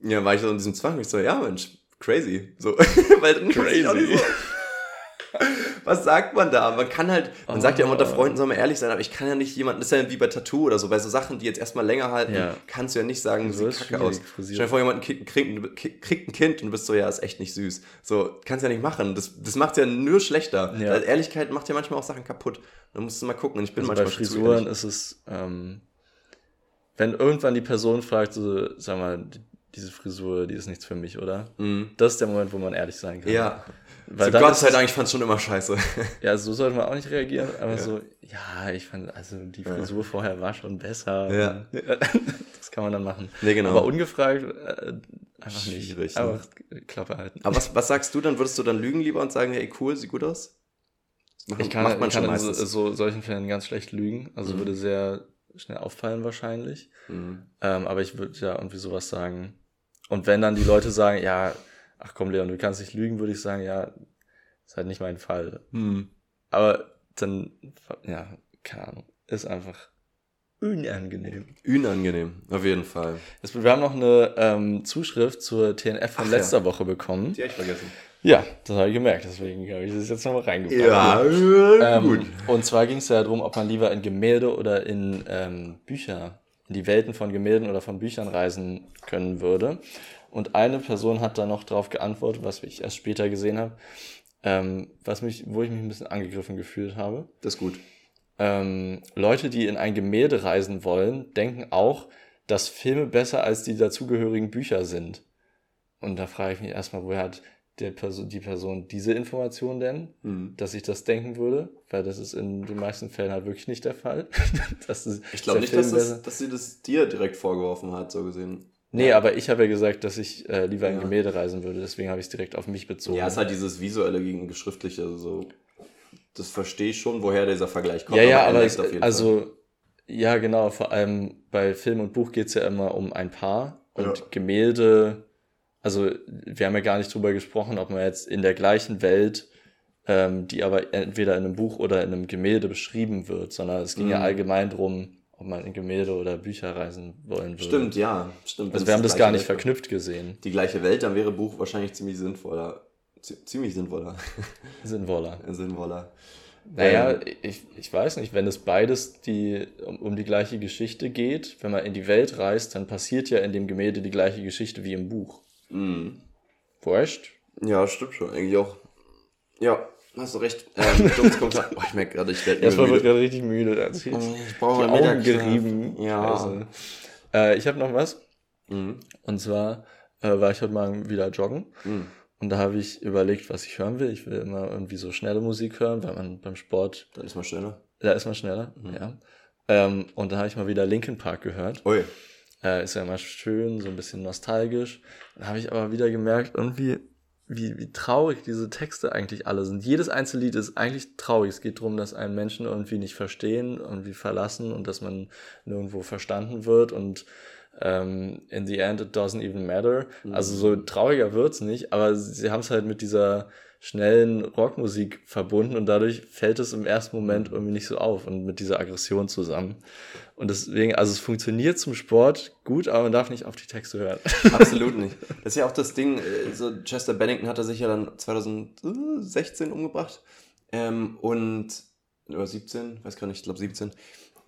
ja, war ich so in diesem Zwang. Ich so, ja, Mensch, crazy. So, weil dann wusste ich auch nicht Crazy. So, was sagt man da? Man kann halt, man sagt ja immer, unter Oh. Freunden soll man ehrlich sein, aber ich kann ja nicht jemanden, das ist ja wie bei Tattoo oder so, bei so Sachen, die jetzt erstmal länger halten, Ja. kannst du ja nicht sagen, So sieht kacke aus. frisiert. Stell dir vor, jemand kriegt, kriegt, ein Kind und du bist so, ja, ist echt nicht süß. So, kannst ja nicht machen. Das, das macht ja nur schlechter. Ja. Weil Ehrlichkeit macht ja manchmal auch Sachen kaputt. Da musst du mal gucken. Und ich bin Also bei manchmal zu Frisuren ist es, ähm, wenn irgendwann die Person fragt, so, sag mal, diese Frisur, die ist nichts für mich, oder? Mhm. Das ist der Moment, wo man ehrlich sein kann. Ja. Weil so Gott sei es- Dank, ich fand schon immer scheiße. Ja, so sollte man auch nicht reagieren, aber Ja. so, ja, ich fand, also die Frisur vorher war schon besser. Ja. Das kann man dann machen. Nee, genau. Aber ungefragt äh, einfach nicht. Schwierig, ne? Einfach Klappe halten. Aber was, was sagst du dann? Würdest du dann lügen lieber und sagen, hey, cool, sieht gut aus? macht, ich kann, macht man ich kann in so, so, solchen Fällen ganz schlecht lügen. Also mhm. würde sehr schnell auffallen wahrscheinlich. Mhm. Ähm, aber ich würde ja irgendwie sowas sagen. Und wenn dann die Leute sagen, ja, ach komm Leon, du kannst nicht lügen, würde ich sagen, ja, ist halt nicht mein Fall. Mhm. Aber dann, ja, keine Ahnung, ist einfach unangenehm. Unangenehm, auf jeden Fall. wir haben noch eine ähm, Zuschrift zur TNF von Ach, letzter ja. Woche bekommen. Die habe ich vergessen. Ja, das habe ich gemerkt, deswegen habe ich das jetzt nochmal reingebracht. Ja, ähm, gut. Und zwar ging es ja darum, ob man lieber in Gemälde oder in ähm, Bücher, in die Welten von Gemälden oder von Büchern reisen können würde. Und eine Person hat da noch drauf geantwortet, was ich erst später gesehen habe, ähm, was mich, wo ich mich ein bisschen angegriffen gefühlt habe. Das ist gut. Ähm, Leute, die in ein Gemälde reisen wollen, denken auch, dass Filme besser als die dazugehörigen Bücher sind. Und da frage ich mich erstmal, woher hat der Person, die Person diese Information denn, mhm. dass ich das denken würde, weil das ist in den meisten Fällen halt wirklich nicht der Fall. ist, ich glaube nicht, dass, das, dass sie das dir direkt vorgeworfen hat, so gesehen. Nee, ja. aber ich habe ja gesagt, dass ich äh, lieber in ja. Gemälde reisen würde, deswegen habe ich es direkt auf mich bezogen. Ja, es ist halt dieses visuelle gegen geschriftliche, also so. Das verstehe ich schon, woher dieser Vergleich kommt. Ja, ja, aber, es, also, Fall. ja, genau, vor allem bei Film und Buch geht es ja immer um ein Paar und ja. Gemälde also wir haben ja gar nicht drüber gesprochen, ob man jetzt in der gleichen Welt, ähm, die aber entweder in einem Buch oder in einem Gemälde beschrieben wird, sondern es ging mhm. ja allgemein drum, ob man in Gemälde oder Bücher reisen wollen würde. Stimmt, ja, stimmt. Also wir haben das gar nicht Welt verknüpft gesehen. Die gleiche Welt, dann wäre Buch wahrscheinlich ziemlich sinnvoller. ziemlich sinnvoller. Sinnvoller. sinnvoller. Naja, ähm. ich, ich weiß nicht, wenn es beides die, um, um die gleiche Geschichte geht, wenn man in die Welt reist, dann passiert ja in dem Gemälde die gleiche Geschichte wie im Buch. Mhm. Wurscht? Ja, stimmt schon, eigentlich auch. Ja, hast du recht. Ähm, Kommentar. Oh, ich merke gerade, ich werde Erstmal wird gerade richtig müde. Also ich, ich brauche die Augen gerieben. Ja. Äh, ich habe noch was. Mhm. Und zwar äh, war ich heute mal wieder joggen. Mhm. Und da habe ich überlegt, was ich hören will. Ich will immer irgendwie so schnelle Musik hören, weil man beim Sport. Da ist man schneller. Da ist man schneller, mhm. ja. Ähm, und da habe ich mal wieder Linkin Park gehört. Ui. Äh, ist ja immer schön, so ein bisschen nostalgisch. Dann habe ich aber wieder gemerkt, irgendwie, wie, wie traurig diese Texte eigentlich alle sind. Jedes einzelne Lied ist eigentlich traurig. Es geht darum, dass einen Menschen irgendwie nicht verstehen, irgendwie verlassen und dass man nirgendwo verstanden wird und ähm, in the end it doesn't even matter. Mhm. Also so trauriger wird's nicht, aber sie haben es halt mit dieser schnellen Rockmusik verbunden und dadurch fällt es im ersten Moment irgendwie nicht so auf und mit dieser Aggression zusammen. Und deswegen, also es funktioniert zum Sport gut, aber man darf nicht auf die Texte hören. Absolut nicht. Das ist ja auch das Ding, äh, so Chester Bennington hat er sich ja dann 2016 umgebracht. Ähm, und, oder 17, weiß gar nicht, ich glaube 17.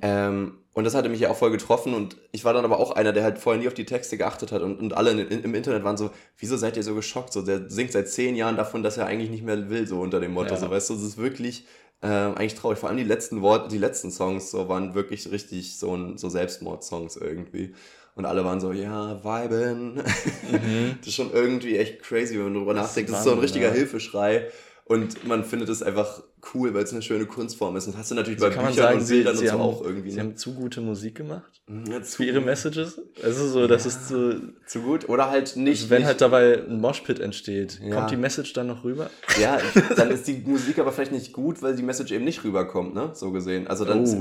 Ähm, und das hatte mich ja auch voll getroffen und ich war dann aber auch einer, der halt vorher nie auf die Texte geachtet hat und, und alle in, in, im Internet waren so, wieso seid ihr so geschockt? So, der singt seit zehn Jahren davon, dass er eigentlich nicht mehr will, so unter dem Motto, ja. so, weißt du, das ist wirklich ähm, eigentlich traurig. Vor allem die letzten Worte, die letzten Songs so waren wirklich richtig so, ein, so Selbstmord-Songs irgendwie. Und alle waren so, ja, viben. Mhm. das ist schon irgendwie echt crazy, wenn man darüber nachdenkt. Das ist so ein richtiger ja. Hilfeschrei. Und man findet es einfach cool, weil es eine schöne Kunstform ist. Und hast du natürlich also bei Büchern sagen, und Bildern sie, und so haben, auch irgendwie. Sie ne? haben zu gute Musik gemacht mhm, ja, für ihre Messages. Also so, das ja, ist so zu gut oder halt nicht. Also wenn nicht, halt dabei ein Moshpit entsteht, ja. kommt die Message dann noch rüber? Ja, dann ist die Musik aber vielleicht nicht gut, weil die Message eben nicht rüberkommt, ne? So gesehen. Also dann, oh, ist,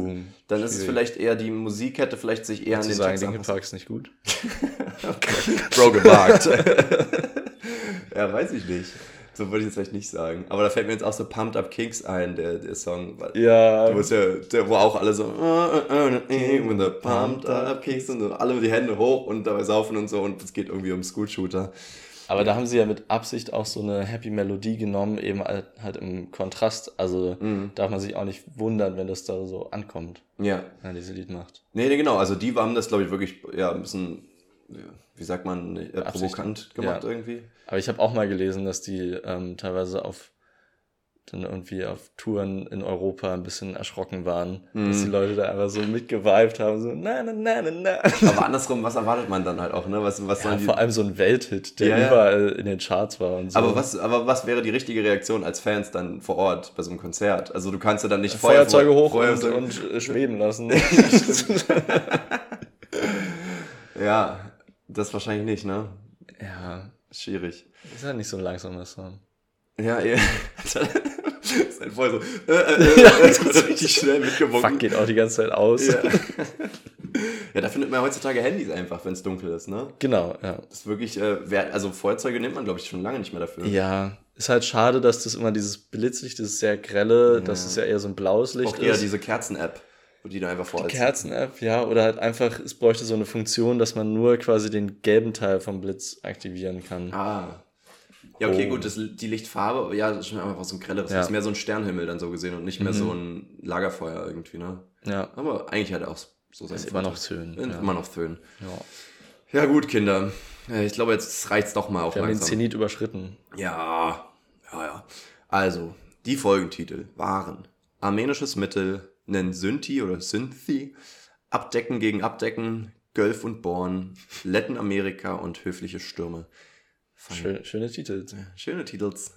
dann ist es vielleicht eher die Musik hätte vielleicht sich eher an den sagen, Text Linkin Park ist nicht gut. Bro gewagt. ja, weiß ich nicht. So würde ich jetzt vielleicht nicht sagen. Aber da fällt mir jetzt auch so Pumped Up Kicks ein, der, der Song. Ja. Wo, ja, der, wo auch alle so when the Pumped Up Kicks und alle die Hände hoch und dabei saufen und so und es geht irgendwie um School Shooter. Aber da haben sie ja mit Absicht auch so eine Happy Melodie genommen, eben halt, halt im Kontrast. Also mhm. darf man sich auch nicht wundern, wenn das da so ankommt. Ja. Wenn diese Lied macht. Nee, nee, genau. Also die haben das, glaube ich, wirklich ja, ein bisschen wie sagt man, äh, provokant gemacht ja. irgendwie. Aber ich habe auch mal gelesen, dass die ähm, teilweise auf dann irgendwie auf Touren in Europa ein bisschen erschrocken waren, mm. dass die Leute da einfach so mitgeweibt haben, so na na na na na. Aber andersrum, was erwartet man dann halt auch, ne? Was, was ja, die... vor allem so ein Welthit, der ja, überall in den Charts war und so. Aber was, aber was wäre die richtige Reaktion als Fans dann vor Ort bei so einem Konzert? Also du kannst ja dann nicht Feuerzeuge hoch und, und schweben lassen. ja, das wahrscheinlich nicht, ne? Ja. Schwierig. Ist ja nicht so ein langsamer Song. Ja, ja. ganze Zeit vorher so, äh, äh, Ja, äh, so richtig schnell mitgewunken. Fuck, geht auch die ganze Zeit aus. Ja. ja, da findet man heutzutage Handys einfach, wenn es dunkel ist, ne? Genau, ja. Das ist wirklich, äh, also Feuerzeuge nimmt man, glaube ich, schon lange nicht mehr dafür. Ja, ist halt schade, dass das immer dieses Blitzlicht, das sehr grelle, Ja. dass es ja eher so ein blaues Licht Auch eher ist. diese Kerzen-App, wo die da einfach Die vorheizen. Kerzen-App, ja, oder halt einfach, es bräuchte so eine Funktion, dass man nur quasi den gelben Teil vom Blitz aktivieren kann. Ah. Ja, okay, Oh. gut, das, die Lichtfarbe, ja, das ist schon einfach so ein grelleres. Ja. Das ist mehr so ein Sternhimmel dann so gesehen und nicht mehr Mhm. so ein Lagerfeuer irgendwie, ne? Ja, Aber eigentlich hat er auch so sein ist immer noch schön. Vorteil. Ja. Immer noch Föhn. Ja. Ja, gut, Kinder. Ich glaube, jetzt reicht's doch mal auch Wir haben den langsam. Zenit überschritten. Ja, ja, ja. Also, die Folgentitel waren Armenisches Mittel, nen Synthi oder Synthi, Abdecken gegen Abdecken, Gölf und Born, Letten-Amerika und Höfliche Stürme. Fein. Schön, schöne Titel. Schöne Titels.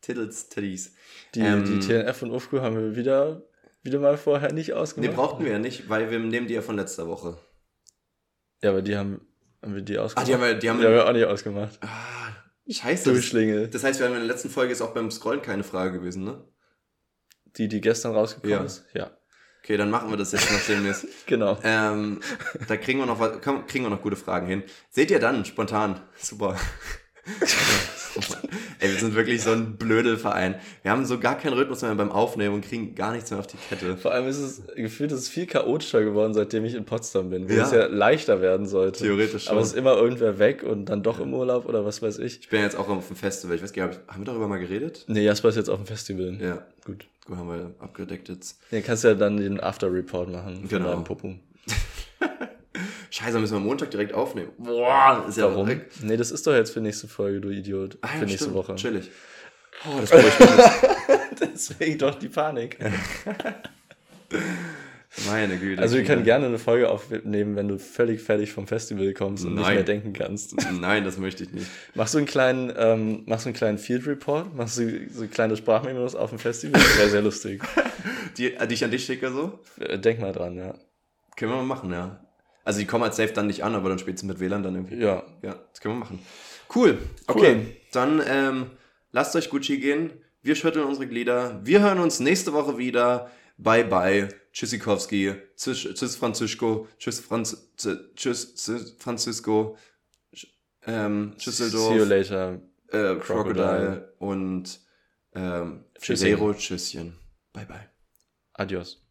Titels, Titties. Die, Ähm, die TNF und UFQ haben wir wieder, wieder mal vorher nicht Nee, ausgemacht. brauchten wir ja nicht, weil wir nehmen die ja von letzter Woche. Ja, aber die haben, haben wir die Ah, ausgemacht. die haben wir, die haben die haben wir auch nicht ausgemacht. Ah, scheiße. Das, Durchschlingel. das heißt, wir haben in der letzten Folge ist auch beim Scrollen keine Frage gewesen, ne? Die, die gestern rausgekommen Ja. ist? Ja. Okay, dann machen wir das jetzt nachdem wir es. Genau. Ähm, da kriegen wir noch kriegen wir noch gute Fragen hin. Seht ihr dann, spontan. Super. Ey, wir sind wirklich so ein Blödelverein. Wir haben so gar keinen Rhythmus mehr beim Aufnehmen und kriegen gar nichts mehr auf die Kette. Vor allem ist es gefühlt, es ist viel chaotischer geworden, seitdem ich in Potsdam bin, wo Ja. es ja leichter werden sollte. Theoretisch schon. Aber es ist immer irgendwer weg und dann doch im Urlaub oder was weiß ich. Ich bin jetzt auch auf dem Festival. Ich weiß gar nicht, haben wir darüber mal geredet? Nee, Jasper ist jetzt auf dem Festival. Ja, Gut. Gut, haben wir abgedeckt jetzt. Dann kannst du ja dann den After-Report machen Genau. deinem Popo. Scheiße, müssen wir Montag direkt aufnehmen. Boah, ist ja Warum? Nee, das ist doch jetzt für nächste Folge, du Idiot. Ah, ja, für nächste stimmt. Woche. Chillig. Oh, das freue ich mich. Deswegen doch die Panik. Meine Güte. Also wir können gerne eine Folge aufnehmen, wenn du völlig fertig vom Festival kommst und nicht Nein. mehr denken kannst. Nein, das möchte ich nicht. Machst du einen kleinen, ähm, machst du einen kleinen Field Report? Machst du so kleine Sprachmemos auf dem Festival? Das wäre sehr lustig. Die, die ich an dich schicke so? Äh, Denk mal dran, ja. Können wir mal machen, ja. Also die kommen als safe dann nicht an, aber dann spätestens mit WLAN dann irgendwie. Ja. Ja, das können wir machen. Cool. Okay, Cool. dann ähm, lasst euch Gucci gehen. Wir schütteln unsere Glieder. Wir hören uns nächste Woche wieder. Bye bye. Tschüssikowski. Tschüss, tschüss Franzisco. Tschüss, Franz, tschüss, tschüss Francisco. Ähm, Schüsseldorf. See you later. äh, Crocodile. Crocodile. Und ähm, Tschüsschen. Federo. Tschüsschen. Bye bye. Adios.